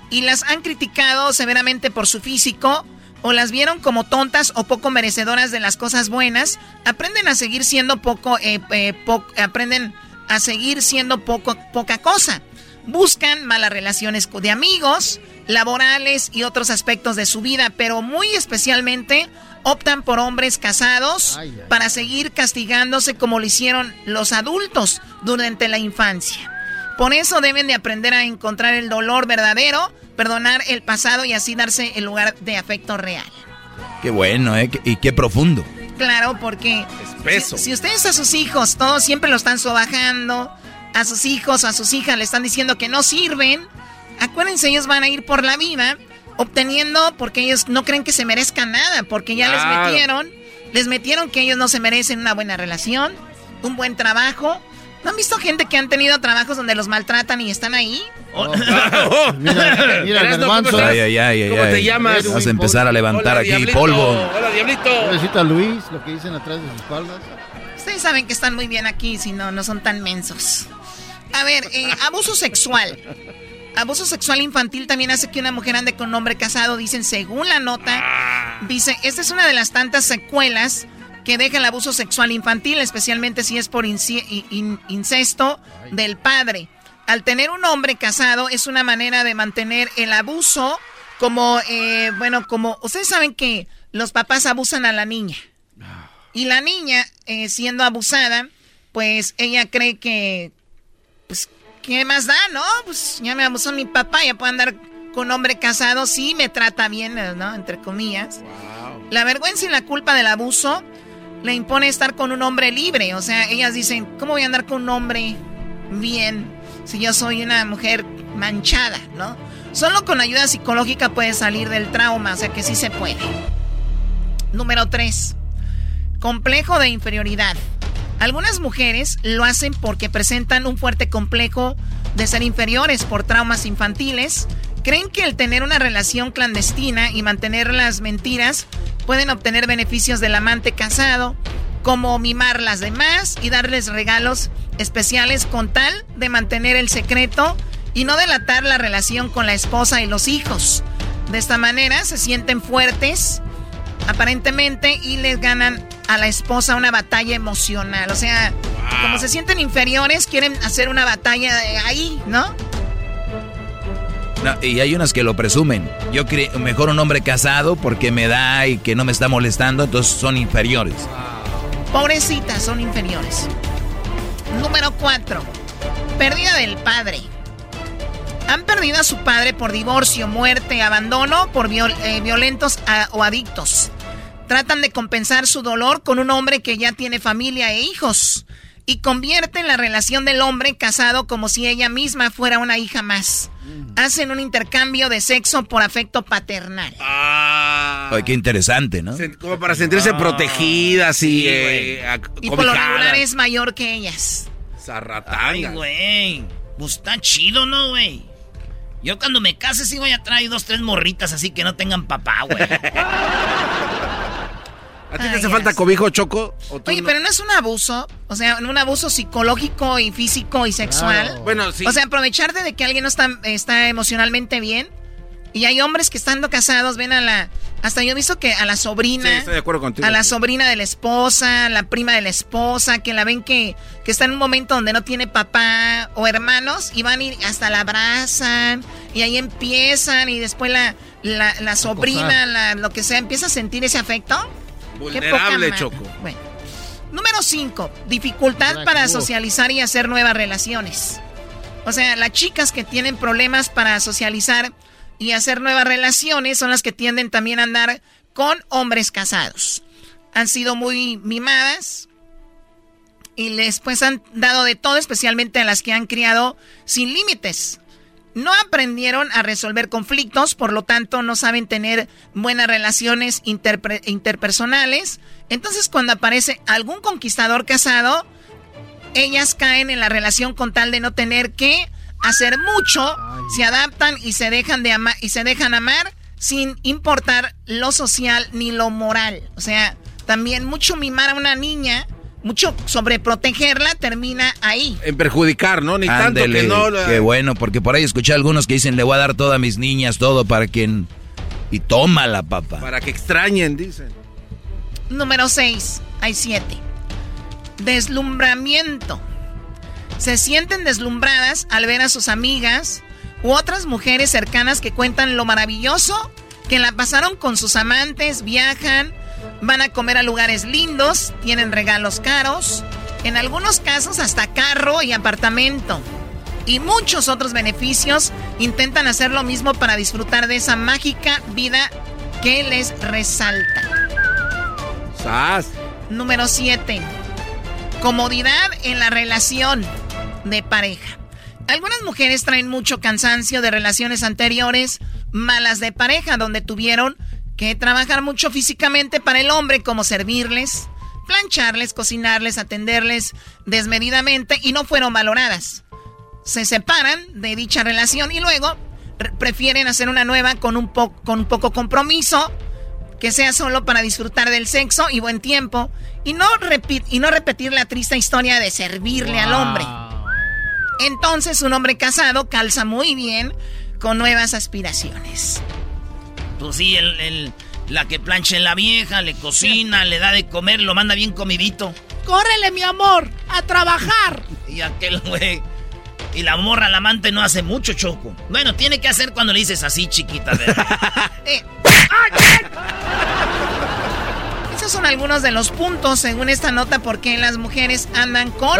Speaker 14: y las han criticado severamente por su físico, o las vieron como tontas o poco merecedoras de las cosas buenas, aprenden a seguir siendo poco, eh, eh, aprenden a seguir siendo poco, poca cosa. Buscan malas relaciones de amigos, laborales y otros aspectos de su vida, pero muy especialmente optan por hombres casados para seguir castigándose como lo hicieron los adultos durante la infancia. Por eso deben de aprender a encontrar el dolor verdadero, perdonar el pasado y así darse el lugar de afecto real.
Speaker 4: Qué bueno, ¿eh? Y qué profundo.
Speaker 14: Claro, porque
Speaker 3: Espeso.
Speaker 14: Si, si ustedes a sus hijos todos siempre lo están sobajando, a sus hijos, a sus hijas le están diciendo que no sirven, acuérdense, ellos van a ir por la vida obteniendo porque ellos no creen que se merezcan nada, porque ya les
Speaker 3: Claro.
Speaker 14: metieron, les metieron que ellos no se merecen una buena relación, un buen trabajo. ¿No han visto gente que han tenido trabajos donde los maltratan y están ahí?
Speaker 6: Mira, mira,
Speaker 3: Erasno,
Speaker 6: garbanzo.
Speaker 3: ¿cómo estás?
Speaker 4: Ay, ay, ay,
Speaker 3: ¿Cómo
Speaker 4: ay.
Speaker 3: te llamas?
Speaker 4: Vas a empezar a levantar
Speaker 3: Hola,
Speaker 4: aquí
Speaker 3: diablito.
Speaker 4: polvo.
Speaker 3: Hola, diablito.
Speaker 6: Pobrecito a Luis, lo que dicen atrás de sus espaldas.
Speaker 14: Ustedes saben que están muy bien aquí, si no, no son tan mensos. A ver, eh, abuso sexual. Abuso sexual infantil también hace que una mujer ande con un hombre casado, dicen según la nota. Dice, esta es una de las tantas secuelas que deja el abuso sexual infantil, especialmente si es por incesto del padre. Al tener un hombre casado es una manera de mantener el abuso como, eh, bueno, como ustedes saben que los papás abusan a la niña. Y la niña, eh, siendo abusada, pues ella cree que, ¿qué más da, no? Pues ya me abusó mi papá, ya puedo andar con un hombre casado, sí me trata bien, eh, ¿no? Entre comillas. La vergüenza y la culpa del abuso le impone estar con un hombre libre. O sea, ellas dicen, ¿cómo voy a andar con un hombre bien si yo soy una mujer manchada, ¿no? Solo con ayuda psicológica puedes salir del trauma, o sea que sí se puede. Número 3. Complejo de inferioridad. Algunas mujeres lo hacen porque presentan un fuerte complejo de ser inferiores por traumas infantiles. Creen que el tener una relación clandestina y mantener las mentiras pueden obtener beneficios del amante casado, como mimar las demás y darles regalos especiales con tal de mantener el secreto y no delatar la relación con la esposa y los hijos. De esta manera se sienten fuertes aparentemente y les ganan a la esposa una batalla emocional. O sea, como se sienten inferiores, quieren hacer una batalla ahí, ¿no?
Speaker 4: y hay unas que lo presumen. Yo creo mejor un hombre casado porque me da y que no me está molestando, entonces son inferiores.
Speaker 14: Pobrecitas, son inferiores. Número 4. Pérdida del padre. Han perdido a su padre por divorcio, muerte, abandono, por eh, violentos o adictos. Tratan de compensar su dolor con un hombre que ya tiene familia e hijos y convierten la relación del hombre casado como si ella misma fuera una hija más. Hacen un intercambio de sexo por afecto paternal.
Speaker 4: Ah. Ay, qué interesante, ¿no?
Speaker 3: Como para sentirse ah. protegidas y... Eh,
Speaker 14: y por lo regular es mayor que ellas.
Speaker 2: Ay, güey. Pues está chido, ¿no, güey? Yo cuando me case sí voy a traer dos, tres morritas así que no tengan papá, güey.
Speaker 3: ¿A ti te hace falta cobijo, Choco?
Speaker 14: Oye, pero no es un abuso. O sea, un abuso psicológico y físico y sexual.
Speaker 3: Bueno, sí.
Speaker 14: O sea, aprovecharte de que alguien no está, está emocionalmente bien. Y hay hombres que estando casados ven a la... Hasta yo he visto que a la sobrina...
Speaker 3: Sí, estoy de acuerdo contigo.
Speaker 14: A la sobrina de la esposa, la prima de la esposa, que la ven que, que está en un momento donde no tiene papá o hermanos y van y hasta la abrazan y ahí empiezan y después la, la, sobrina, la, lo que sea, empieza a sentir ese afecto.
Speaker 3: Vulnerable, Choco.
Speaker 14: Bueno. Número 5. Dificultad para socializar y hacer nuevas relaciones. O sea, las chicas que tienen problemas para socializar y hacer nuevas relaciones son las que tienden también a andar con hombres casados. Han sido muy mimadas y les pues han dado de todo, especialmente a las que han criado sin límites. No aprendieron a resolver conflictos, por lo tanto no saben tener buenas relaciones interpersonales. Entonces cuando aparece algún conquistador casado, ellas caen en la relación con tal de no tener que hacer mucho, se adaptan y se dejan de amar y se dejan amar sin importar lo social ni lo moral. O sea, también mucho mimar a una niña mucho sobreprotegerla termina ahí.
Speaker 3: En perjudicar, ¿no? Ni tanto que no.
Speaker 4: Qué bueno, porque por ahí escuché a algunos que dicen, le voy a dar todo a mis niñas, todo para quien... Y toma la papa.
Speaker 3: Para que extrañen, dicen.
Speaker 14: Número 6, hay 7. Deslumbramiento. Se sienten deslumbradas al ver a sus amigas u otras mujeres cercanas que cuentan lo maravilloso que la pasaron con sus amantes, viajan, Van a comer a lugares lindos, tienen regalos caros, en algunos casos hasta carro y apartamento. Y muchos otros beneficios intentan hacer lo mismo para disfrutar de esa mágica vida que les resalta.
Speaker 3: ¡Sas!
Speaker 14: Número 7. Comodidad en la relación de pareja. Algunas mujeres traen mucho cansancio de relaciones anteriores malas de pareja donde tuvieron que trabajar mucho físicamente para el hombre, como servirles, plancharles, cocinarles, atenderles desmedidamente y no fueron valoradas. Se separan de dicha relación y luego prefieren hacer una nueva con un, con poco compromiso, que sea solo para disfrutar del sexo y buen tiempo, y no, y no repetir la triste historia de servirle al hombre. Entonces un hombre casado calza muy bien con nuevas aspiraciones.
Speaker 2: Pues sí, el, la que plancha en la vieja, le cocina, le da de comer, lo manda bien comidito.
Speaker 31: ¡Córrele, mi amor! ¡A trabajar!
Speaker 2: Y aquel güey. Y la morra, la amante, no hace mucho choco. Bueno, tiene que hacer cuando le dices así, chiquita.
Speaker 14: Eh. Esos son algunos de los puntos, según esta nota, por qué las mujeres andan con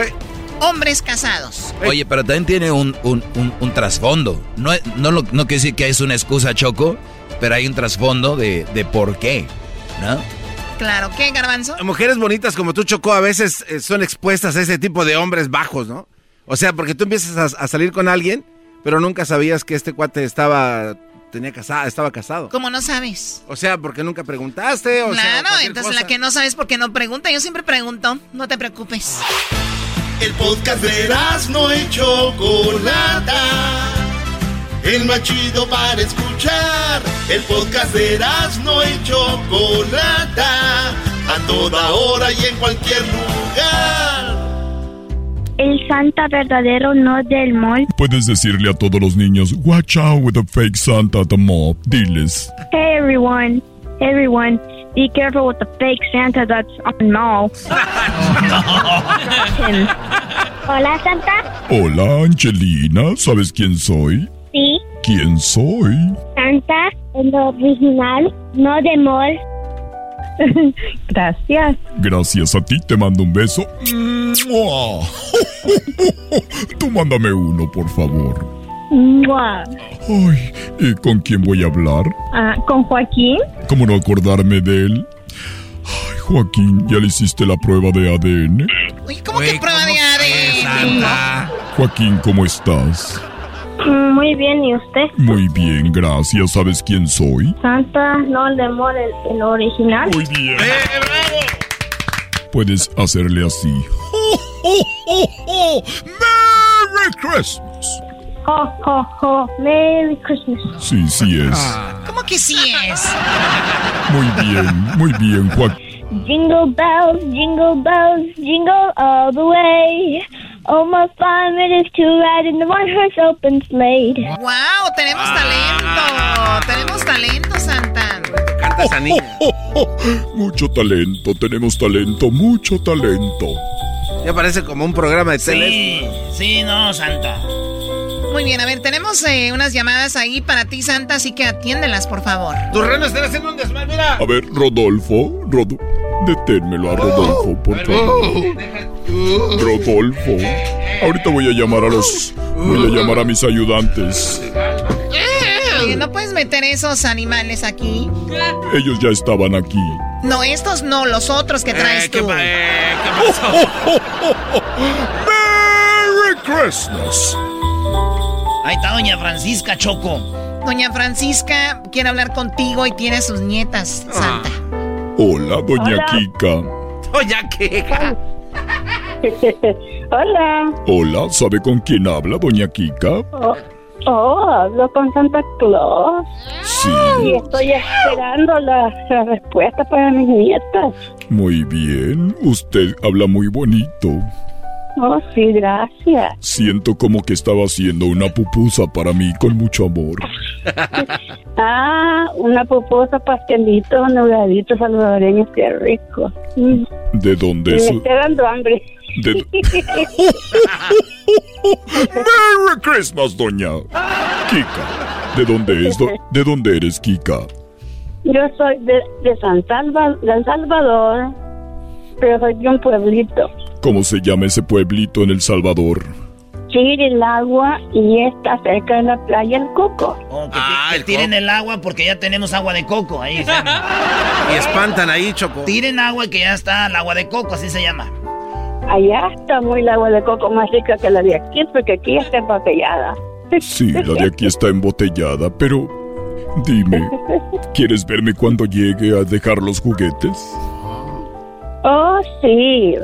Speaker 14: hombres casados.
Speaker 4: Oye, pero también tiene un, un, trasfondo. No, no, no quiere decir que es una excusa, Choco pero hay un trasfondo de, de por qué, ¿no?
Speaker 14: Claro, ¿qué, Garbanzo?
Speaker 3: Mujeres bonitas como tú, Chocó, a veces eh, son expuestas a ese tipo de hombres bajos, ¿no? O sea, porque tú empiezas a, salir con alguien, pero nunca sabías que este cuate estaba tenía casada, estaba casado.
Speaker 14: ¿Cómo no sabes?
Speaker 3: O sea, porque nunca preguntaste. O
Speaker 14: claro, entonces la que no sabes porque no pregunta. Yo siempre pregunto, no te preocupes.
Speaker 13: El podcast de no hecho Chocolata el más chido para escuchar. El podcast de no y Chocolata, a toda hora y en cualquier lugar.
Speaker 26: El Santa verdadero no del mall.
Speaker 7: Puedes decirle a todos los niños, watch out with the fake Santa at the mall. Diles.
Speaker 26: Hey everyone, everyone. Be careful with the fake Santa that's on mall. Hola, Santa.
Speaker 7: Hola, Angelina. ¿Sabes quién soy? quién soy.
Speaker 26: Santa, el original, no de mol.
Speaker 32: Gracias.
Speaker 7: Gracias a ti, te mando un beso. Tú mándame uno, por favor. Ay, ¿y con quién voy a hablar?
Speaker 32: Ah, ¿Con Joaquín?
Speaker 7: ¿Cómo no acordarme de él? Ay, Joaquín, ¿ya le hiciste la prueba de ADN?
Speaker 14: ¿Cómo que prueba de ADN?
Speaker 7: Joaquín, ¿cómo estás?
Speaker 32: Muy bien, ¿y usted?
Speaker 7: Muy bien, gracias. ¿Sabes quién soy?
Speaker 32: Santa, no el el, el original.
Speaker 7: Muy bien. Puedes hacerle así. ¡Merry Christmas!
Speaker 32: Ho, ho, ho. Merry Christmas.
Speaker 7: Sí, sí es.
Speaker 14: ¿Cómo que sí es?
Speaker 7: Muy bien, muy bien, Joaquín.
Speaker 26: Jingle bells, jingle bells, jingle all the way. Oh, my fun it is to ride in the one horse open sleigh.
Speaker 14: ¡Wow! Tenemos talento. Tenemos talento, Santa.
Speaker 3: Canta esa niña.
Speaker 7: Mucho talento, tenemos talento, mucho talento.
Speaker 3: Ya parece como un programa de tele.
Speaker 2: Sí, sí, no, Santa.
Speaker 14: Muy bien, a ver, tenemos eh, unas llamadas ahí para ti, Santa, así que atiéndelas, por favor.
Speaker 3: Tus renos están haciendo un desmadre, mira.
Speaker 7: A ver, Rodolfo, Rodo, deténmelo a Rodolfo, por favor. Rodolfo, ahorita voy a llamar a los, voy a llamar a mis ayudantes.
Speaker 14: Oye, ¿no puedes meter esos animales aquí?
Speaker 7: Ellos ya estaban aquí.
Speaker 14: No, estos no, los otros que traes tú.
Speaker 7: Merry Christmas.
Speaker 2: Ahí está Doña Francisca Choco.
Speaker 14: Doña Francisca quiere hablar contigo y tiene a sus nietas, Santa.
Speaker 7: Hola, doña
Speaker 32: Hola.
Speaker 7: Kika.
Speaker 2: Doña Kika.
Speaker 32: Hola.
Speaker 7: Hola, ¿sabe con quién habla, doña Kika?
Speaker 32: Oh, oh, hablo con Santa Claus.
Speaker 7: Sí.
Speaker 32: Y estoy esperando la, la respuesta para mis nietas.
Speaker 7: Muy bien, usted habla muy bonito.
Speaker 32: Oh, sí, gracias.
Speaker 7: Siento como que estaba haciendo una pupusa para mí con mucho amor.
Speaker 32: Ah, una pupusa, pastelito, nugadito salvadoreño, qué rico. Mm,
Speaker 7: ¿De dónde
Speaker 32: Me
Speaker 7: es?
Speaker 32: está dando hambre.
Speaker 7: De- Merry Christmas, doña Kika. ¿De dónde es? do- ¿De dónde eres, Kika?
Speaker 32: Yo soy de, de San Salva, El Salvador, pero soy de un pueblito.
Speaker 7: ¿Cómo se llama ese pueblito en El Salvador?
Speaker 32: Chile el agua y está cerca de la playa El Coco.
Speaker 2: Oh, que, ti- que tiren el agua porque ya tenemos agua de coco. Ahí.
Speaker 3: Y espantan ahí, Choco.
Speaker 2: Tiren agua que ya está el agua de coco, así se llama.
Speaker 32: Allá está muy el agua de coco más rica que la de aquí, porque aquí está embotellada.
Speaker 7: Sí, la de aquí está embotellada, pero dime, ¿quieres verme cuando llegue a dejar los juguetes?
Speaker 32: Oh, sí.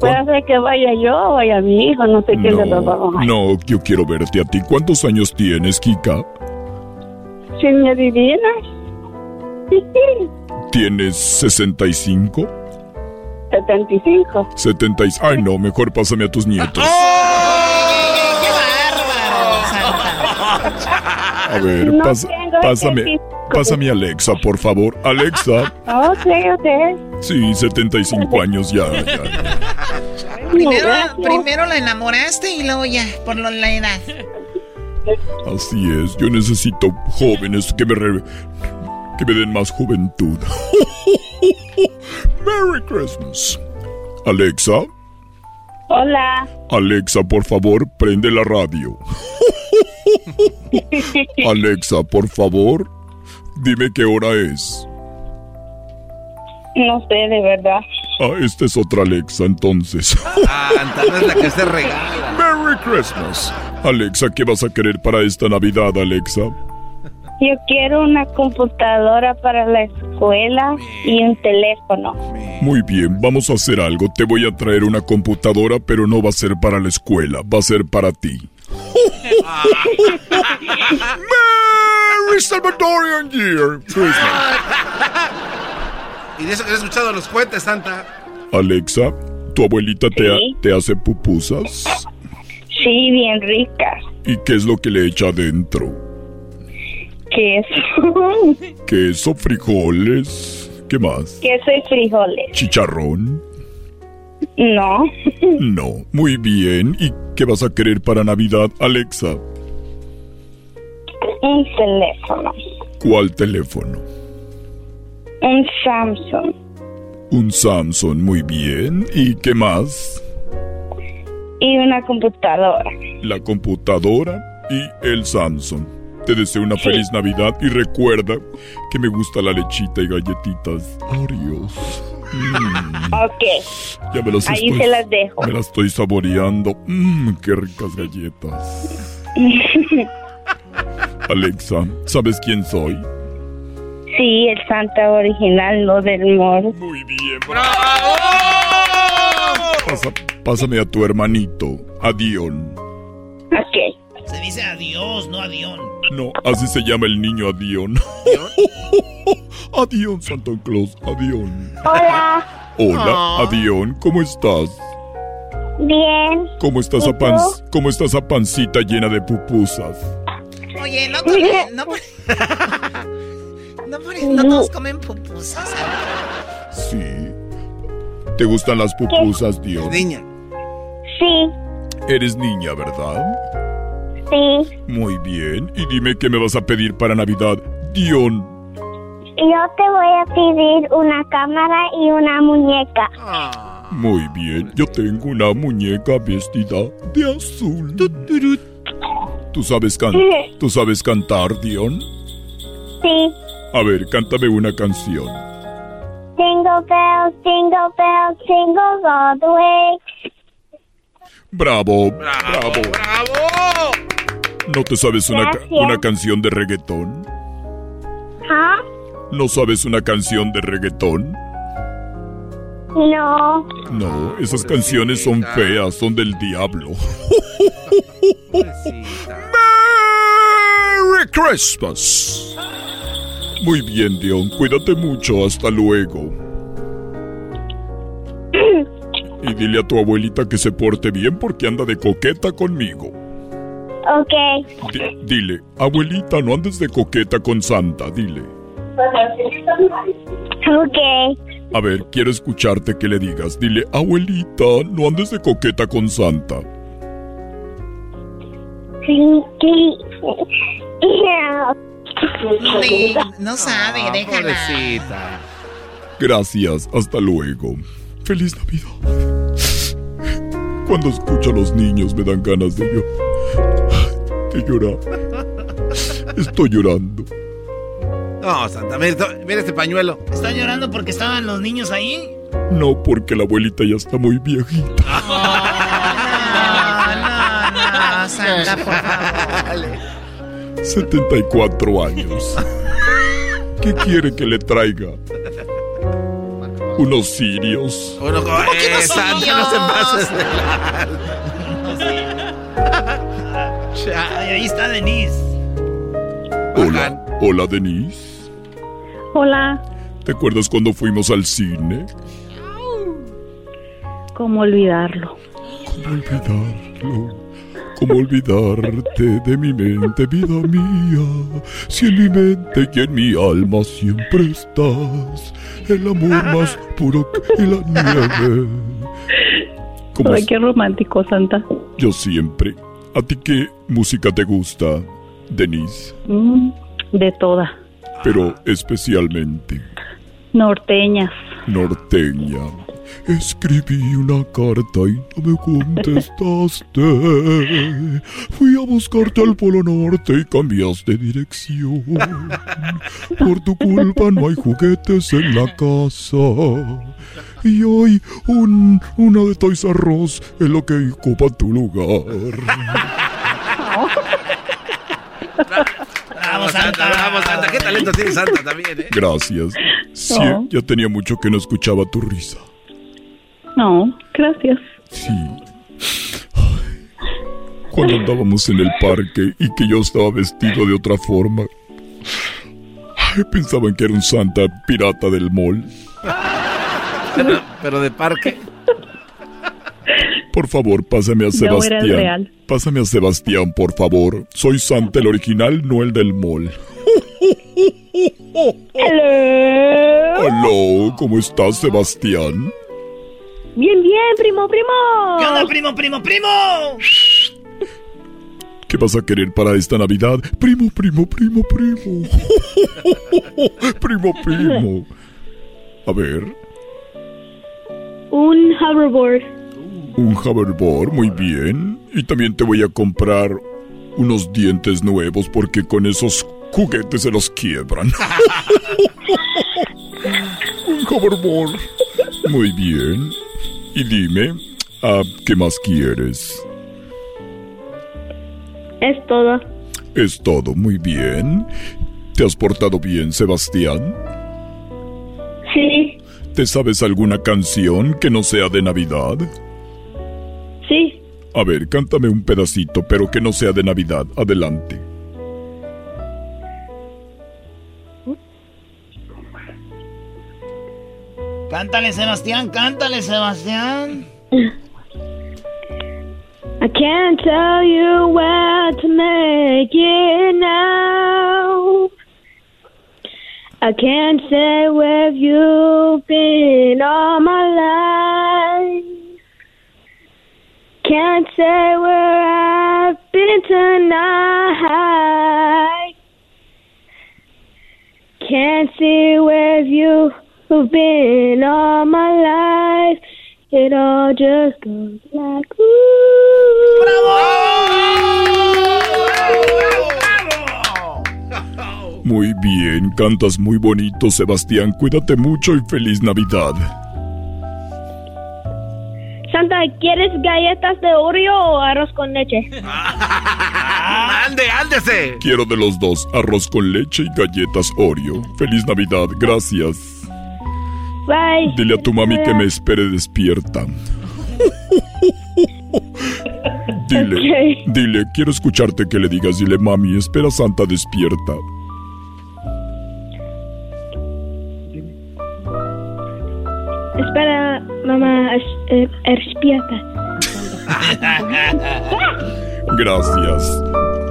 Speaker 32: Puede ser que vaya yo o vaya mi hijo, no sé quién de los dos.
Speaker 7: No, yo quiero verte a ti. ¿Cuántos años tienes, Kika?
Speaker 32: Si me adivinas.
Speaker 7: ¿Tienes 65?
Speaker 32: 75.
Speaker 7: 70 y- Ay, no, mejor pásame a tus nietos.
Speaker 14: ¡Qué bárbaro, Santa!
Speaker 7: A ver,
Speaker 32: No
Speaker 7: pas- pásame,
Speaker 32: 75.
Speaker 7: pásame a Alexa, por favor. Alexa.
Speaker 32: Ok, ok.
Speaker 7: Sí, 75 años ya, ya.
Speaker 14: Primero,
Speaker 32: Gracias.
Speaker 14: primero la enamoraste y luego ya, por lo- la edad.
Speaker 7: Así es, yo necesito jóvenes que me, re- que me den más juventud. Merry Christmas. Alexa,
Speaker 32: Hola.
Speaker 7: Alexa, por favor, prende la radio. Alexa, por favor, dime qué hora es.
Speaker 32: No sé, de verdad.
Speaker 7: Ah, esta es otra Alexa, entonces.
Speaker 3: Santa, no es la que se regala.
Speaker 7: Merry Christmas. Alexa, ¿qué vas a querer para esta Navidad, Alexa?
Speaker 32: Yo quiero una computadora para la escuela y un teléfono.
Speaker 7: Muy bien, vamos a hacer algo. Te voy a traer una computadora, pero no va a ser para la escuela, va a ser para ti. Merry Salvadorian Year Christmas.
Speaker 3: Y de eso que he escuchado los cohetes, Santa.
Speaker 7: Alexa, ¿tu abuelita te, ha- te hace pupusas?
Speaker 32: Sí, bien rica.
Speaker 7: ¿Y qué es lo que le echa adentro?
Speaker 32: Queso.
Speaker 7: Queso, frijoles, ¿qué más?
Speaker 32: Queso y frijoles.
Speaker 7: ¿Chicharrón?
Speaker 32: No.
Speaker 7: No. Muy bien. ¿Y qué vas a querer para Navidad, Alexa?
Speaker 18: un teléfono.
Speaker 7: ¿Cuál teléfono?
Speaker 18: Un Samsung.
Speaker 7: Un Samsung, muy bien. ¿Y qué más?
Speaker 18: Y una computadora.
Speaker 7: La computadora y el Samsung. Te deseo una feliz Navidad y recuerda que me gusta la lechita y galletitas Oreos. Mm.
Speaker 18: Ok.
Speaker 7: Ya me las
Speaker 18: Ahí
Speaker 7: estoy,
Speaker 18: se las dejo.
Speaker 7: Me las estoy saboreando. Mmm, qué ricas galletas. Alexa, ¿sabes quién soy?
Speaker 18: Sí, el Santa original, no del moro.
Speaker 7: Muy bien, Pasa- pásame a tu hermanito, a Dion.
Speaker 18: Ok.
Speaker 2: Se dice adiós, no adión.
Speaker 7: No, así se llama el niño Adión. Adión, Santa Claus, Adión.
Speaker 18: Hola.
Speaker 7: Hola,
Speaker 18: Ah.
Speaker 7: Adión, ¿cómo estás?
Speaker 18: Bien.
Speaker 7: ¿Cómo está
Speaker 18: ¿Y
Speaker 7: esa
Speaker 18: tú?
Speaker 7: pan, cómo está esa pancita llena de pupusas?
Speaker 14: Oye, no no, por- no, por- no todos comen pupusas.
Speaker 7: Sí. ¿Te gustan las pupusas, Dion?
Speaker 3: Niña.
Speaker 18: Sí,
Speaker 7: Eres niña, ¿verdad?
Speaker 18: sí.
Speaker 7: Muy bien. Y dime qué me vas a pedir para Navidad, Dion.
Speaker 18: Yo te voy a pedir una cámara y una muñeca.
Speaker 7: Muy bien. Yo tengo una muñeca vestida de azul. ¿Tú sabes, can ¿Tú sabes cantar, Dion?
Speaker 18: Sí.
Speaker 7: A ver, cántame una canción.
Speaker 18: Jingle bells, jingle bells, jingle all the way.
Speaker 7: Bravo, bravo, bravo. ¿No te sabes una, ca- una canción de reggaetón?
Speaker 18: ¿Ah?
Speaker 7: ¿No sabes una canción de reggaetón?
Speaker 18: No.
Speaker 7: No, esas canciones son feas, son del diablo. Merry Christmas. Muy bien, Dion, cuídate mucho, hasta luego. Y dile a tu abuelita que se porte bien porque anda de coqueta conmigo.
Speaker 18: Ok.
Speaker 7: Di- dile, abuelita, no andes de coqueta con Santa, dile.
Speaker 18: Ok.
Speaker 7: A ver, quiero escucharte que le digas. Dile, abuelita, no andes de coqueta con Santa.
Speaker 18: Sí, sí.
Speaker 14: Sí, no sabe,
Speaker 7: Ah,
Speaker 14: déjala.
Speaker 7: Gracias, hasta luego. Feliz Navidad. Cuando escucho a los niños me dan ganas de llorar. De llorar. Estoy llorando.
Speaker 3: No, Santa, mira, mira este pañuelo.
Speaker 2: ¿Están llorando porque estaban los niños ahí?
Speaker 7: No, porque la abuelita ya está muy viejita.
Speaker 14: No, Santa, por favor.
Speaker 7: 74 años. ¿Qué quiere que le traiga? ¿Unos sirios?
Speaker 3: Uno como, eh, Santa, no se pases de
Speaker 2: ahí está Denise.
Speaker 7: Hola, hola Denise.
Speaker 33: Hola,
Speaker 7: ¿Te acuerdas cuando fuimos al cine?
Speaker 33: ¿cómo olvidarlo?
Speaker 7: ¿Cómo olvidarlo? ¿Cómo olvidarte de mi mente, vida mía? Si en mi mente y en mi alma siempre estás, el amor más puro que la nieve. ¿Cómo
Speaker 33: Ay, qué romántico, Santa.
Speaker 7: Yo siempre. ¿A ti qué música te gusta, Denise?
Speaker 33: Mm, de toda.
Speaker 7: Pero especialmente
Speaker 33: Norteñas.
Speaker 7: norteña. Escribí una carta y no me contestaste. Fui a buscarte al Polo Norte y cambiaste dirección. Por tu culpa no hay juguetes en la casa. Y hoy un, una de Toys R Us es lo que ocupa tu lugar.
Speaker 2: Bravo, Santa.
Speaker 3: Bravo, Santa. Qué talento tiene Santa también, ¿eh?
Speaker 7: Gracias. Sí, ya tenía mucho que no escuchaba tu risa.
Speaker 33: No, gracias.
Speaker 7: Sí. Cuando andábamos en el parque y que yo estaba vestido de otra forma. Pensaban que era un santa pirata del mall.
Speaker 3: Pero, pero de parque.
Speaker 7: Por favor, pásame a
Speaker 33: No, era
Speaker 7: Sebastián.
Speaker 33: el real.
Speaker 7: Pásame a Sebastián, por favor. Soy Santa el original, no el del mall.
Speaker 18: Hello.
Speaker 7: Hola, ¿cómo estás, Sebastián?
Speaker 33: Bien, bien, primo, primo.
Speaker 2: ¿Qué onda, primo, primo, primo?
Speaker 7: ¿Qué vas a querer para esta Navidad? Primo, primo, primo, primo. primo, primo. A ver,
Speaker 26: Un hoverboard.
Speaker 7: un hoverboard, muy bien. Y también te voy a comprar unos dientes nuevos porque con esos juguetes se los quiebran. un hoverboard. Muy bien. Y dime, ah, ¿qué más quieres?
Speaker 26: Es todo.
Speaker 7: Es todo muy bien. ¿Te has portado bien, Sebastián?
Speaker 26: Sí,
Speaker 7: ¿Te sabes alguna canción que no sea de Navidad?
Speaker 26: sí.
Speaker 7: A ver, cántame un pedacito, pero que no sea de Navidad. Adelante.
Speaker 2: Cántale, Sebastián, cántale, Sebastián.
Speaker 26: I can't tell you where to make it now. I can't say where you've been all my life. Can't say where I've been tonight. Can't see where you've been all my life. It all just goes like
Speaker 7: Muy bien, cantas muy bonito, Sebastián. Cuídate mucho y feliz Navidad.
Speaker 26: Santa, ¿quieres galletas de Oreo o arroz con leche?
Speaker 3: ¡Ande, ándese!
Speaker 7: Quiero de los dos, arroz con leche y galletas Oreo. Feliz Navidad, gracias.
Speaker 26: Bye.
Speaker 7: Dile a tu mami que me espere despierta. Dile, dile, quiero escucharte que le digas, dile mami, espera a Santa despierta.
Speaker 26: Espera, mamá, es, eh, despierta.
Speaker 7: Gracias.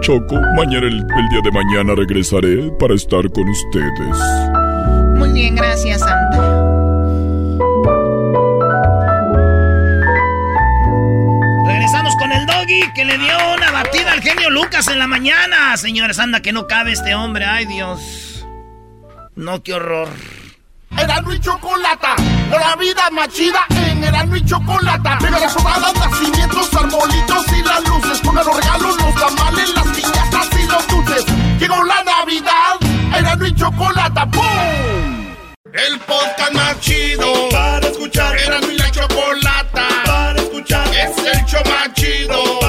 Speaker 7: Choco, mañana el, el día de mañana regresaré para estar con ustedes.
Speaker 14: Muy bien, gracias, Santa.
Speaker 2: Que le dio una batida al genio Lucas en la mañana. Señores, anda que no cabe este hombre. Ay, Dios. No, qué horror.
Speaker 13: Erasmo y Chocolata, la vida más chida en Erasmo y Chocolata. Pega las sobradas, nacimientos, arbolitos y las luces. Con los regalos, los tamales, las piñatas y los dulces. Llegó la Navidad, Erasmo y Chocolata, ¡pum! El podcast más chido para escuchar. Erasmo y la Chocolata para escuchar. Es el show más chido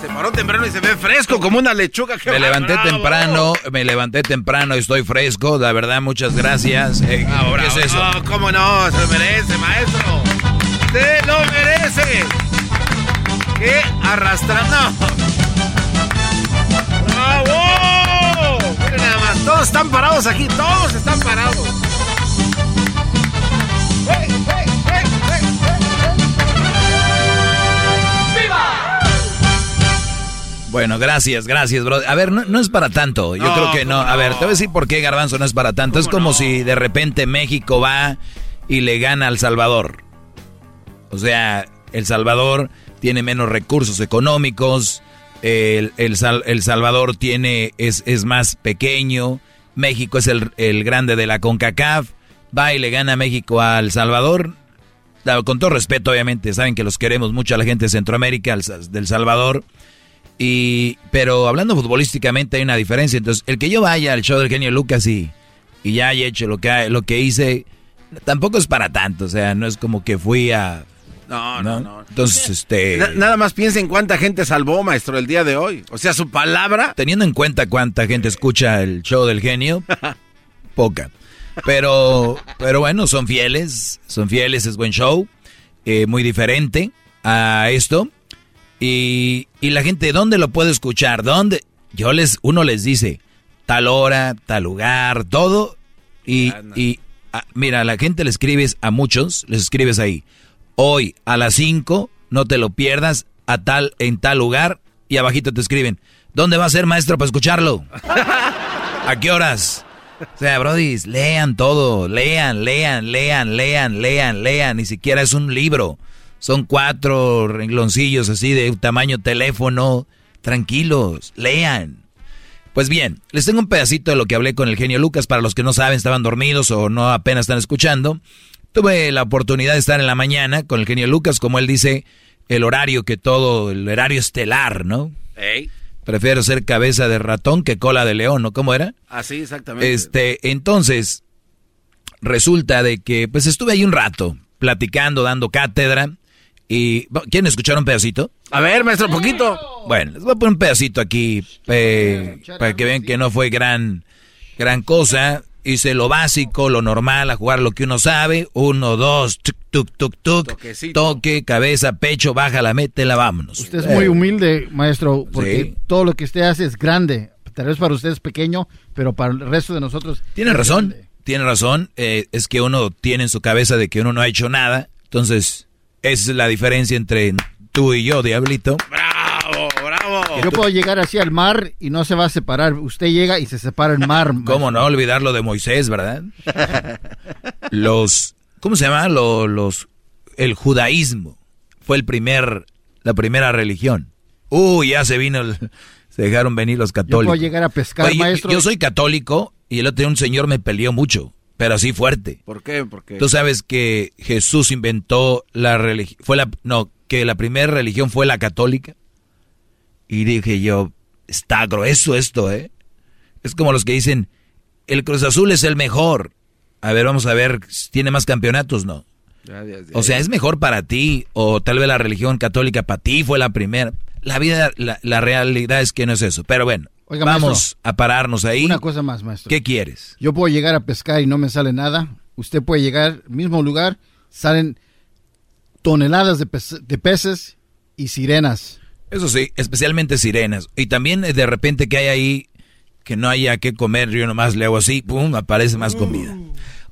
Speaker 3: Se paró temprano y se ve fresco como una lechuga. ¡Qué
Speaker 4: Me levanté
Speaker 3: bravo!
Speaker 4: temprano, me levanté temprano y estoy fresco. La verdad, muchas gracias. Eh,
Speaker 3: Bravo,
Speaker 4: ¿Qué
Speaker 3: bravo.
Speaker 4: es eso?
Speaker 3: No, ¿Cómo no? Se lo merece, maestro. ¡Se lo merece! ¡Qué arrastrando! ¡Bravo! Miren nada más, todos están parados aquí, todos están parados.
Speaker 4: Bueno, gracias, gracias, bro. A ver, no, no es para tanto. Yo
Speaker 3: No,
Speaker 4: creo que no.
Speaker 3: ¿cómo
Speaker 4: A ver, te voy a decir por qué Garbanzo no es para tanto. Es como si de repente México va y le gana al Salvador. O sea, El Salvador tiene menos recursos económicos. El, el Sal- El Salvador tiene, es, es más pequeño. México es el, el grande de la CONCACAF. Va y le gana a México al Salvador. Con todo respeto, obviamente, saben que los queremos mucho a la gente de Centroamérica, del Salvador. Y, pero hablando futbolísticamente hay una diferencia. Entonces, el que yo vaya al show del genio Lucas y, y ya haya hecho lo que, lo que hice, tampoco es para tanto. O sea, no es como que fui a...
Speaker 3: No, no, no.
Speaker 4: Entonces, este...
Speaker 3: Na- nada más piensen cuánta gente salvó, maestro, el día de hoy. O sea, su palabra.
Speaker 4: Teniendo en cuenta cuánta gente escucha el show del genio, poca. Pero, pero bueno, son fieles, son fieles, es buen show. eh, muy diferente a esto. Y, y la gente, ¿dónde lo puede escuchar? ¿Dónde? Yo les, uno les dice, tal hora, tal lugar, todo. Y, y ah, mira, a la gente le escribes, a muchos, les escribes ahí, hoy a las 5, no te lo pierdas, a tal, en tal lugar, y abajito te escriben, ¿dónde va a ser maestro para escucharlo? ¿A qué horas? O sea, Brody, lean todo, lean, lean, lean, lean, lean, lean, ni siquiera es un libro. Son cuatro rengloncillos así de tamaño teléfono. Tranquilos, lean. Pues bien, les tengo un pedacito de lo que hablé con el genio Lucas. Para los que no saben, estaban dormidos o no apenas están escuchando. Tuve la oportunidad de estar en la mañana con el genio Lucas, como él dice, el horario que todo, el horario estelar, ¿no? Prefiero ser cabeza de ratón que cola de león, ¿no? ¿Cómo era?
Speaker 3: Así, exactamente.
Speaker 4: Este, entonces, resulta de que, pues estuve ahí un rato, platicando, dando cátedra. Y, ¿quieren escuchar un pedacito?
Speaker 3: A ver, maestro, poquito.
Speaker 4: Bueno, les voy a poner un pedacito aquí eh, para que vean que no fue gran, gran cosa. Hice lo básico, lo normal, a jugar lo que uno sabe. Uno, dos, tuk, tuk, tuk, tuk. Toque, cabeza, pecho, baja la métela, vámonos.
Speaker 6: Usted es muy humilde, maestro, porque todo lo que usted hace es grande. Tal vez para usted es pequeño, pero para el resto de nosotros...
Speaker 4: Tiene razón, tiene razón. Eh, es que uno tiene en su cabeza de que uno no ha hecho nada. Entonces, esa es la diferencia entre tú y yo, diablito.
Speaker 3: Bravo, bravo.
Speaker 6: Yo puedo llegar así al mar y no se va a separar. Usted llega y se separa el mar.
Speaker 4: ¿Cómo no olvidar lo de Moisés, verdad? Los, ¿cómo se llama? Los, los, el judaísmo fue el primer, la primera religión. Uy, ya se vino, el- se dejaron venir los
Speaker 6: Yo
Speaker 4: católicos.
Speaker 6: puedo llegar a pescar,
Speaker 4: Oye, yo-
Speaker 6: maestro.
Speaker 4: Yo soy católico y el otro día un señor me peleó mucho, pero así fuerte.
Speaker 3: ¿Por qué? Porque
Speaker 4: Tú sabes que Jesús inventó la religión, fue la, no, que la primera religión fue la católica. Y dije yo, está grueso esto, ¿eh? Es como los que dicen, el Cruz Azul es el mejor. A ver, vamos a ver, ¿tiene más campeonatos? No. O sea, es mejor para ti, o tal vez la religión católica para ti fue la primera. La vida, la, la realidad es que no es eso. Pero bueno,
Speaker 6: Oiga,
Speaker 4: vamos
Speaker 6: maestro.
Speaker 4: a pararnos ahí.
Speaker 6: Una cosa más, maestro.
Speaker 4: ¿Qué quieres?
Speaker 6: Yo puedo llegar a pescar y no me sale nada. Usted puede llegar al mismo lugar, salen toneladas de, pece- de peces y sirenas.
Speaker 4: Eso sí, especialmente sirenas. Y también eh, de repente que hay ahí que no haya que comer, yo nomás le hago así, pum, aparece más comida.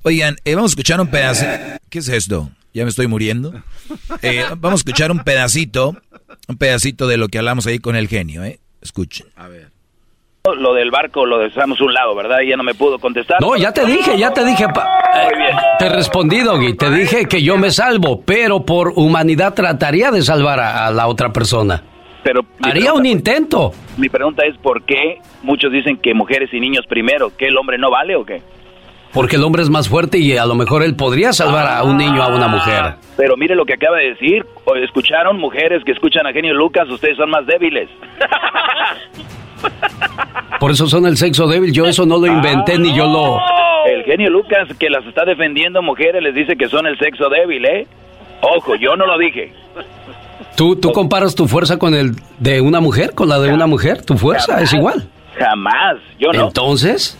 Speaker 4: Oigan, eh, vamos a escuchar un pedazo. ¿Qué es esto? ¿Ya me estoy muriendo? Eh, vamos a escuchar un pedacito, un pedacito de lo que hablamos ahí con el genio, ¿eh? Escuchen.
Speaker 3: A ver.
Speaker 34: Lo del barco lo dejamos a un lado, ¿verdad? Y ya no me pudo contestar.
Speaker 35: No, ya te dije, ya te dije. pa- eh, te respondí, Doggy. Te dije que yo me salvo, pero por humanidad trataría de salvar a, a la otra persona.
Speaker 34: Pero
Speaker 35: Haría
Speaker 34: pregunta-
Speaker 35: un intento.
Speaker 34: Mi pregunta es ¿por qué muchos dicen que mujeres y niños primero? ¿Que el hombre no vale o qué?
Speaker 35: Porque el hombre es más fuerte y a lo mejor él podría salvar a un niño, a una mujer.
Speaker 34: Pero mire lo que acaba de decir. O- ¿Escucharon mujeres que escuchan a Genio Lucas? Ustedes son más débiles.
Speaker 35: Por eso son el sexo débil. Yo eso no lo inventé ni yo lo...
Speaker 34: El genio Lucas que las está defendiendo mujeres les dice que son el sexo débil, ¿eh? Ojo, yo no lo dije.
Speaker 35: ¿Tú, ¿Tú comparas tu fuerza con el de una mujer? ¿Con la de una mujer? ¿Tu fuerza es igual?
Speaker 34: Jamás, yo no.
Speaker 35: Entonces...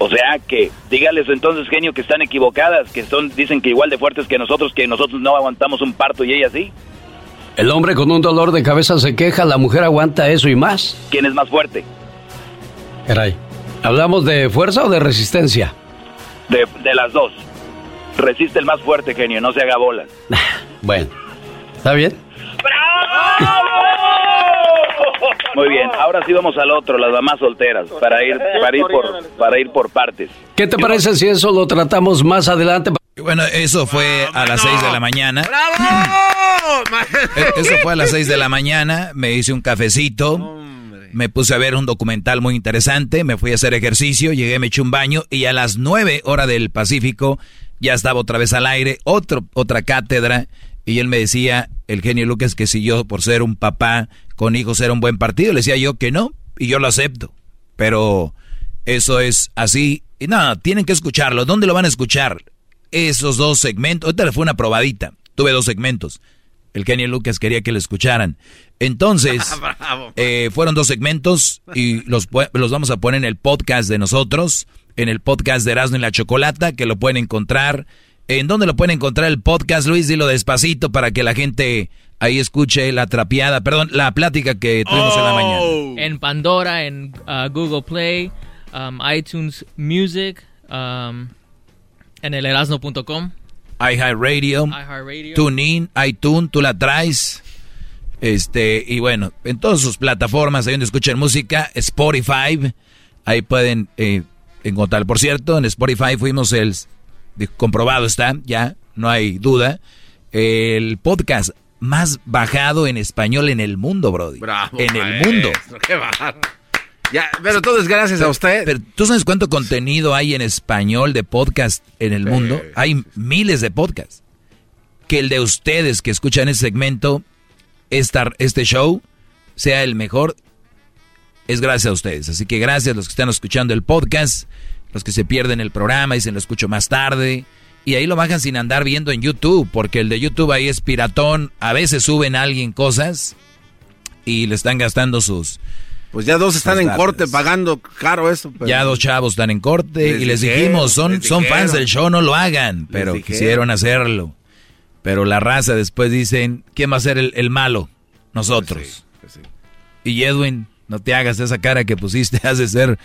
Speaker 34: O sea que, dígales entonces, genio, que están equivocadas, que son, dicen que igual de fuertes que nosotros, que nosotros no aguantamos un parto y ella sí.
Speaker 35: El hombre con un dolor de cabeza se queja, la mujer aguanta eso y más.
Speaker 34: ¿Quién es más fuerte?
Speaker 35: Caray. ¿Hablamos de fuerza o de resistencia?
Speaker 34: De, de las dos. Resiste el más fuerte, genio, no se haga bolas.
Speaker 35: Bueno, ¿está bien?
Speaker 34: Muy bien, ahora sí vamos al otro, las mamás solteras, para ir, para ir por, para ir por partes.
Speaker 35: ¿Qué te parece si eso lo tratamos más adelante?
Speaker 4: Bueno, eso fue a las 6 de la mañana. Eh, Eso fue a las 6 de la mañana, me hice un cafecito, me puse a ver un documental muy interesante, me fui a hacer ejercicio, llegué, me eché un baño y a las 9 horas del Pacífico ya estaba otra vez al aire, otro, otra cátedra y él me decía, el genio Lucas, que si yo por ser un papá con hijos era un buen partido, le decía yo que no y yo lo acepto, pero eso es así. Y no, tienen que escucharlo. ¿Dónde lo van a escuchar? Esos dos segmentos. Ahorita le fue una probadita. Tuve dos segmentos. El Kenny Lucas quería que lo escucharan. Entonces, eh, fueron dos segmentos y los, los vamos a poner en el podcast de nosotros, en el podcast de Erasmo y la Chocolata, que lo pueden encontrar ¿En dónde lo pueden encontrar el podcast, Luis? Dilo despacito para que la gente ahí escuche la trapeada, perdón, la plática que tuvimos en la mañana.
Speaker 36: Oh. En Pandora, en uh, Google Play, um, iTunes Music, um, en el erasno.com.
Speaker 4: iHeartRadio,
Speaker 36: iHeartRadio.
Speaker 4: TuneIn, iTunes, tú la traes. Este, y bueno, en todas sus plataformas ahí donde escuchan música, Spotify, ahí pueden eh, encontrar. Por cierto, en Spotify fuimos el, comprobado está, ya, no hay duda, el podcast más bajado en español en el mundo, Brody.
Speaker 3: Bravo,
Speaker 4: en el
Speaker 3: maestro,
Speaker 4: mundo.
Speaker 3: qué. Ya, pero todo es gracias a usted.
Speaker 4: Pero ¿tú sabes cuánto contenido hay en español de podcast en el mundo? Hay miles de podcasts. Que el de ustedes que escuchan ese segmento, esta, este show, sea el mejor, es gracias a ustedes. Así que gracias a los que están escuchando el podcast, los que se pierden el programa, dicen lo escucho más tarde. Y ahí lo bajan sin andar viendo en YouTube, porque el de YouTube ahí es piratón. A veces suben a alguien cosas y le están gastando sus...
Speaker 3: Pues ya dos están en corte pagando caro eso. pero-
Speaker 4: Ya dos chavos están en corte
Speaker 3: Les
Speaker 4: y les dijimos, son,
Speaker 3: les
Speaker 4: son fans del show, no lo hagan, pero quisieron hacerlo. Pero la raza después dicen, ¿quién va a ser el, el malo? Nosotros.
Speaker 3: Pues
Speaker 4: Y Edwin, no te hagas esa cara que pusiste, has de ser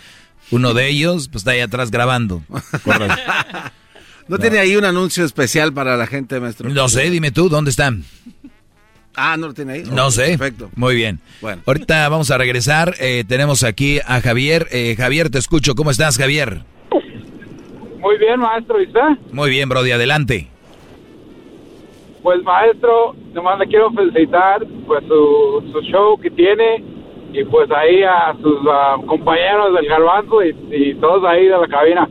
Speaker 4: uno de ellos, pues está ahí atrás grabando.
Speaker 3: ¿No, tiene ahí un anuncio especial para la gente, maestro?
Speaker 4: No sé, dime tú, ¿dónde están?
Speaker 3: Ah, ¿no lo tiene ahí?
Speaker 4: No sé.
Speaker 3: Perfecto.
Speaker 4: Muy bien.
Speaker 3: Bueno.
Speaker 4: Ahorita vamos a regresar. eh, tenemos aquí a Javier. Eh, Javier, te escucho. ¿Cómo estás, Javier?
Speaker 37: Muy bien, maestro, ¿y usted?
Speaker 4: Muy bien, Brody, adelante.
Speaker 37: Pues, maestro, nomás le quiero felicitar pues su, su show que tiene y pues ahí a sus ah, compañeros del garbanzo y, y todos ahí de la cabina.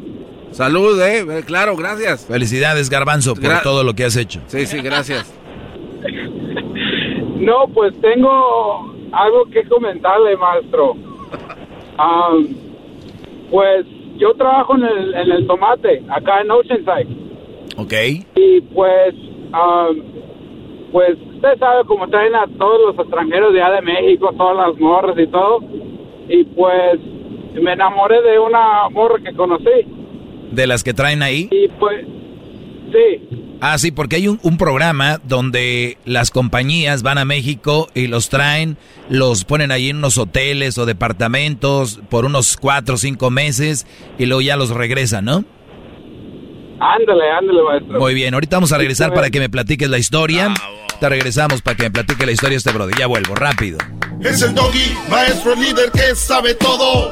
Speaker 3: Salud, eh, eh, claro, gracias.
Speaker 4: Felicidades, Garbanzo, por
Speaker 3: Gra-
Speaker 4: todo lo que has hecho.
Speaker 3: Sí, sí, gracias.
Speaker 37: No, pues tengo algo que comentarle, maestro. Am, pues yo trabajo en el, en el tomate, acá en Oceanside.
Speaker 4: Ok.
Speaker 37: Y pues, am, pues usted sabe cómo traen a todos los extranjeros de allá de México, todas las morras y todo. Y pues me enamoré de una morra que conocí.
Speaker 4: De las que traen ahí.
Speaker 37: Y pues, sí,
Speaker 4: Ah, sí, porque hay un, un programa donde las compañías van a México y los traen, los ponen ahí en unos hoteles o departamentos por unos cuatro o cinco meses y luego ya los regresan, ¿no?
Speaker 37: ándale, ándale, maestro.
Speaker 4: Muy bien, ahorita vamos a regresar para que me platiques la historia. Te regresamos para que me platique la historia este brother. Ya vuelvo, rápido.
Speaker 13: Es el doggy, maestro líder que sabe todo.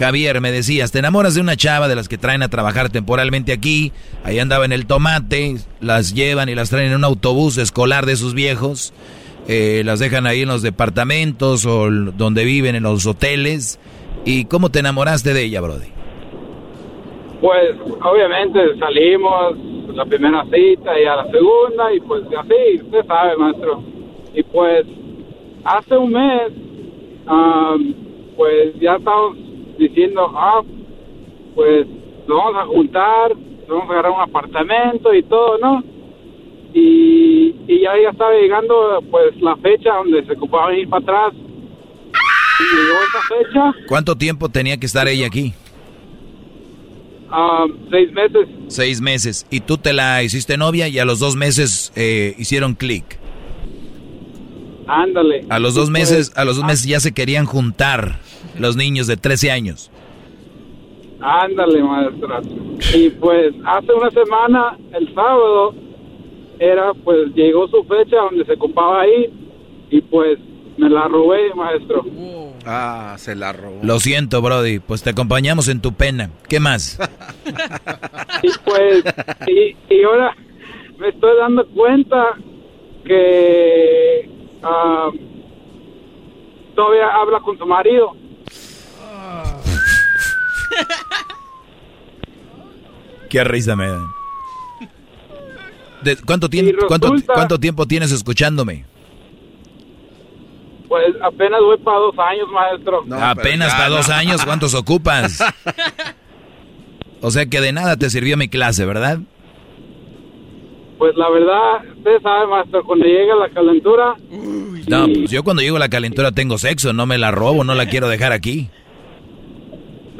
Speaker 4: Javier, me decías, te enamoras de una chava de las que traen a trabajar temporalmente aquí, ahí andaba en el tomate, las llevan y las traen en un autobús escolar de sus viejos, eh, las dejan ahí en los departamentos o donde viven, en los hoteles. ¿Y cómo te enamoraste de ella, Brody?
Speaker 37: Pues obviamente salimos la primera cita y a la segunda y pues así, usted sabe, maestro. Y pues hace un mes, am, pues ya estamos diciendo, ah, pues nos vamos a juntar, nos vamos a agarrar un apartamento y todo, ¿no? Y, y ya, ya estaba llegando pues la fecha donde se ocupaba ir para atrás. Y llegó esa fecha,
Speaker 4: ¿Cuánto tiempo tenía que estar ella aquí?
Speaker 37: am, seis meses.
Speaker 4: Seis meses. ¿Y tú te la hiciste novia y a los dos meses eh, hicieron clic?
Speaker 37: Ándale.
Speaker 4: A los dos
Speaker 37: pues,
Speaker 4: meses, a los dos meses ya se querían juntar los niños de 13 años.
Speaker 37: Ándale, maestra. Y pues hace una semana, el sábado, era pues llegó su fecha donde se ocupaba ahí y pues me la robé, maestro.
Speaker 3: Ah, se la robó.
Speaker 4: Lo siento, Brody, pues te acompañamos en tu pena. ¿Qué más?
Speaker 37: Y pues, y, y ahora me estoy dando cuenta que ah, todavía habla con su marido.
Speaker 4: Qué risa me da. De- ¿cuánto, tiempo, cuánto, ¿Cuánto tiempo tienes escuchándome?
Speaker 37: Pues apenas voy para dos años, maestro.
Speaker 4: Apenas para dos años, ¿cuántos ocupas? O sea que de nada te sirvió mi clase, ¿verdad?
Speaker 37: Pues la verdad, usted sabe, maestro, cuando llega la calentura,
Speaker 4: No, pues yo cuando llego a la calentura tengo sexo, no me la robo, no la quiero dejar aquí.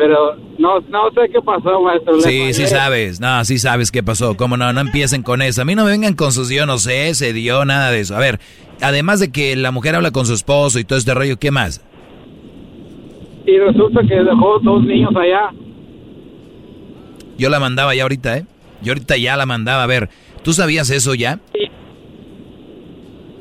Speaker 37: Pero no, no sé qué pasó, maestro.
Speaker 4: Sí, sí sabes, no, sí sabes qué pasó. ¿Cómo no? No empiecen con eso. A mí no me vengan con sus yo no sé, se dio, nada de eso. A ver, además de que la mujer habla con su esposo y todo este rollo, ¿qué más?
Speaker 37: Y resulta que dejó dos niños allá.
Speaker 4: Yo la mandaba ya ahorita, ¿eh? Yo ahorita ya la mandaba. A ver, ¿tú sabías eso ya?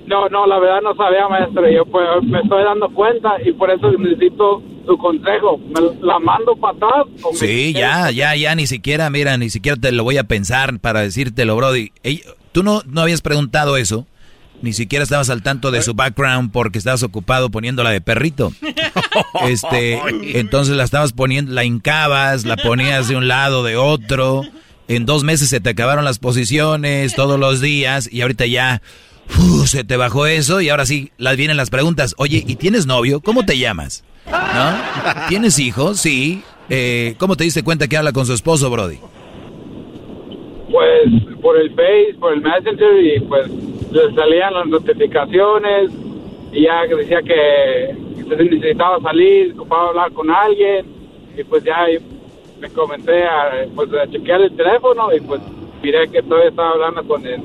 Speaker 37: No, no, la verdad no sabía, maestro. Yo pues me estoy dando cuenta y por eso necesito su consejo. ¿Me la mando para atrás?
Speaker 4: Sí, ya, ya, ya, ni siquiera, mira, ni siquiera te lo voy a pensar para decírtelo, Brody. Ey, Tú no, no habías preguntado eso, ni siquiera estabas al tanto de su background porque estabas ocupado poniéndola de perrito. Este, entonces la estabas poniendo, la hincabas, la ponías de un lado, de otro. En dos meses se te acabaron las posiciones todos los días y ahorita ya uf, se te bajó eso y ahora sí las vienen las preguntas. Oye, ¿y tienes novio? ¿Cómo te llamas? ¿Tienes hijos? Sí. Eh, ¿Cómo te diste cuenta que habla con su esposo, Brody?
Speaker 37: Pues por el Face, por el Messenger y pues le salían las notificaciones y ya decía que necesitaba salir, ocupaba hablar con alguien y pues ya me comencé a, pues, a chequear el teléfono y pues miré que todavía estaba hablando con el,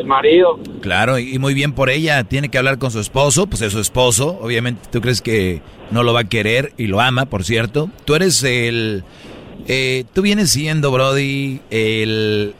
Speaker 37: el marido.
Speaker 4: Claro, y muy bien por ella. Tiene que hablar con su esposo, pues es su esposo. Obviamente, tú crees que no lo va a querer y lo ama, por cierto. Tú eres el. eh, tú vienes siendo, Brody, el,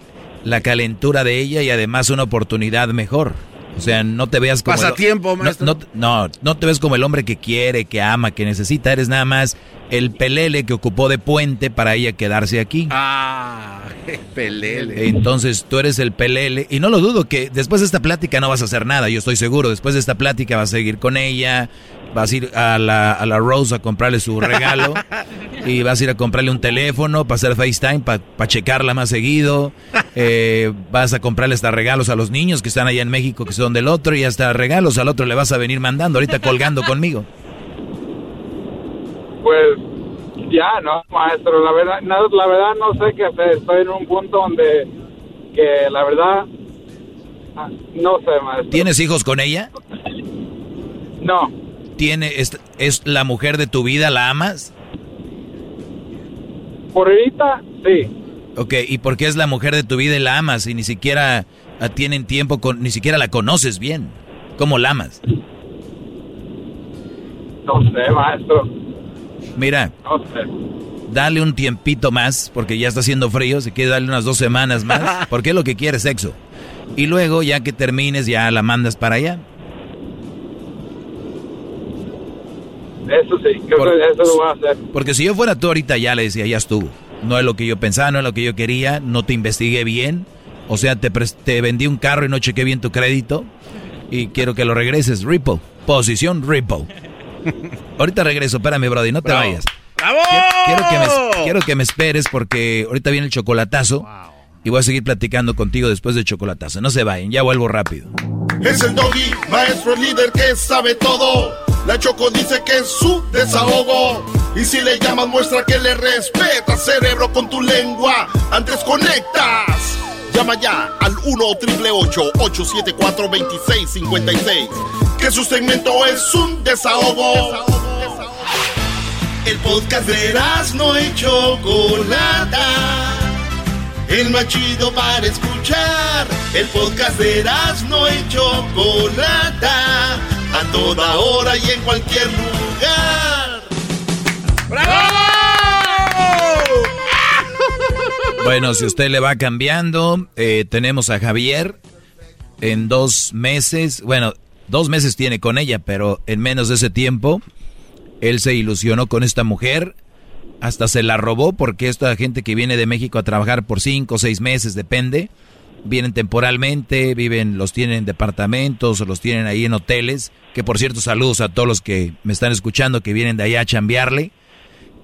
Speaker 4: la calentura de ella y además una oportunidad mejor. O sea, no te veas como. el-
Speaker 3: Pasatiempo,
Speaker 4: no, no, no, no te ves como el hombre que quiere, que ama, que necesita. Eres nada más el pelele que ocupó de puente para ella quedarse aquí.
Speaker 3: Ah, pelele.
Speaker 4: Entonces tú eres el pelele. Y no lo dudo que después de esta plática no vas a hacer nada, yo estoy seguro. Después de esta plática vas a seguir con ella, vas a ir a la, a la Rose a comprarle su regalo. y vas a ir a comprarle un teléfono para hacer FaceTime, para checarla más seguido. Eh, vas a comprarle hasta regalos a los niños que están allá en México, que son del otro, y hasta regalos al otro le vas a venir mandando, ahorita colgando conmigo.
Speaker 37: Pues ya, no, maestro, la verdad, no, la verdad no sé qué hacer. Estoy en un punto donde que la verdad ah, no sé, maestro.
Speaker 4: ¿Tienes hijos con ella?
Speaker 37: No,
Speaker 4: ¿Tiene, es, ¿Es la mujer de tu vida? ¿La amas?
Speaker 37: por ahorita sí.
Speaker 4: Ok, ¿y por qué es la mujer de tu vida y la amas y ni siquiera ah, tienen tiempo, con, ni siquiera la conoces bien? ¿Cómo la amas?
Speaker 37: No sé, maestro.
Speaker 4: Mira, dale un tiempito más, porque ya está haciendo frío, si quieres darle unas dos semanas más, porque es lo que quiere sexo. Y luego, ya que termines, ya la mandas para allá.
Speaker 37: Eso sí, creo
Speaker 4: Por-
Speaker 37: que eso lo voy a hacer.
Speaker 4: Porque si yo fuera tú ahorita ya le decía, ya estuvo. No es lo que yo pensaba, no es lo que yo quería, no te investigué bien. O sea, te, te vendí un carro y no chequé bien tu crédito. Y quiero que lo regreses. Ripple. Posición Ripple. Ahorita regreso, espérame, Brody, no te
Speaker 3: Bravo.
Speaker 4: vayas.
Speaker 3: ¡Bravo!
Speaker 4: Quiero que, me, quiero que me esperes porque ahorita viene el chocolatazo. Y voy a seguir platicando contigo después del chocolatazo. No se vayan, ya vuelvo rápido.
Speaker 13: Es el doggy, maestro líder que sabe todo. La Choco dice que es su desahogo. Y si le llamas, muestra que le respeta, cerebro, con tu lengua. Antes conectas. Llama ya al 1-888-874-2656. Que su segmento es un desahogo. El podcast de no y Chocolata. El más chido para escuchar. El podcast de no y Chocolata. A toda hora y en cualquier lugar.
Speaker 4: Bueno, si usted le va cambiando, eh, tenemos a Javier en dos meses. Bueno, dos meses tiene con ella, pero en menos de ese tiempo, él se ilusionó con esta mujer. Hasta se la robó porque esta gente que viene de México a trabajar por cinco o seis meses, depende. Vienen temporalmente, viven, los tienen en departamentos o los tienen ahí en hoteles. Que por cierto, saludos a todos los que me están escuchando que vienen de allá a chambearle.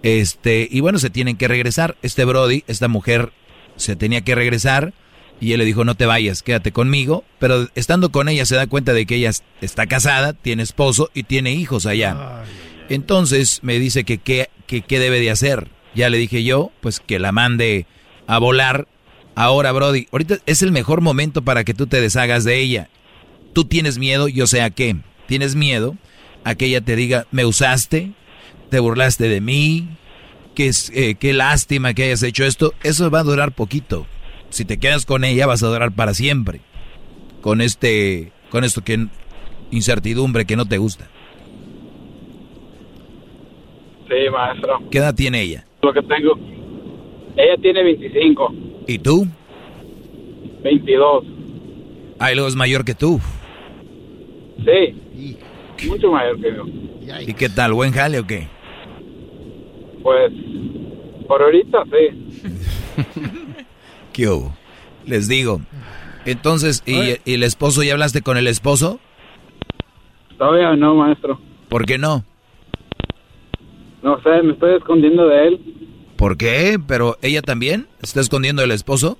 Speaker 4: Este, y bueno, se tienen que regresar. Este Brody, esta mujer, se tenía que regresar Y él le dijo, no te vayas, quédate conmigo. Pero estando con ella se da cuenta de que ella está casada, tiene esposo y tiene hijos allá. Entonces me dice que qué que, debe de hacer. Ya le dije yo, pues que la mande a volar. Ahora, Brody, ahorita es el mejor momento para que tú te deshagas de ella. Tú tienes miedo, yo sé a qué. Tienes miedo a que ella te diga, me usaste, te burlaste de mí, qué, eh, qué lástima que hayas hecho esto. Eso va a durar poquito. Si te quedas con ella vas a durar para siempre. Con este, con esto que incertidumbre que no te gusta.
Speaker 37: Sí, maestro.
Speaker 4: ¿Qué edad tiene ella?
Speaker 37: Lo que tengo. Ella tiene 25.
Speaker 4: ¿Y tú?
Speaker 37: 22.
Speaker 4: Ah, y luego es mayor que tú.
Speaker 37: Sí. Mucho mayor que yo.
Speaker 4: ¿Y qué tal? ¿Buen jale o qué?
Speaker 37: Pues, por ahorita sí.
Speaker 4: ¿Qué hubo? Les digo. Entonces, ¿y, ¿y el esposo ya hablaste con el esposo?
Speaker 37: Todavía no, maestro.
Speaker 4: ¿Por qué no?
Speaker 37: No sé, me estoy escondiendo de él.
Speaker 4: ¿Por qué? ¿Pero ella también? ¿Está escondiendo del esposo?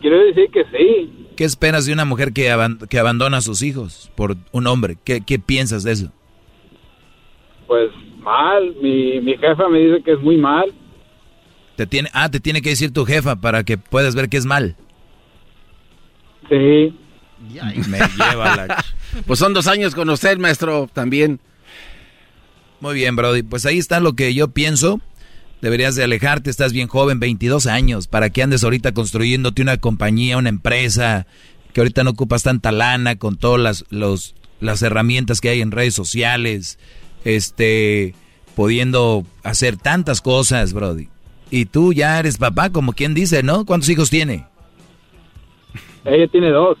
Speaker 37: Quiero decir que sí.
Speaker 4: ¿Qué esperas de una mujer que, que abandona a sus hijos por un hombre? ¿Qué, ¿Qué, piensas de eso?
Speaker 37: Pues mal. Mi, mi jefa me dice que es muy mal.
Speaker 4: Te tiene, ah, te tiene que decir tu jefa para que puedas ver que es mal.
Speaker 37: Sí.
Speaker 4: Me lleva la...
Speaker 3: Pues son dos años con usted, maestro, también.
Speaker 4: Muy bien, Brody. Pues ahí está lo que yo pienso. Deberías de alejarte, estás bien joven, 22 años, para que andes ahorita construyéndote una compañía, una empresa, que ahorita no ocupas tanta lana con todas las, los, las herramientas que hay en redes sociales, este, pudiendo hacer tantas cosas, Brody. Y tú ya eres papá, como quien dice, ¿no? ¿Cuántos hijos tiene?
Speaker 37: Ella tiene dos.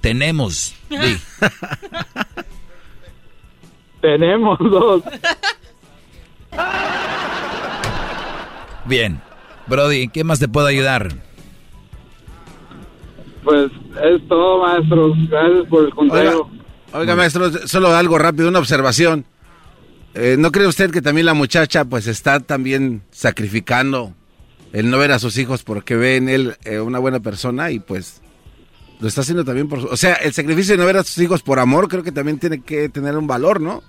Speaker 4: Tenemos.
Speaker 37: Tenemos dos.
Speaker 4: Bien. Brody, ¿qué más te puedo ayudar?
Speaker 37: Pues es todo, maestro. Gracias por el consejo.
Speaker 3: Oiga, maestro, solo algo rápido, una observación. Eh, ¿No cree usted que también la muchacha pues está también sacrificando el no ver a sus hijos porque ve en él eh, una buena persona y pues lo está haciendo también por... O sea, el sacrificio de no ver a sus hijos por amor creo que también tiene que tener un valor, ¿no?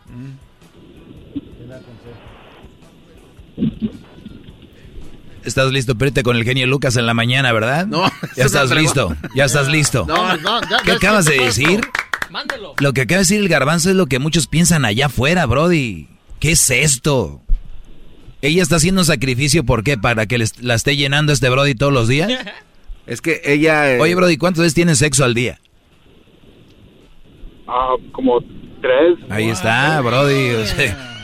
Speaker 4: Estás listo pero con el genio Lucas en la mañana, ¿verdad?
Speaker 3: No.
Speaker 4: Ya estás listo. Ya estás listo.
Speaker 3: No, no,
Speaker 4: ¿Qué acabas de decir? Mándelo. Lo que acaba de decir el garbanzo es lo que muchos piensan allá afuera, Brody. ¿Qué es esto? ¿Ella está haciendo un sacrificio por qué? ¿Para que la esté llenando este Brody todos los días?
Speaker 3: Es que ella...
Speaker 4: Eh, Oye, Brody, ¿cuántas veces tienes sexo al día?
Speaker 37: Ah, como tres.
Speaker 4: Ahí está, Brody.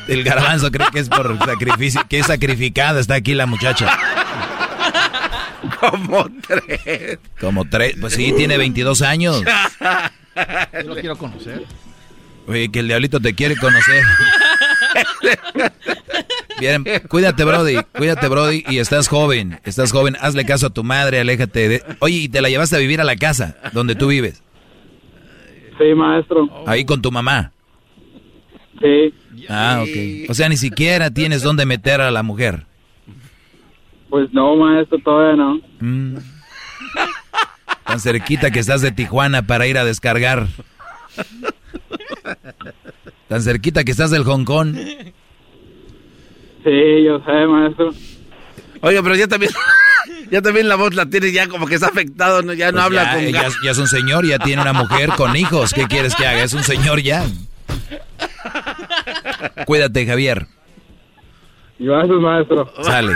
Speaker 4: el garbanzo cree que es por sacrificio, que es sacrificada. Está aquí la muchacha.
Speaker 3: Como tres.
Speaker 4: Como tres. Pues sí, tiene 22 años.
Speaker 6: Yo lo quiero conocer.
Speaker 4: Oye, que el diablito te quiere conocer. Bien, cuídate, Brody. Cuídate, Brody. Y estás joven. Estás joven. Hazle caso a tu madre. Aléjate de. Oye, ¿y te la llevaste a vivir a la casa donde tú vives?
Speaker 37: Sí, maestro.
Speaker 4: Ahí con tu mamá.
Speaker 37: Sí.
Speaker 4: Ah, ok. O sea, ni siquiera tienes dónde meter a la mujer.
Speaker 37: Pues no, maestro, todavía no.
Speaker 4: Mm. Tan cerquita que estás de Tijuana para ir a descargar. Tan cerquita que estás del Hong Kong.
Speaker 37: Sí, yo sé, maestro.
Speaker 3: Oye, pero ya también, ya también la voz la tiene ya como que está afectado, ¿no? ya no
Speaker 4: Pues
Speaker 3: habla
Speaker 4: ya,
Speaker 3: con...
Speaker 4: ya, ya es un señor, ya tiene una mujer con hijos. ¿Qué quieres que haga? Es un señor ya. Cuídate, Javier.
Speaker 37: Gracias, maestro.
Speaker 4: Sale.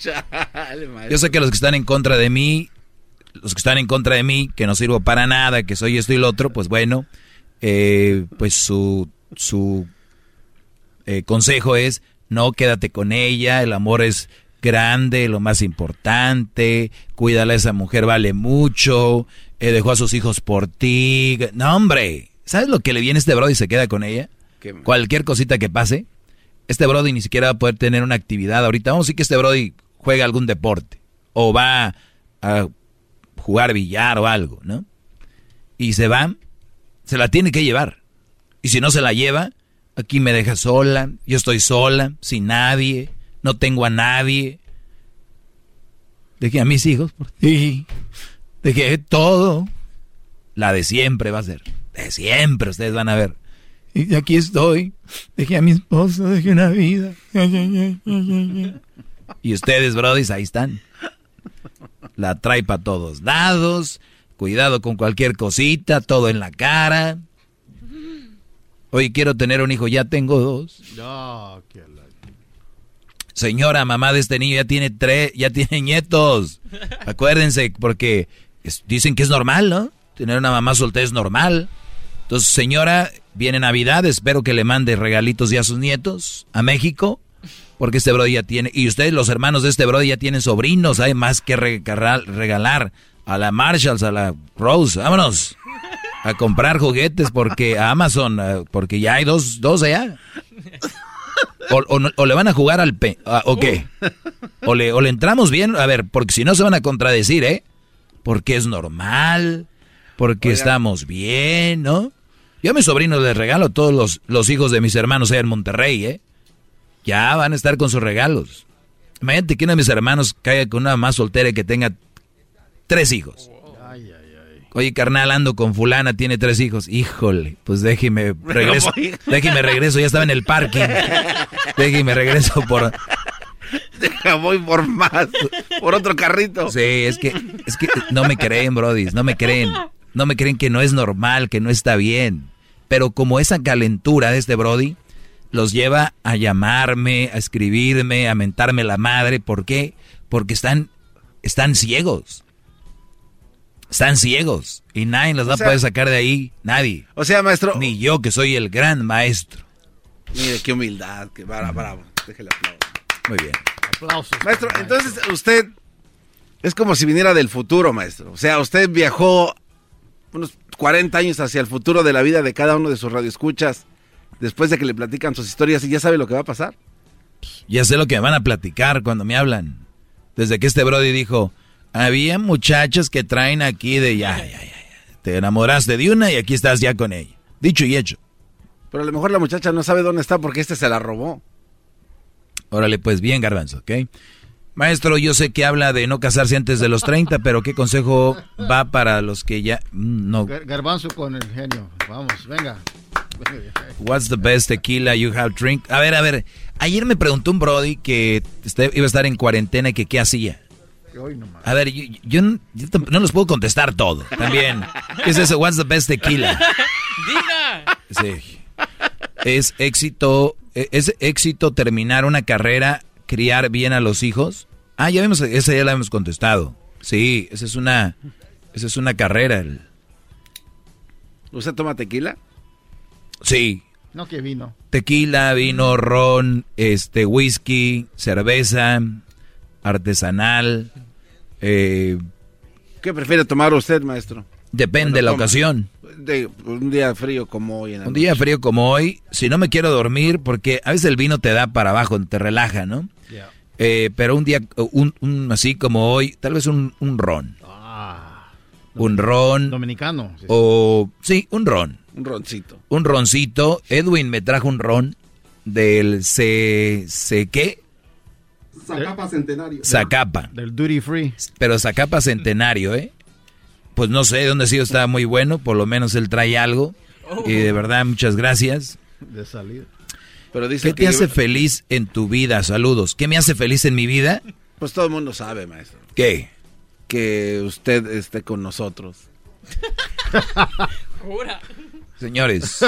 Speaker 4: Yo sé que los que están en contra de mí, los que están en contra de mí, que no sirvo para nada, que soy esto y lo otro, pues bueno, eh, pues su, su eh, consejo es, no, quédate con ella, el amor es grande, lo más importante, cuídala, esa mujer vale mucho, eh, dejó a sus hijos por ti. No, hombre, ¿sabes lo que le viene a este brody y se queda con ella?
Speaker 3: ¿Qué?
Speaker 4: Cualquier cosita que pase, este brody ni siquiera va a poder tener una actividad ahorita. Vamos a decir que este brody juega algún deporte o va a jugar billar o algo, ¿no? Y se va, se la tiene que llevar. Y si no se la lleva, aquí me deja sola, yo estoy sola, sin nadie, no tengo a nadie. Dejé a mis hijos por ti. Dejé todo. La de siempre va a ser. De siempre, ustedes van a ver. Y aquí estoy. Dejé a mi esposo, dejé una vida. Y ustedes, brodis, ahí están. La trae para todos lados. Cuidado con cualquier cosita, todo en la cara. Hoy quiero tener un hijo, ya tengo dos. Señora, mamá de este niño ya tiene tres, ya tiene nietos. Acuérdense, porque dicen que es normal, ¿no? Tener una mamá soltera es normal. Entonces, señora, viene Navidad, espero que le mande regalitos ya a sus nietos a México, porque este brody ya tiene, y ustedes los hermanos de este brody ya tienen sobrinos, hay más que regalar a la Marshalls, a la Rose, vámonos a comprar juguetes porque a Amazon, eh, porque ya hay dos, dos allá. O, le van a jugar al P, ah, o qué? O le, o le entramos bien, a ver, porque si no se van a contradecir, ¿eh? Porque es normal, porque estamos bien, ¿no? Yo a mis sobrinos les regalo a todos los, los hijos de mis hermanos allá en Monterrey, ¿eh? Ya van a estar con sus regalos. Imagínate que uno de mis hermanos caiga con una más soltera y que tenga tres hijos. Oye, carnal, ando con fulana, tiene tres hijos. Híjole, pues déjeme regreso. Déjeme regreso, ya estaba en el parking. Déjeme regreso por...
Speaker 3: Deja, voy por más, por otro carrito.
Speaker 4: Sí, es que, es que no me creen, brodis, no me creen. No me creen que no es normal, que no está bien. Pero como esa calentura de este brody los lleva a llamarme, a escribirme, a mentarme la madre. ¿Por qué? Porque están, están ciegos. Están ciegos. Y nadie los va a poder sacar de ahí. Nadie.
Speaker 3: O sea, maestro.
Speaker 4: Ni yo, que soy el gran maestro.
Speaker 3: Mire, qué humildad. Qué bravo, bravo. Déjale aplauso.
Speaker 4: Muy bien.
Speaker 3: Aplausos. Maestro, entonces usted es como si viniera del futuro, maestro. O sea, usted viajó unos 40 años hacia el futuro de la vida de cada uno de sus radioescuchas después de que le platican sus historias y ya sabe lo que va a pasar.
Speaker 4: Ya sé lo que van a platicar cuando me hablan. Desde que este Brody dijo, había muchachas que traen aquí de ya, ya, ya, ya. Te enamoraste de una y aquí estás ya con ella. Dicho y hecho.
Speaker 3: Pero a lo mejor la muchacha no sabe dónde está porque este se la robó.
Speaker 4: Órale, pues bien, Garbanzo, ¿ok? Maestro, yo sé que habla de no casarse antes de los 30, pero ¿qué consejo va para los que ya mm, no?
Speaker 6: Garbanzo con el genio. Vamos, venga.
Speaker 4: What's the best tequila you have drink? A ver, a ver. Ayer me preguntó un Brody que este, iba a estar en cuarentena y que qué hacía. A ver, yo, no les puedo contestar todo. También. ¿Qué es eso? What's the best tequila? Sí. Es éxito, e, es éxito terminar una carrera, criar bien a los hijos. Ah, ya vimos, esa ya la hemos contestado. Sí, esa es una, esa es una carrera.
Speaker 3: ¿Usted toma tequila?
Speaker 4: Sí.
Speaker 6: No, que vino.
Speaker 4: Tequila, vino, ron, este, whisky, cerveza, artesanal. Eh,
Speaker 3: ¿Qué prefiere tomar usted, maestro?
Speaker 4: Depende de la ocasión.
Speaker 3: De, un día frío como hoy. En
Speaker 4: un día frío como hoy, si no me quiero dormir, porque a veces el vino te da para abajo, te relaja, ¿no? Eh, pero un día, un, así como hoy, tal vez un, un ron. Ah. un ron.
Speaker 6: Dominicano.
Speaker 4: O, sí, un ron.
Speaker 3: Un roncito.
Speaker 4: Un roncito. Edwin me trajo un ron del C... C ¿Qué?
Speaker 3: Zacapa Centenario.
Speaker 4: Zacapa.
Speaker 6: Del Duty Free.
Speaker 4: Pero Zacapa Centenario, ¿eh? Pues no sé dónde ha sido, está muy bueno. Por lo menos él trae algo. Y de verdad, muchas gracias.
Speaker 6: De salida.
Speaker 4: Pero dice ¿Qué te hace feliz en tu vida? Saludos. ¿Qué me hace feliz en mi vida?
Speaker 3: Pues todo el mundo sabe, maestro.
Speaker 4: ¿Qué?
Speaker 3: Que usted esté con nosotros.
Speaker 4: Jura. Señores,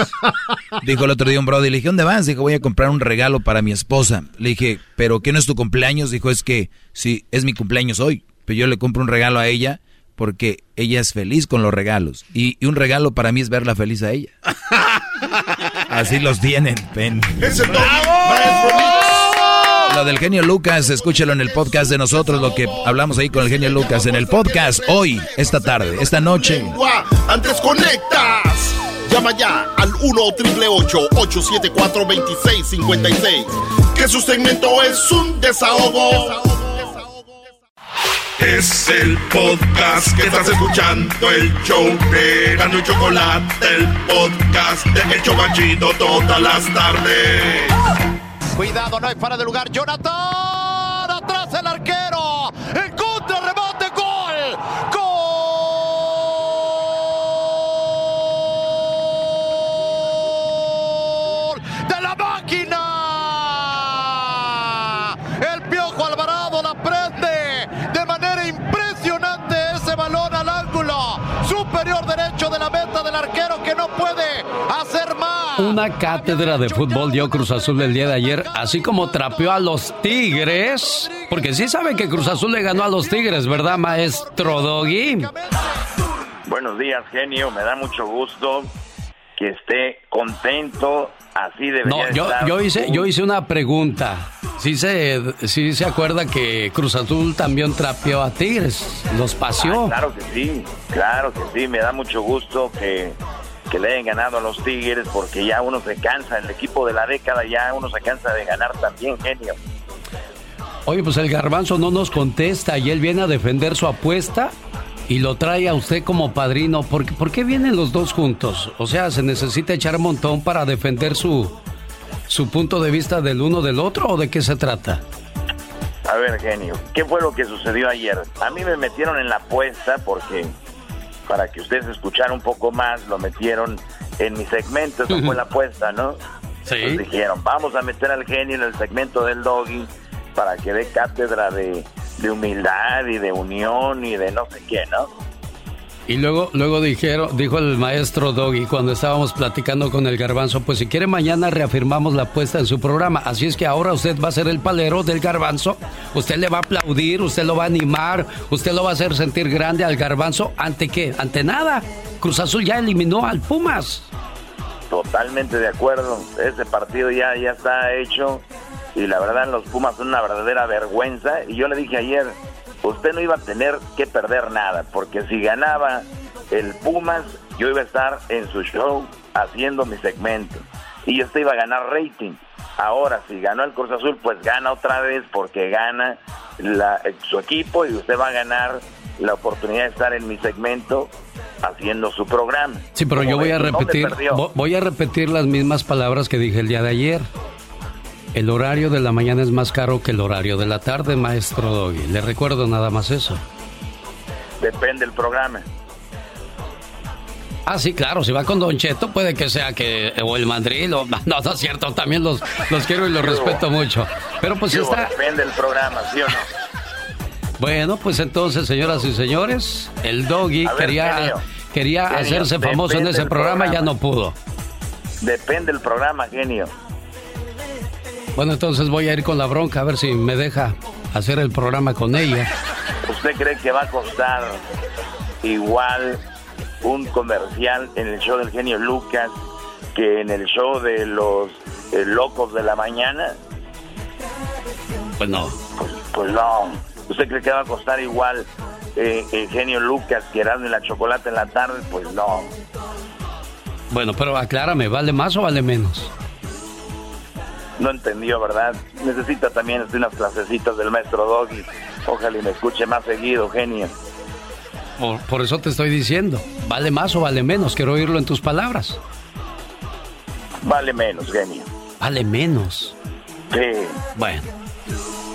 Speaker 4: dijo el otro día un brother, le dije, ¿dónde vas? Dijo, voy a comprar un regalo para mi esposa. Le dije, ¿pero qué no es tu cumpleaños? Dijo, es que sí, es mi cumpleaños hoy. Pero yo le compro un regalo a ella porque ella es feliz con los regalos. Y, un regalo para mí es verla feliz a ella. Así los tienen, ven. Lo del genio Lucas, escúchelo en el podcast de nosotros, lo que hablamos ahí con el genio Lucas en el podcast hoy, esta tarde, esta noche.
Speaker 8: Antes conectas. Llama ya al 1-888-874-2656. Que su segmento es un desahogo. Es el podcast que estás escuchando, el show de Gano y Chocolate, el podcast de El Chocachito todas las tardes.
Speaker 38: Cuidado, no hay para de lugar. Jonathan,
Speaker 35: una cátedra de fútbol dio Cruz Azul el día de ayer, así como trapeó a los Tigres, porque sí sabe que Cruz Azul le ganó a los Tigres, ¿verdad, maestro Doggy?
Speaker 34: Buenos días, genio. Me da mucho gusto que esté contento. Así debería
Speaker 35: No, yo,
Speaker 34: estar.
Speaker 35: yo hice, yo hice una pregunta. Sí se, sí se acuerda que Cruz Azul también trapeó a Tigres, los paseó.
Speaker 34: Ah, claro que sí, claro que sí. Me da mucho gusto que, que le hayan ganado a los Tigres porque ya uno se cansa. El equipo de la década ya uno se cansa de ganar también, genio.
Speaker 35: Oye, pues el garbanzo no nos contesta y él viene a defender su apuesta y lo trae a usted como padrino. ¿Por, qué- por qué vienen los dos juntos? O sea, ¿se necesita echar un montón para defender su, su punto de vista del uno del otro o de qué se trata?
Speaker 34: A ver, genio, ¿qué fue lo que sucedió ayer? A mí me metieron en la apuesta porque, para que ustedes escucharan un poco más, lo metieron en mi segmento, esa fue la apuesta, ¿no?
Speaker 35: Sí.
Speaker 34: Entonces dijeron, vamos a meter al genio en el segmento del doggy para que dé cátedra de, de humildad y de unión y de no sé qué, ¿no?
Speaker 35: Y luego, luego dijeron, dijo el maestro Doggy cuando estábamos platicando con el garbanzo, pues si quiere mañana reafirmamos la apuesta en su programa. Así es que ahora usted va a ser el palero del garbanzo. Usted le va a aplaudir, usted lo va a animar, usted lo va a hacer sentir grande al garbanzo. ¿Ante qué? Ante nada. Cruz Azul ya eliminó al Pumas.
Speaker 34: Totalmente de acuerdo. Ese partido ya, ya está hecho y la verdad los Pumas son una verdadera vergüenza. Y yo le dije ayer, usted no iba a tener que perder nada, porque si ganaba el Pumas, yo iba a estar en su show haciendo mi segmento y usted iba a ganar rating. Ahora, si ganó el Cruz Azul, pues gana otra vez porque gana la- su equipo y usted va a ganar la oportunidad de estar en mi segmento haciendo su programa.
Speaker 35: Sí, pero yo
Speaker 34: ¿Cómo
Speaker 35: voy a repetir, voy a repetir las mismas palabras que dije el día de ayer. El horario de la mañana es más caro que el horario de la tarde, maestro Doggy. Le recuerdo nada más eso.
Speaker 34: Depende del programa.
Speaker 35: Ah, sí, claro, si va con Don Cheto puede que sea que o el mandril o no, no es cierto, también los, los quiero y los respeto mucho. Pero pues está
Speaker 34: Depende del programa, ¿sí o no?
Speaker 35: bueno, pues entonces, señoras y señores, el Doggy
Speaker 34: ver,
Speaker 35: quería
Speaker 34: genio.
Speaker 35: quería
Speaker 34: Genio,
Speaker 35: hacerse famoso en ese
Speaker 34: del
Speaker 35: programa, ya
Speaker 34: programa.
Speaker 35: no pudo.
Speaker 34: Depende del programa, genio.
Speaker 35: Bueno, entonces voy a ir con la bronca a ver si me deja hacer el programa con ella.
Speaker 34: ¿Usted cree que va a costar igual un comercial en el show del genio Lucas que en el show de los eh, locos de la mañana?
Speaker 35: Pues no.
Speaker 34: Pues no. ¿Usted cree que va a costar igual eh, el genio Lucas que Erasmo y la chocolate en la tarde? Pues no.
Speaker 35: Bueno, pero aclárame, ¿vale más o vale menos?
Speaker 34: No entendió, ¿verdad? Necesita también unas clasecitas del maestro Doggy. Ojalá y me escuche más seguido, genio.
Speaker 35: Por, por eso te estoy diciendo, ¿vale más o vale menos? Quiero oírlo en tus palabras.
Speaker 34: Vale menos, genio.
Speaker 35: Vale menos.
Speaker 34: Sí.
Speaker 35: Bueno,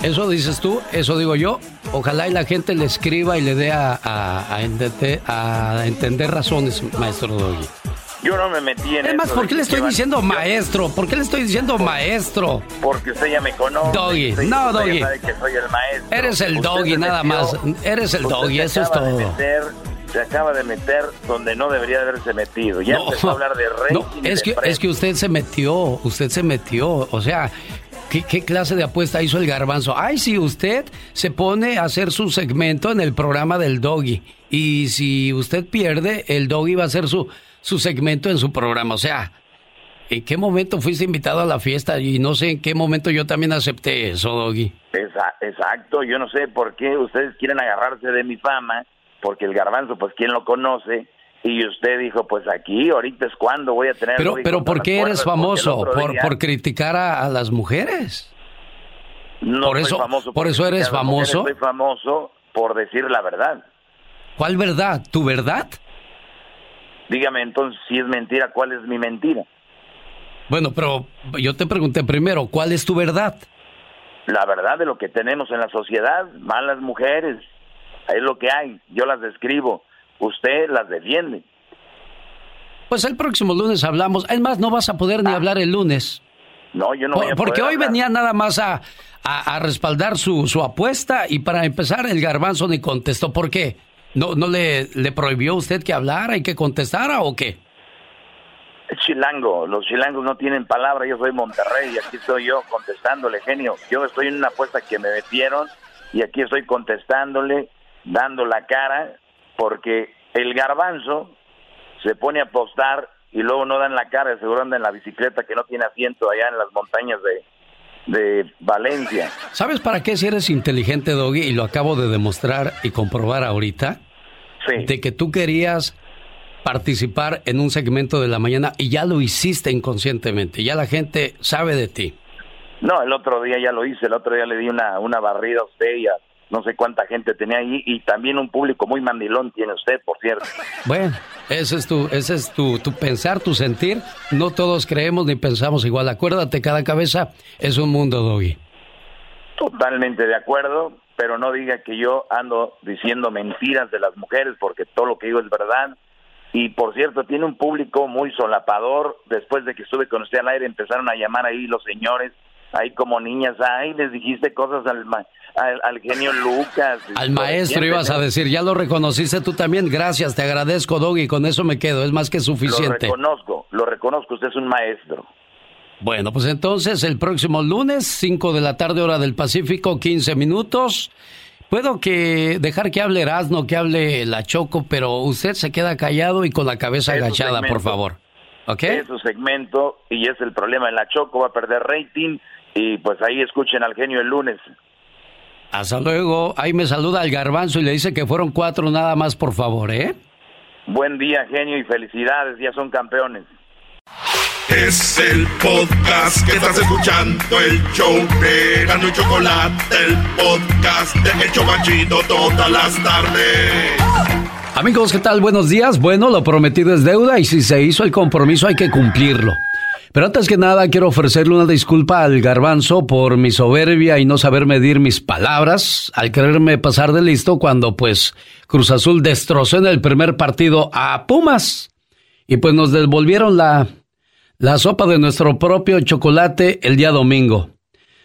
Speaker 35: eso dices tú, eso digo yo. Ojalá y la gente le escriba y le dé a, a- a entender, a entender razones, maestro Doggy.
Speaker 34: Yo no me metí en
Speaker 35: Es más,
Speaker 34: eso
Speaker 35: ¿por
Speaker 34: de
Speaker 35: qué le estoy diciendo maestro? ¿Por qué le estoy diciendo maestro?
Speaker 34: Porque usted ya me conoce.
Speaker 35: Doggy,
Speaker 34: Usted-
Speaker 35: no,
Speaker 34: usted
Speaker 35: Doggy.
Speaker 34: sabe que soy el maestro.
Speaker 35: Eres el
Speaker 34: Usted
Speaker 35: Doggy nada
Speaker 34: metió-
Speaker 35: más. Eres el Doggy, eso es todo.
Speaker 34: meter- se acaba de meter donde no debería de haberse metido. Ya empezó a hablar de rey.
Speaker 35: No, es que, es que usted se metió, usted se metió, o sea, ¿qué, qué clase de apuesta hizo el garbanzo? Ay, si usted se pone a hacer su segmento en el programa del Doggy y si usted pierde, el Doggy va a hacer su, su segmento en su programa, o sea, ¿en qué momento fuiste invitado a la fiesta? Y no sé en qué momento yo también acepté eso, Doggy.
Speaker 34: Exacto, yo no sé por qué ustedes quieren agarrarse de mi fama, porque el garbanzo, pues, ¿quién lo conoce? Y usted dijo, pues aquí, ahorita es cuando voy a tener...
Speaker 35: Pero, pero ¿por qué eres famoso? ¿Por,
Speaker 34: día
Speaker 35: por criticar a, a las mujeres?
Speaker 34: no
Speaker 35: por
Speaker 34: soy
Speaker 35: eso-
Speaker 34: famoso
Speaker 35: por eso eres famoso.
Speaker 34: Soy famoso por decir la verdad.
Speaker 35: ¿Cuál verdad? ¿Tu verdad?
Speaker 34: Dígame entonces si es mentira, ¿cuál es mi mentira?
Speaker 35: Bueno, pero yo te pregunté primero, ¿cuál es tu verdad?
Speaker 34: La verdad de lo que tenemos en la sociedad, malas mujeres, es lo que hay, yo las describo, usted las defiende.
Speaker 35: Pues el próximo lunes hablamos. Es más, no vas a poder ni hablar el lunes.
Speaker 34: No, yo no
Speaker 35: Por-
Speaker 34: voy a
Speaker 35: porque hoy
Speaker 34: hablar.
Speaker 35: venía nada más a, a- a respaldar su, su apuesta y para empezar el garbanzo ni contestó. ¿Por qué? ¿No, no le, le prohibió usted que hablara y que contestara o qué?
Speaker 34: Es chilango, los chilangos no tienen palabra, yo soy Monterrey y aquí estoy yo contestándole, genio. Yo estoy en una apuesta que me metieron y aquí estoy contestándole, dando la cara, porque el garbanzo se pone a apostar y luego no dan la cara, seguro anda en la bicicleta que no tiene asiento allá en las montañas de, de Valencia.
Speaker 35: ¿Sabes para qué si eres inteligente, Doggy? Y lo acabo de demostrar y comprobar ahorita.
Speaker 34: Sí.
Speaker 35: De que tú querías participar en un segmento de la mañana y ya lo hiciste inconscientemente, ya la gente sabe de ti.
Speaker 34: No, el otro día ya lo hice, el otro día le di una, una barrida a usted y a no sé cuánta gente tenía ahí y también un público muy mandilón tiene usted, por cierto.
Speaker 35: Bueno, ese es tu, ese es tu, tu pensar, tu sentir. No todos creemos ni pensamos igual. Acuérdate, cada cabeza es un mundo, Doggy.
Speaker 34: Totalmente de acuerdo, pero no diga que yo ando diciendo mentiras de las mujeres porque todo lo que digo es verdad. Y por cierto, tiene un público muy solapador. Después de que estuve con usted al aire, empezaron a llamar ahí los señores, ahí como niñas, ay, les dijiste cosas al, ma- al, al genio Lucas.
Speaker 35: Al maestro ibas a decir, ya lo reconociste tú también. Gracias, te agradezco, Doggy. Con eso me quedo, es más que
Speaker 34: Lo
Speaker 35: suficiente.
Speaker 34: reconozco, lo reconozco, usted es un maestro.
Speaker 35: Bueno, pues entonces el próximo lunes, 5 de la tarde, hora del Pacífico, 15 minutos. Puedo que dejar que hable Erasmo, que hable la Choco, pero usted se queda callado y con la cabeza
Speaker 34: Es
Speaker 35: agachada, por favor. ¿Ok?
Speaker 34: Es su segmento y es el problema. En la Choco va a perder rating y pues ahí escuchen al genio el lunes.
Speaker 35: Hasta luego. Ahí me saluda el garbanzo y le dice que fueron cuatro nada más, por favor, ¿eh?
Speaker 34: Buen día, genio, y felicidades, ya son campeones.
Speaker 13: Es el podcast que estás escuchando, el show de Gano y Chocolate, el podcast de El Chobachito todas las tardes.
Speaker 35: Amigos, ¿qué tal? Buenos días. Bueno, lo prometido es deuda y si se hizo el compromiso hay que cumplirlo. Pero antes que nada quiero ofrecerle una disculpa al garbanzo por mi soberbia y no saber medir mis palabras al quererme pasar de listo cuando pues Cruz Azul destrozó en el primer partido a Pumas y pues nos devolvieron la, la sopa de nuestro propio chocolate el día domingo.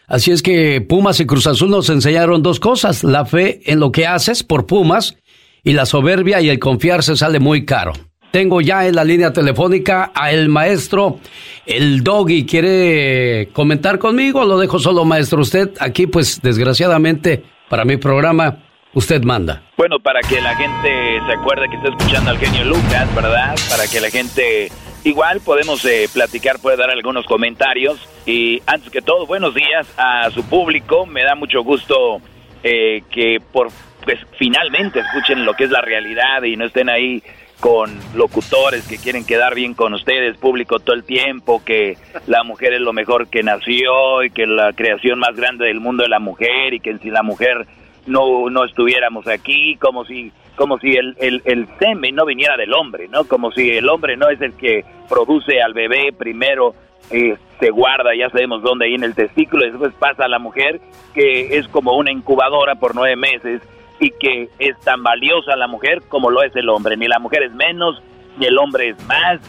Speaker 35: Así es que Pumas y Cruz Azul nos enseñaron dos cosas, la fe en lo que haces por Pumas y la soberbia y el confiarse sale muy caro. Tengo ya en la línea telefónica a el maestro, el doggy. ¿Quiere comentar conmigo? Lo dejo solo, maestro. Usted aquí, pues, desgraciadamente, para mi programa, usted manda.
Speaker 4: Bueno, para que la gente se acuerde que está escuchando al genio Lucas, ¿verdad? Para que la gente igual podemos eh, platicar, puede dar algunos comentarios. Y antes que todo, buenos días a su público. Me da mucho gusto eh, que por pues finalmente escuchen lo que es la realidad y no estén ahí con locutores que quieren quedar bien con ustedes, público todo el tiempo, que la mujer es lo mejor que nació y que la creación más grande del mundo es la mujer y que si la mujer no, no estuviéramos aquí, como si como si el, el, semen no viniera del hombre, ¿no? Como si el hombre no es el que produce al bebé primero, eh, se guarda, ya sabemos dónde, ahí en el testículo, y después pasa a la mujer, que es como una incubadora por nueve meses, y que es tan valiosa la mujer como lo es el hombre. Ni la mujer es menos, ni el hombre es más,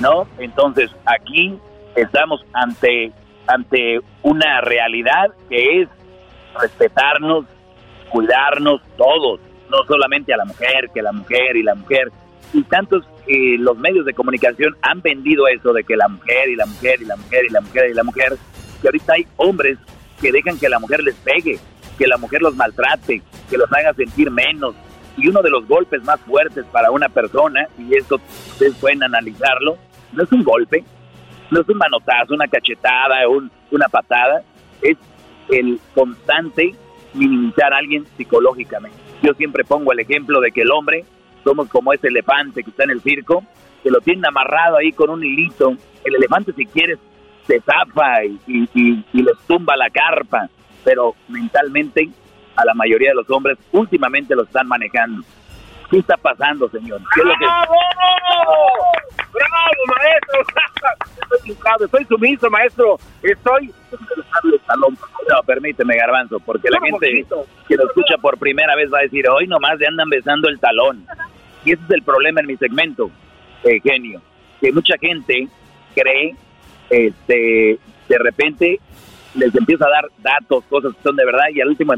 Speaker 4: ¿no? Entonces aquí estamos ante, ante una realidad que es respetarnos, cuidarnos todos, no solamente a la mujer, que la mujer y la mujer. Y tantos eh, los medios de comunicación han vendido eso de que la mujer y la mujer y la mujer y la mujer y la mujer, que ahorita hay hombres que dejan que la mujer les pegue, que la mujer los maltrate, que los haga sentir menos. Y uno de los golpes más fuertes para una persona, y esto ustedes pueden analizarlo, no es un golpe, no es un manotazo, una cachetada, un, una patada, es el constante minimizar a alguien psicológicamente. Yo siempre pongo el ejemplo de que el hombre somos como ese elefante que está en el circo, que lo tienen amarrado ahí con un hilito. El elefante si quieres se tapa y, y, tumba la carpa, pero mentalmente a la mayoría de los hombres últimamente lo están manejando. ¿Qué está pasando, señor? ¿Qué es lo que...
Speaker 39: ¡Bravo, maestro! Estoy educado, estoy sumiso, maestro. Estoy...
Speaker 4: No, permíteme, Garbanzo, porque la gente
Speaker 39: poquito.
Speaker 4: que lo escucha por primera vez va a decir, hoy nomás le andan besando el talón. Y ese es el problema en mi segmento, eh, genio. Que mucha gente cree, este, de repente les empieza a dar datos, cosas que son de verdad, y al último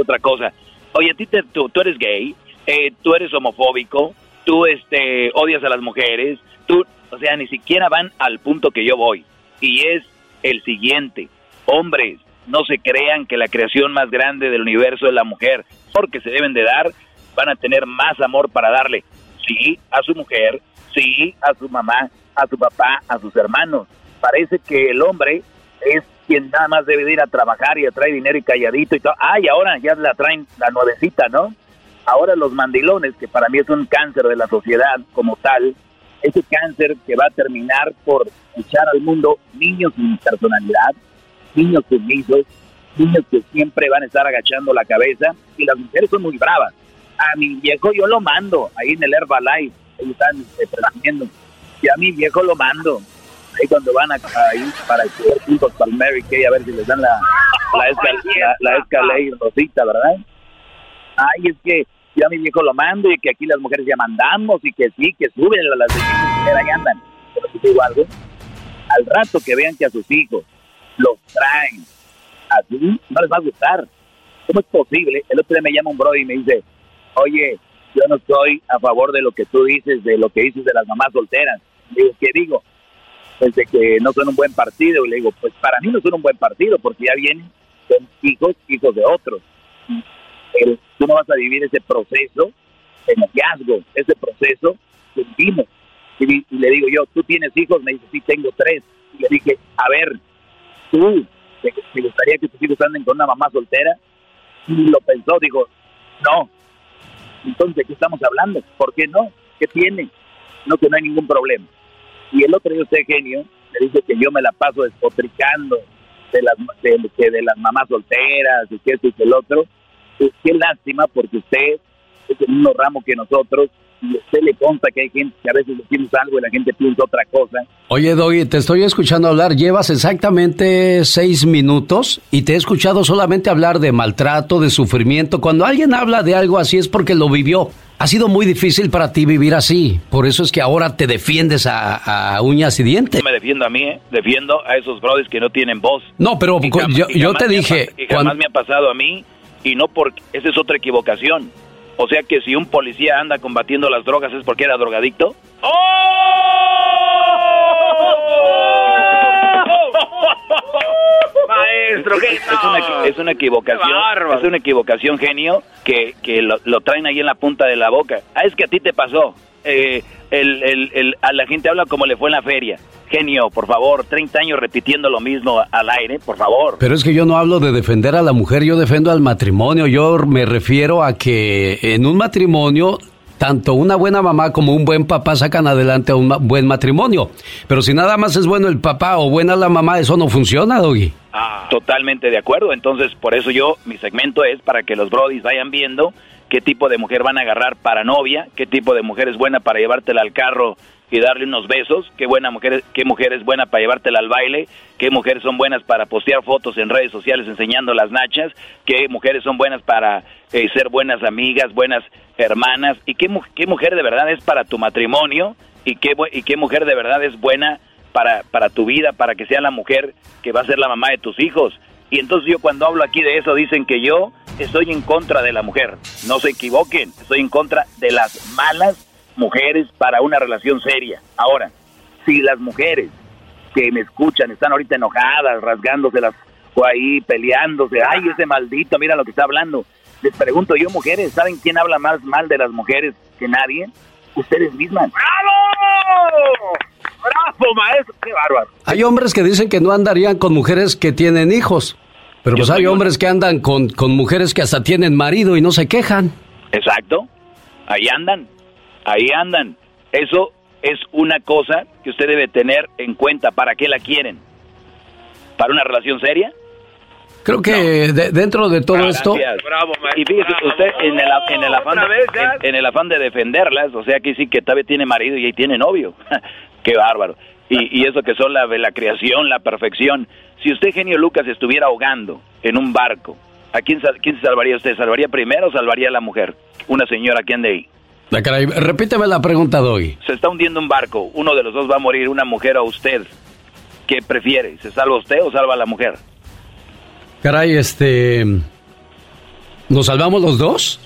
Speaker 4: otra cosa. Oye, a ti te- tú, tú eres gay, eh, tú eres homofóbico, tú este, odias a las mujeres, tú O sea, ni siquiera van al punto que yo voy. Y es el siguiente. Hombres, no se crean que la creación más grande del universo es la mujer. Porque se deben de dar, van a tener más amor para darle. Sí, a su mujer, sí, a su mamá, a su papá, a sus hermanos. Parece que el hombre es quien nada más debe de ir a trabajar y a traer dinero y calladito y todo. Ah, y ahora ya la traen la nuevecita, ¿no? Ahora los mandilones, que para mí es un cáncer de la sociedad como tal, ese cáncer que va a terminar por echar al mundo niños sin personalidad, niños sumisos, niños que siempre van a estar agachando la cabeza y las mujeres son muy bravas. A mi viejo yo lo mando ahí en el Herbalife, ellos están este, y a mi viejo lo mando ahí cuando van a, ahí para juntos para el Mary Kay a ver si les dan la la, escal, la, rosita, ¿verdad? Ay, es que yo a mi viejo lo mando y que aquí las mujeres ya mandamos y que sí, que suben a las de ahí andan. Pero si digo algo, al rato que vean que a sus hijos los traen así, no les va a gustar. ¿Cómo es posible? El otro día me llama un bro y me dice, oye, yo no estoy a favor de lo que tú dices, de lo que dices de las mamás solteras. digo, ¿qué digo? Pues de que no son un buen partido. Y le digo, pues para mí no son un buen partido, porque ya vienen son hijos, hijos de otros. Pero tú no vas a vivir ese proceso de noviazgo, ese proceso que vivimos. Y, le digo yo, ¿tú tienes hijos? Me dice, sí, tengo tres. Y le dije, a ver, tú, ¿te, gustaría que tus hijos anden con una mamá soltera? Y lo pensó, dijo, no. Entonces, ¿qué estamos hablando? ¿Por qué no? ¿Qué tiene? No, que no hay ningún problema. Y el otro día usted, genio, me dice que yo me la paso despotricando de las, de, de las mamás solteras y que esto y que el otro. Pues qué lástima porque usted es el mismo ramo que nosotros y a usted le consta que hay gente que a veces decimos algo y la gente piensa otra cosa.
Speaker 35: Oye, Doggy, te estoy escuchando hablar. Llevas exactamente seis minutos y te he escuchado solamente hablar de maltrato, de sufrimiento. Cuando alguien habla de algo así es porque lo vivió. Ha sido muy difícil para ti vivir así. Por eso es que ahora te defiendes a, uñas y dientes.
Speaker 4: Me defiendo a mí, ¿eh? defiendo a esos brothers que no tienen voz.
Speaker 35: No, pero yo, te dije...
Speaker 4: Y jamás me ha pasado a mí y no porque... Esa es otra equivocación. O sea que si un policía anda combatiendo las drogas es porque era drogadicto. ¡Oh! Maestro, es, una, equivocación. Es una equivocación, genio, que, que lo, traen ahí en la punta de la boca. Ah, es que a ti te pasó. Eh, el, el, a la gente habla como le fue en la feria. Genio, por favor, 30 años repitiendo lo mismo al aire, por favor.
Speaker 35: Pero es que yo no hablo de defender a la mujer, yo defiendo al matrimonio. Yo me refiero a que en un matrimonio tanto una buena mamá como un buen papá sacan adelante a un buen matrimonio. Pero si nada más es bueno el papá o buena la mamá, eso no funciona, Doggy.
Speaker 4: Ah, totalmente de acuerdo. Entonces, por eso yo, mi segmento es para que los brodis vayan viendo qué tipo de mujer van a agarrar para novia, qué tipo de mujer es buena para llevártela al carro y darle unos besos, qué buena mujer, qué mujer es buena para llevártela al baile, qué mujeres son buenas para postear fotos en redes sociales enseñando las nachas, qué mujeres son buenas para eh, ser buenas amigas, buenas hermanas, y qué, qué mujer de verdad es para tu matrimonio y qué, y qué mujer de verdad es buena para, para tu vida, para que sea la mujer que va a ser la mamá de tus hijos. Y entonces yo cuando hablo aquí de eso dicen que yo estoy en contra de la mujer. No se equivoquen, estoy en contra de las malas mujeres para una relación seria. Ahora, si las mujeres que me escuchan están ahorita enojadas, rasgándose las o ahí peleándose, ay, ese maldito, mira lo que está hablando. Les pregunto yo, mujeres, ¿saben quién habla más mal de las mujeres que nadie? Ustedes mismas. ¡Bravo! ¡Bravo, maestro! ¡Qué bárbaro!
Speaker 35: Hay hombres que dicen que no andarían con mujeres que tienen hijos. Pero pues hay hombres que andan con, con mujeres que hasta tienen marido y no se quejan.
Speaker 4: Exacto. Ahí andan ahí andan. Eso es una cosa que usted debe tener en cuenta. ¿Para qué la quieren? ¿Para una relación seria?
Speaker 35: Creo que dentro de todo esto...
Speaker 4: y fíjese, usted en el, en, el afán de, en, el afán de defenderlas, o sea que sí que todavía tiene marido y ahí tiene novio. Qué bárbaro. Y, y eso que son la, la creación, la perfección. Si usted, genio Lucas, estuviera ahogando en un barco, ¿a quién, quién se salvaría usted? ¿Salvaría primero o salvaría a la mujer? Una señora, ¿quién de ahí?
Speaker 35: repíteme la pregunta, Doy.
Speaker 4: Se está hundiendo un barco, uno de los dos va a morir, una mujer o usted. ¿Qué prefiere? ¿Se salva usted o salva a la mujer?
Speaker 35: Caray, este... ¿Nos salvamos los dos?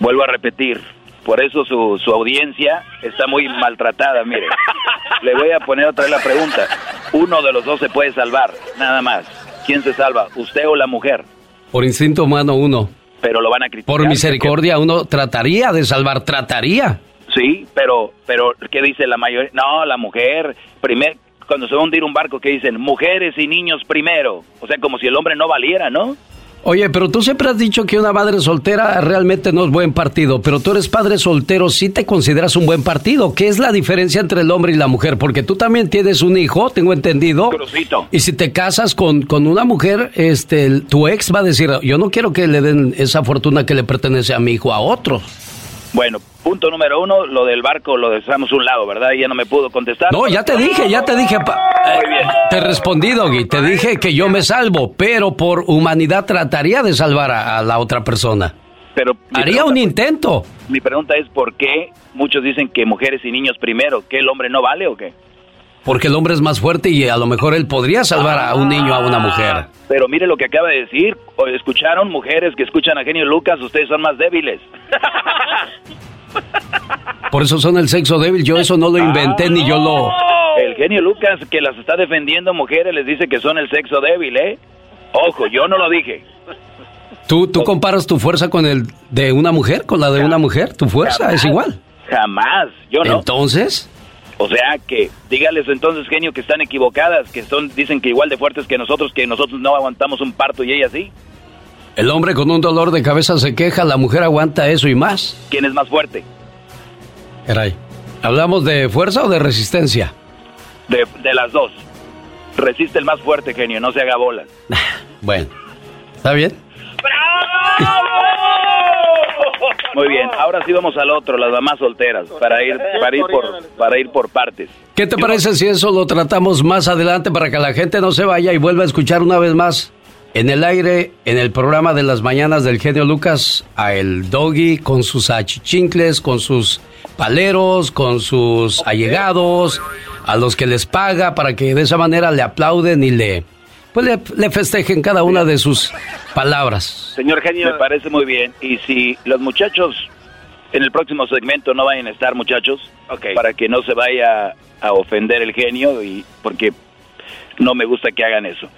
Speaker 4: Vuelvo a repetir, Por eso su, su audiencia está muy maltratada, mire. Le voy a poner otra vez la pregunta. Uno de los dos se puede salvar, nada más. ¿Quién se salva, usted o la mujer?
Speaker 35: Por instinto humano uno.
Speaker 4: Pero lo van a criticar.
Speaker 35: Por misericordia uno trataría de salvar, trataría.
Speaker 4: Sí, pero, pero, ¿qué dice la mayoría? No, la mujer, primer, cuando se va a hundir un barco, ¿qué dicen? Mujeres y niños primero. O sea, como si el hombre no valiera, ¿no?
Speaker 35: Oye, pero tú siempre has dicho que una madre soltera realmente no es buen partido, pero tú eres padre soltero, sí te consideras un buen partido. ¿Qué es la diferencia entre el hombre y la mujer? Porque tú también tienes un hijo, tengo entendido.
Speaker 4: Crucito.
Speaker 35: Y si te casas con, con una mujer, este, tu ex va a decir, yo no quiero que le den esa fortuna que le pertenece a mi hijo a otros.
Speaker 4: Bueno, punto número uno, lo del barco lo dejamos a un lado, ¿verdad? Ya no me pudo contestar.
Speaker 35: No, ya te dije, ya te dije.
Speaker 4: Muy bien.
Speaker 35: Te respondí, Doggy. Te dije que yo me salvo, pero por humanidad trataría de salvar a, a la otra persona.
Speaker 4: Pero
Speaker 35: Haría
Speaker 4: pregunta-
Speaker 35: un intento.
Speaker 4: Mi pregunta es, ¿por qué muchos dicen que mujeres y niños primero? ¿Que el hombre no vale o qué?
Speaker 35: Porque el hombre es más fuerte y a lo mejor él podría salvar a un niño, a una mujer.
Speaker 4: Pero mire lo que acaba de decir. ¿O ¿Escucharon mujeres que escuchan a Genio Lucas? Ustedes son más débiles.
Speaker 35: Por eso son el sexo débil. Yo eso no lo inventé ni yo lo...
Speaker 4: El genio Lucas que las está defendiendo mujeres les dice que son el sexo débil, ¿eh? Ojo, yo no lo dije.
Speaker 35: ¿Tú, ¿Tú comparas tu fuerza con el de una mujer, con la de una mujer? Tu fuerza es igual.
Speaker 4: Jamás, yo no.
Speaker 35: Entonces,
Speaker 4: O sea que, dígales entonces, genio, que están equivocadas, que son, dicen que igual de fuertes que nosotros, que nosotros no aguantamos un parto y ella sí.
Speaker 35: el hombre con un dolor de cabeza se queja, la mujer aguanta eso y más.
Speaker 4: ¿Quién es más fuerte?
Speaker 35: Caray. ¿Hablamos de fuerza o de resistencia?
Speaker 4: De, de las dos. Resiste el más fuerte, genio, no se haga bolas.
Speaker 35: Bueno, ¿está bien?
Speaker 4: Muy bien, ahora sí vamos al otro, las mamás solteras, para ir, para ir por, para ir por partes.
Speaker 35: ¿Qué te parece si eso lo tratamos más adelante para que la gente no se vaya y vuelva a escuchar una vez más en el aire, en el programa de las mañanas del genio Lucas, a el doggy con sus achichincles, con sus paleros, con sus allegados, a los que les paga para que de esa manera le aplauden y le, pues le, le festejen cada una de sus palabras.
Speaker 4: Señor genio, me parece muy bien. Y si los muchachos en el próximo segmento no vayan a estar, muchachos, para que no se vaya a ofender el genio y porque no me gusta que hagan eso.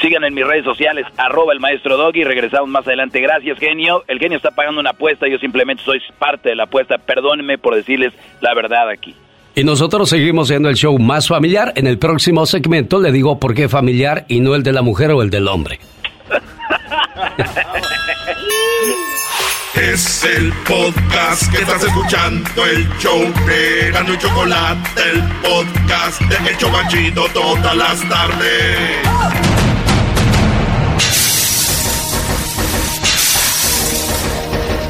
Speaker 4: Sigan en mis redes sociales, arroba el maestro Doggy, regresamos más adelante. Gracias, genio. El genio está pagando una apuesta, yo simplemente soy parte de la apuesta. Perdónenme por decirles la verdad aquí.
Speaker 35: Y nosotros seguimos siendo el show más familiar. En el próximo segmento le digo por qué familiar y no el de la mujer o el del hombre.
Speaker 13: Es el podcast que estás escuchando, el show de Gano y Chocolate, el podcast de El Chobachito todas las tardes.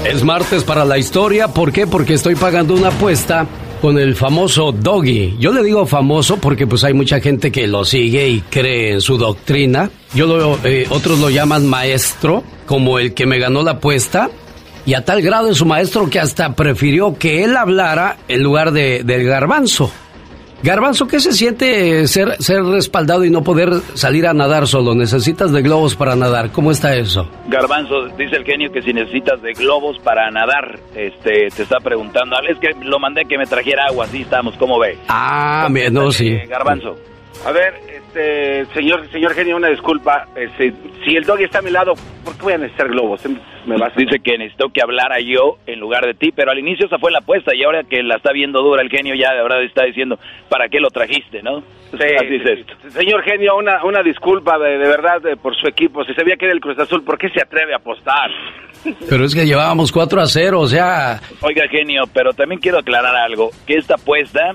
Speaker 35: Es martes para la historia. ¿Por qué? Porque estoy pagando una apuesta con el famoso Doggy. Yo le digo famoso porque pues hay mucha gente que lo sigue y cree en su doctrina. Yo lo, eh, otros lo llaman maestro, como el que me ganó la apuesta. Y a tal grado es su maestro que hasta prefirió que él hablara en lugar de, del garbanzo. Garbanzo, ¿qué se siente ser, ser respaldado y no poder salir a nadar solo? Necesitas de globos para nadar. ¿Cómo está eso?
Speaker 4: Garbanzo, dice el genio que si necesitas de globos para nadar, este, te está preguntando. Es que lo mandé que me trajera agua, así estamos, ¿cómo ve?
Speaker 35: Ah, no, sí.
Speaker 4: Eh, Garbanzo.
Speaker 40: A ver, este, señor, señor genio, una disculpa. Este, si el doggy está a mi lado, ¿por qué voy a necesitar globos? Me vas a...
Speaker 4: Dice que necesitó que hablara yo en lugar de ti, pero al inicio esa fue la apuesta y ahora que la está viendo dura el genio ya de verdad está diciendo, ¿para qué lo trajiste, no?
Speaker 40: Sí,
Speaker 4: Así es
Speaker 40: sí,
Speaker 4: esto.
Speaker 40: Señor genio, una, una disculpa de, de verdad de- por su equipo. Si sabía que era el Cruz Azul, ¿por qué se atreve a apostar?
Speaker 35: Pero es que llevábamos 4 a 0, o sea,
Speaker 4: Oiga, genio, pero también quiero aclarar algo, que esta apuesta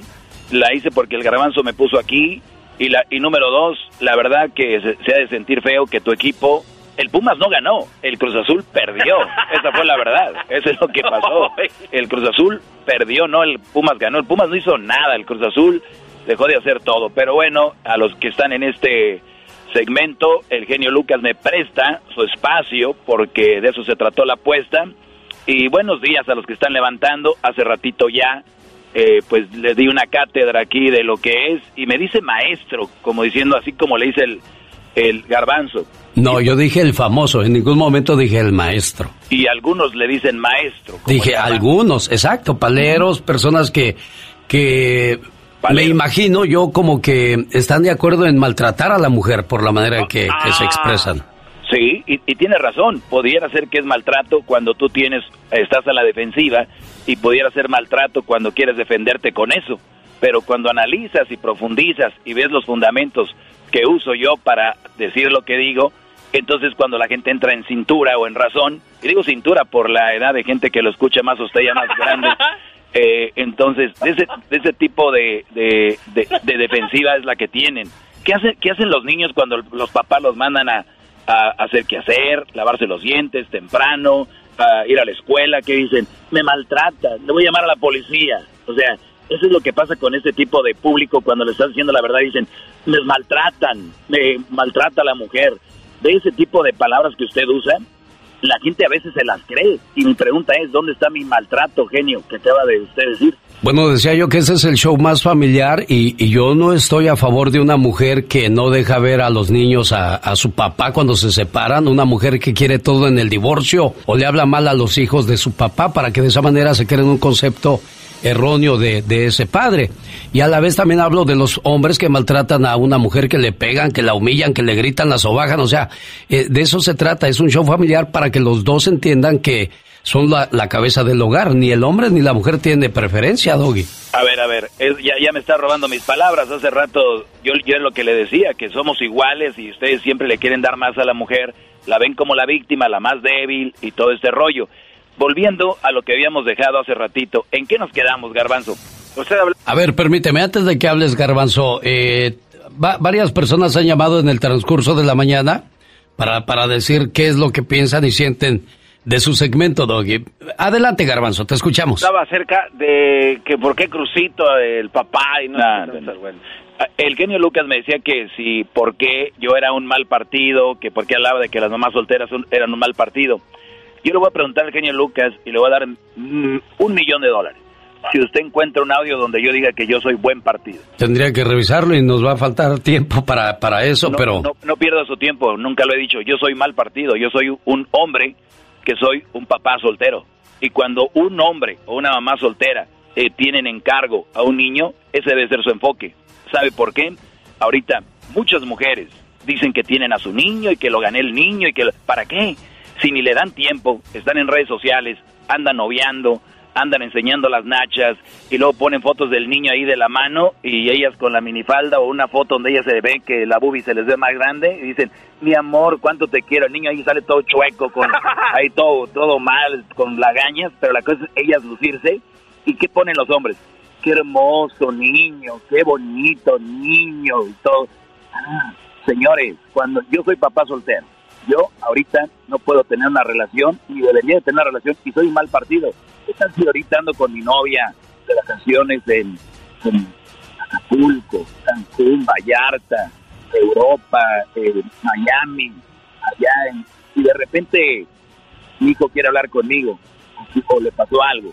Speaker 4: la hice porque el garbanzo me puso aquí y la y número dos, la verdad que se, se ha de sentir feo que tu equipo, el Pumas no ganó, el Cruz Azul perdió, esa fue la verdad, eso es lo que pasó, el Cruz Azul perdió, no el Pumas ganó, el Pumas no hizo nada, el Cruz Azul dejó de hacer todo, pero bueno, a los que están en este segmento, el genio Lucas me presta su espacio porque de eso se trató la apuesta. Y buenos días a los que están levantando. Hace ratito ya, eh, pues les di una cátedra aquí de lo que es. Y me dice maestro, como diciendo así como le dice el, el garbanzo.
Speaker 35: No, yo dije el famoso, en ningún momento dije el maestro.
Speaker 4: Y algunos le dicen maestro.
Speaker 35: Dije algunos, exacto, paleros, personas que, que me imagino yo como que están de acuerdo en maltratar a la mujer por la manera que, que se
Speaker 4: Ah.
Speaker 35: expresan.
Speaker 4: Sí, y, y tiene razón. Pudiera ser que es maltrato cuando tú tienes, estás a la defensiva y pudiera ser maltrato cuando quieres defenderte con eso. Pero cuando analizas y profundizas y ves los fundamentos que uso yo para decir lo que digo, entonces cuando la gente entra en cintura o en razón, y digo cintura por la edad de gente que lo escucha más usted ya más grande, eh, entonces de ese, de ese tipo de, de, de- de defensiva es la que tienen. ¿Qué, hace, ¿Qué hacen los niños cuando los papás los mandan a, a hacer qué hacer, lavarse los dientes temprano, a ir a la escuela? que dicen? Me maltrata, le voy a llamar a la policía. O sea, eso es lo que pasa con este tipo de público cuando le estás diciendo la verdad. Dicen, me maltratan, me maltrata la mujer. De ese tipo de palabras que usted usa, la gente a veces se las cree. Y mi pregunta es, ¿dónde está mi maltrato, genio, que acaba de usted decir?
Speaker 35: Bueno, decía yo que ese es el show más familiar y, y yo no estoy a favor de una mujer que no deja ver a los niños a, a su papá cuando se separan, una mujer que quiere todo en el divorcio o le habla mal a los hijos de su papá para que de esa manera se creen un concepto erróneo de, de ese padre. Y a la vez también hablo de los hombres que maltratan a una mujer, que le pegan, que la humillan, que le gritan, la sobajan, o sea, eh, de eso se trata, es un show familiar para que los dos entiendan que son la, la cabeza del hogar, ni el hombre ni la mujer tiene preferencia, Doggy.
Speaker 4: A ver, a ver, es- ya, ya me está robando mis palabras. Hace rato yo, yo es lo que le decía, que somos iguales y ustedes siempre le quieren dar más a la mujer, la ven como la víctima, la más débil y todo este rollo. Volviendo a lo que habíamos dejado hace ratito, ¿en qué nos quedamos, Garbanzo? Usted habla...
Speaker 35: A ver, permíteme, antes de que hables, Garbanzo, eh, va- varias personas han llamado en el transcurso de la mañana para, para decir qué es lo que piensan y sienten de su segmento, Doggy. Adelante, Garbanzo, te escuchamos.
Speaker 40: Estaba cerca de que por qué Crucito, el papá y no...
Speaker 4: No, no, no. El genio Lucas me decía que si, por qué yo era un mal partido, que por qué hablaba de que las mamás solteras son- eran un mal partido. Yo le voy a preguntar al genio Lucas y le voy a dar mm, un millón de dólares. Si usted encuentra un audio donde yo diga que yo soy buen partido.
Speaker 35: Tendría que revisarlo y nos va a faltar tiempo para, para eso,
Speaker 4: no,
Speaker 35: pero...
Speaker 4: no, no pierda su tiempo, nunca lo he dicho. Yo soy mal partido, yo soy un hombre que soy un papá soltero. Y cuando un hombre o una mamá soltera eh, tienen en cargo a un niño, ese debe ser su enfoque. ¿Sabe por qué? Ahorita muchas mujeres dicen que tienen a su niño y que lo gané el niño y que... lo- ¿Para qué? Si ni le dan tiempo, están en redes sociales, andan noviando, andan enseñando las nachas y luego ponen fotos del niño ahí de la mano y ellas con la minifalda o una foto donde ellas se ve que la boobie se les ve más grande y dicen, mi amor, cuánto te quiero. El niño ahí sale todo chueco, con ahí todo, todo mal, con lagañas, pero la cosa es ellas lucirse. ¿Y qué ponen los hombres? Qué hermoso niño, qué bonito niño y todo. Ah, señores, cuando yo soy papá soltero, yo ahorita no puedo tener una relación ni debería de tener una relación y soy un mal partido. ¿Qué tal si ahorita ando con mi novia de vacaciones en, en Acapulco, Cancún, Vallarta, Europa, eh, Miami, allá y de repente mi hijo quiere hablar conmigo o le pasó algo.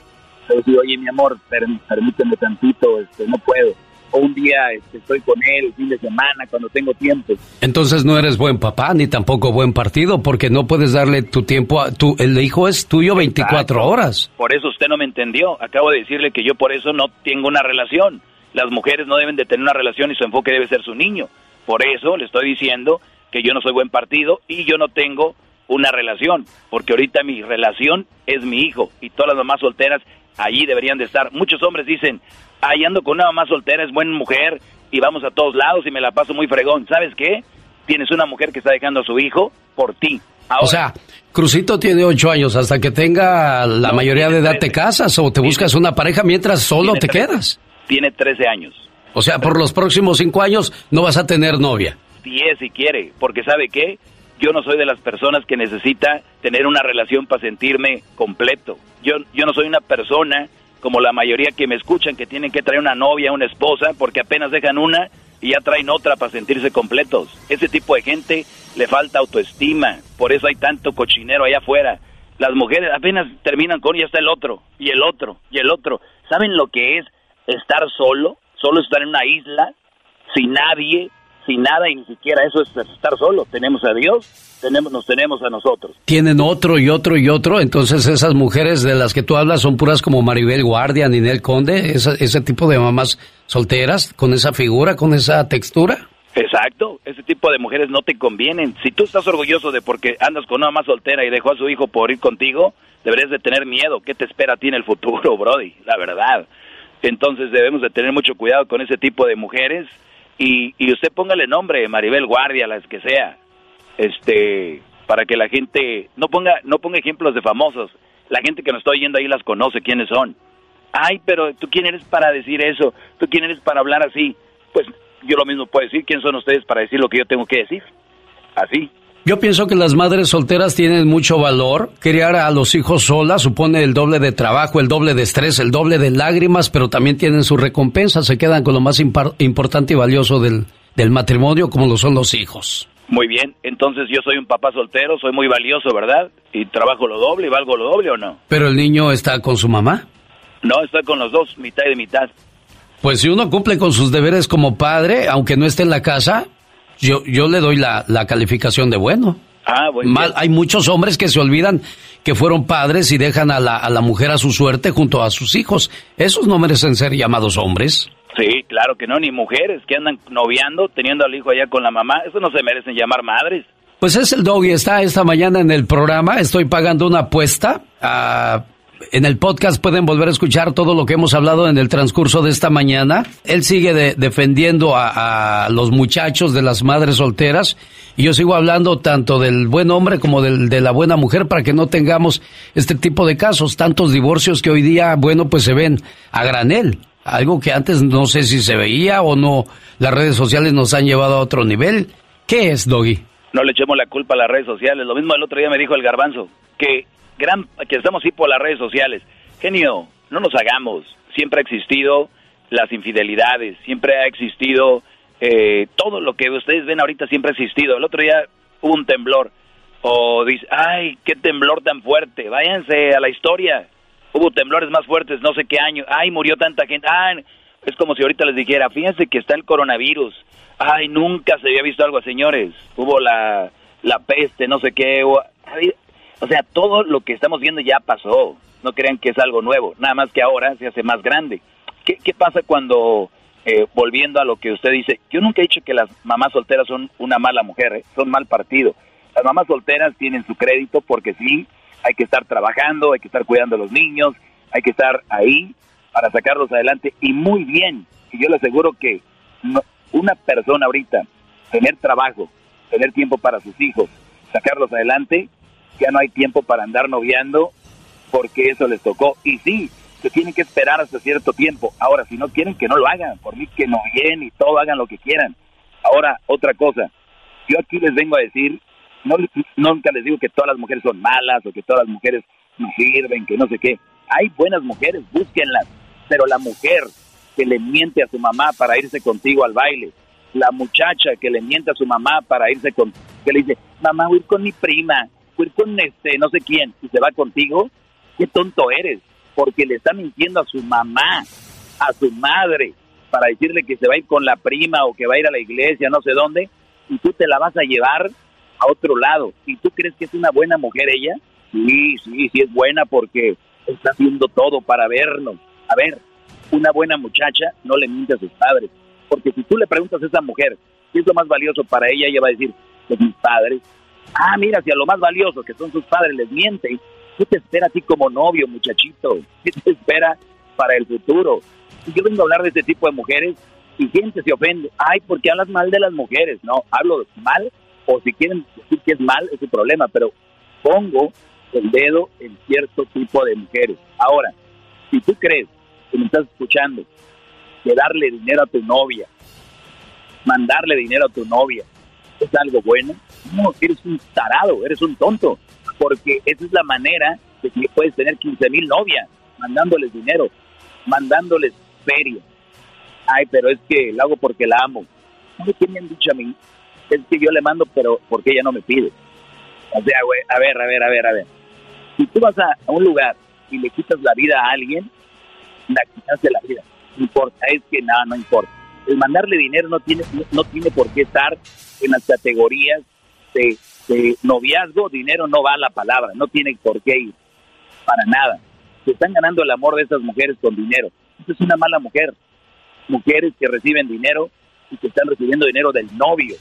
Speaker 4: Yo digo, oye, mi amor, per- permíteme tantito, este, no puedo. O un día este, estoy con él, el fin de semana, cuando tengo tiempo.
Speaker 35: Entonces no eres buen papá ni tampoco buen partido porque no puedes darle tu tiempo a tu el hijo es tuyo 24
Speaker 4: Exacto.
Speaker 35: horas.
Speaker 4: Por eso usted no me entendió. Acabo de decirle que yo por eso no tengo una relación. Las mujeres no deben de tener una relación y su enfoque debe ser su niño. Por eso le estoy diciendo que yo no soy buen partido y yo no tengo una relación, porque ahorita mi relación es mi hijo y todas las mamás solteras allí deberían de estar. Muchos hombres dicen, ahí ando con una mamá soltera, es buena mujer y vamos a todos lados y me la paso muy fregón. ¿Sabes qué? Tienes una mujer que está dejando a su hijo por ti. Ahora,
Speaker 35: o sea, Crucito tiene ocho años. Hasta que tenga la
Speaker 4: No,
Speaker 35: mayoría de edad te
Speaker 4: trece.
Speaker 35: casas o te buscas una pareja mientras solo
Speaker 4: Tiene
Speaker 35: te
Speaker 4: trece.
Speaker 35: quedas.
Speaker 4: tiene 13 años.
Speaker 35: O sea, por los próximos cinco años no vas a tener novia.
Speaker 4: 10 si quiere, porque ¿sabe qué? Yo no soy de las personas que necesita tener una relación para sentirme completo. Yo, yo no soy una persona como la mayoría que me escuchan que tienen que traer una novia, una esposa, porque apenas dejan una y ya traen otra para sentirse completos. Ese tipo de gente le falta autoestima, por eso hay tanto cochinero allá afuera. Las mujeres apenas terminan con ya está el otro, y el otro, y el otro. ¿Saben lo que es estar solo? Solo estar en una isla, sin nadie, sin nada y ni siquiera eso es estar solo. Tenemos a Dios, tenemos, nos tenemos a nosotros.
Speaker 35: Tienen otro y otro y otro, entonces esas mujeres de las que tú hablas son puras como Maribel Guardia, Ninel Conde, ese tipo de mamás solteras, con esa figura, con esa textura.
Speaker 4: Exacto, ese tipo de mujeres no te convienen. Si tú estás orgulloso de porque andas con una mamá soltera y dejó a su hijo por ir contigo, deberías de tener miedo. ¿Qué te espera a ti en el futuro, Brody? La verdad. Entonces debemos de tener mucho cuidado con ese tipo de mujeres y, y usted póngale nombre, Maribel Guardia, las que sea, este, para que la gente no ponga no ponga ejemplos de famosos. La gente que nos está oyendo ahí las conoce quiénes son. Ay, pero tú quién eres para decir eso, tú quién eres para hablar así. Pues yo lo mismo puedo decir, ¿quién son ustedes para decir lo que yo tengo que decir? Así.
Speaker 35: Yo pienso que las madres solteras tienen mucho valor. Criar a los hijos solas supone el doble de trabajo, el doble de estrés, el doble de lágrimas, pero también tienen su recompensa. Se quedan con lo más importante y valioso del, del matrimonio, como lo son los hijos.
Speaker 4: Muy bien, entonces yo soy un papá soltero, soy muy valioso, ¿verdad? Y trabajo lo doble y valgo lo doble o no.
Speaker 35: ¿Pero el niño está con su mamá?
Speaker 4: No, está con los dos, mitad y mitad.
Speaker 35: Pues si uno cumple con sus deberes como padre, aunque no esté en la casa, yo, yo le doy la, calificación de bueno.
Speaker 4: Ah, bueno.
Speaker 35: Mal, hay muchos hombres que se olvidan que fueron padres y dejan a la, a la mujer a su suerte junto a sus hijos. Esos no merecen ser llamados hombres.
Speaker 4: Sí, claro que no, ni mujeres que andan noviando, teniendo al hijo allá con la mamá, eso no se merecen llamar madres.
Speaker 35: Pues es el doggy, está esta mañana en el programa, estoy pagando una apuesta a en el podcast pueden volver a escuchar todo lo que hemos hablado en el transcurso de esta mañana. Él sigue defendiendo a, los muchachos de las madres solteras y yo sigo hablando tanto del buen hombre como del, de la buena mujer para que no tengamos este tipo de casos, tantos divorcios que hoy día, bueno, pues se ven a granel. Algo que antes no sé si se veía o no. Las redes sociales nos han llevado a otro nivel. ¿Qué es, Doggy?
Speaker 4: No le echemos la culpa a las redes sociales. Lo mismo el otro día me dijo el garbanzo, que gran, que estamos así por las redes sociales. Genio, no nos hagamos. Siempre ha existido las infidelidades, siempre ha existido eh, todo lo que ustedes ven ahorita siempre ha existido. El otro día hubo un temblor o dice, ay, qué temblor tan fuerte, váyanse a la historia. Hubo temblores más fuertes, no sé qué año. Ay, murió tanta gente. Ay, es como si ahorita les dijera, fíjense que está el coronavirus. Ay, nunca se había visto algo, señores. Hubo la, la peste, no sé qué. O sea, todo lo que estamos viendo ya pasó. No crean que es algo nuevo. Nada más que ahora se hace más grande. ¿Qué, qué pasa cuando, eh, volviendo a lo que usted dice, yo nunca he dicho que las mamás solteras son una mala mujer, ¿eh? son mal partido. Las mamás solteras tienen su crédito porque sí, hay que estar trabajando, hay que estar cuidando a los niños, hay que estar ahí para sacarlos adelante y muy bien. Y yo le aseguro que una persona ahorita, tener trabajo, tener tiempo para sus hijos, sacarlos adelante, ya no hay tiempo para andar noviando porque eso les tocó. Y sí, se tienen que esperar hasta cierto tiempo. Ahora, si no quieren, que no lo hagan. Por mí, que no bien y todo, hagan lo que quieran. Ahora, otra cosa. Yo aquí les vengo a decir, no, nunca les digo que todas las mujeres son malas o que todas las mujeres no sirven, que no sé qué. Hay buenas mujeres, búsquenlas. Pero la mujer que le miente a su mamá para irse contigo al baile, la muchacha que le miente a su mamá para irse con, que le dice, mamá, voy con mi prima, con este no sé quién y se va contigo, qué tonto eres, porque le está mintiendo a su mamá, a su madre, para decirle que se va a ir con la prima o que va a ir a la iglesia, no sé dónde, y tú te la vas a llevar a otro lado. ¿Y tú crees que es una buena mujer ella? Sí, sí, sí es buena porque está haciendo todo para vernos. A ver, una buena muchacha no le miente a sus padres, porque si tú le preguntas a esa mujer qué es lo más valioso para ella, ella va a decir, pues mis padres, Ah, mira, si a lo más valioso que son sus padres les mienten, ¿qué te espera a ti como novio, muchachito? ¿Qué te espera para el futuro? Yo vengo a hablar de este tipo de mujeres y gente se ofende. Ay, ¿por qué hablas mal de las mujeres? No, hablo mal o si quieren decir que es mal es su problema, pero pongo el dedo en cierto tipo de mujeres. Ahora, si tú crees que me estás escuchando, que darle dinero a tu novia, mandarle dinero a tu novia, es algo bueno, no, eres un tarado, eres un tonto, porque esa es la manera de que puedes tener 15 mil novias, mandándoles dinero, mandándoles feria. Ay, pero es que lo hago porque la amo. ¿Sabes qué me han dicho a mí? Es que yo le mando, pero porque ella no me pide. O sea, güey, a ver, a ver, a ver, a ver. Si tú vas a, un lugar y le quitas la vida a alguien, la quitaste la vida. No importa, es que nada, no importa. el mandarle dinero no tiene, no, tiene por qué estar en las categorías de, noviazgo, dinero no va a la palabra, no tiene por qué ir, para nada. Se están ganando el amor de esas mujeres con dinero. Esa es una mala mujer. Mujeres que reciben dinero y que están recibiendo dinero del novio.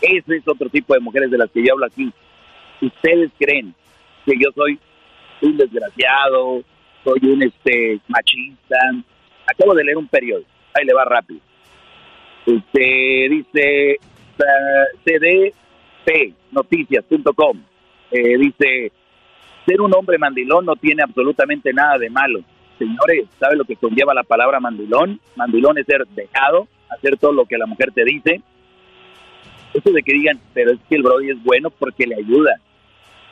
Speaker 4: Ese es otro tipo de mujeres de las que yo hablo aquí. Ustedes creen que yo soy un desgraciado, soy un este machista. Acabo de leer un periódico, ahí le va rápido. Este dice cdpnoticias.com eh, dice ser un hombre mandilón no tiene absolutamente nada de malo. Señores, ¿sabe lo que conlleva la palabra mandilón? Mandilón es ser dejado, hacer todo lo que la mujer te dice. Eso de que digan, pero es que el Brody es bueno porque le ayuda.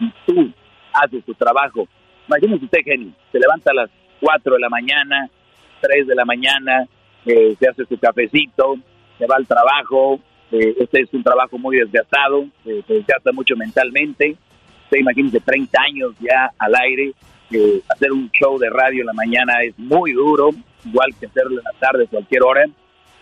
Speaker 4: Y tú haces tu trabajo. Imagínese usted, Genio, se levanta a las 4 de la mañana, 3 de la mañana, eh, se hace su cafecito, se va al trabajo. Eh, este es un trabajo muy desgastado, eh, se desgasta mucho mentalmente. Usted imagínese 30 años ya al aire, hacer un show de radio en la mañana es muy duro, igual que hacerlo en la tarde, cualquier hora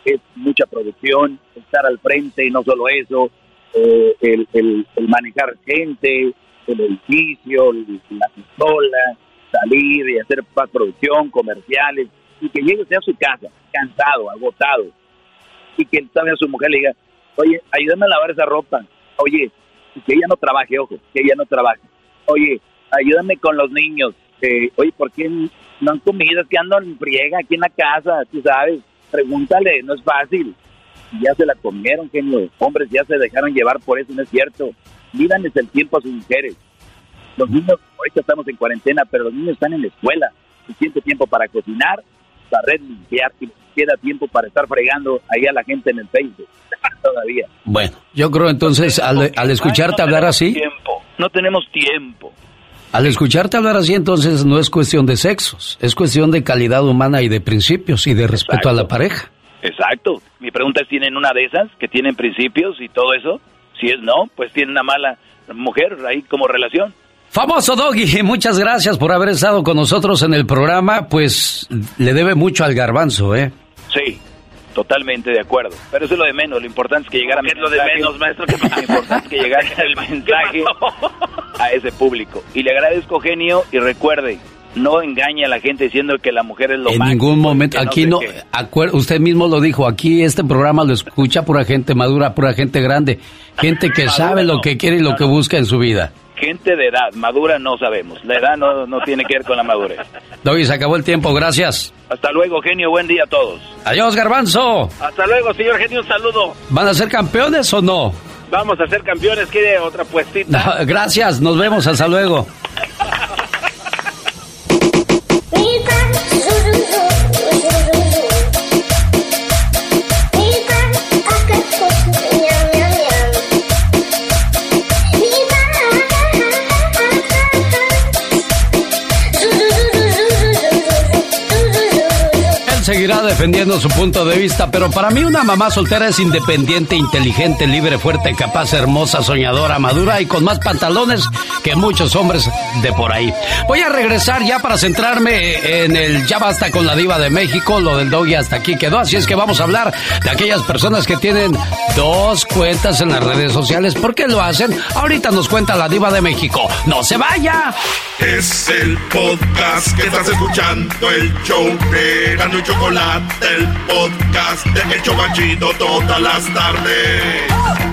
Speaker 4: es mucha producción, estar al frente y no solo eso, eh, el, el, manejar gente, el edificio, la pistola, salir y hacer más producción, comerciales, y que llegue a su casa, cansado, agotado, y que también a su mujer le diga, oye, ayúdame a lavar esa ropa, oye, que ella no trabaje, ojo, que ella no trabaje, oye, ayúdame con los niños, eh, oye, ¿por qué no han comido? Es que ando en friega aquí en la casa, tú sabes, pregúntale, no es fácil. Ya se la comieron, genio. Hombres ya se dejaron llevar por eso, no es cierto. Mídanles el tiempo a sus mujeres. Los niños, ahorita estamos en cuarentena, pero los niños están en la escuela. Suficiente tiempo para cocinar, red limpiar, y queda tiempo para estar fregando ahí a la gente en el Facebook. Todavía.
Speaker 35: Bueno, yo creo entonces, al, al escucharte hablar así...
Speaker 4: Tiempo. No tenemos tiempo.
Speaker 35: Al escucharte hablar así, entonces no es cuestión de sexos, es cuestión de calidad humana y de principios y de respeto a la pareja.
Speaker 4: Exacto. Mi pregunta es, ¿tienen una de esas que tienen principios y todo eso? Si es no, pues tienen una mala mujer ahí como relación.
Speaker 35: Famoso Doggy, muchas gracias por haber estado con nosotros en el programa, pues le debe mucho al garbanzo, ¿eh?
Speaker 4: Sí, Totalmente de acuerdo. Pero eso es lo de menos. Lo importante es que llegara mi mensaje. lo de menos, maestro? Lo importante es que llegara el mensaje a ese público. Y le agradezco, genio, y recuerde, no engañe a la gente diciendo que la mujer es lo
Speaker 35: En ningún momento, aquí no, usted mismo lo dijo, aquí este programa lo escucha pura gente madura, pura gente grande, gente que sabe lo que quiere y lo que busca en su vida
Speaker 4: gente de edad, madura no sabemos. La edad no, no tiene que ver con la madurez.
Speaker 35: Doggy, se acabó el tiempo, gracias.
Speaker 4: Hasta luego, genio, buen día a todos.
Speaker 35: Adiós, garbanzo.
Speaker 4: Hasta luego, señor genio, un saludo.
Speaker 35: ¿Van a ser campeones o no?
Speaker 4: Vamos a ser campeones, quiere otra puestita.
Speaker 35: gracias, nos vemos, hasta luego. Seguirá defendiendo su punto de vista, pero para mí una mamá soltera es independiente, inteligente, libre, fuerte, capaz, hermosa, soñadora, madura y con más pantalones que muchos hombres de por ahí. Voy a regresar ya para centrarme en el ya basta con la diva de México, lo del doggy hasta aquí quedó, así es que vamos a hablar de aquellas personas que tienen dos cuentas en las redes sociales. ¿Por qué lo hacen? Ahorita nos cuenta la diva de México. ¡No se vaya!
Speaker 13: Es el podcast que estás escuchando, el show de Chocolate, el podcast de El todas las tardes.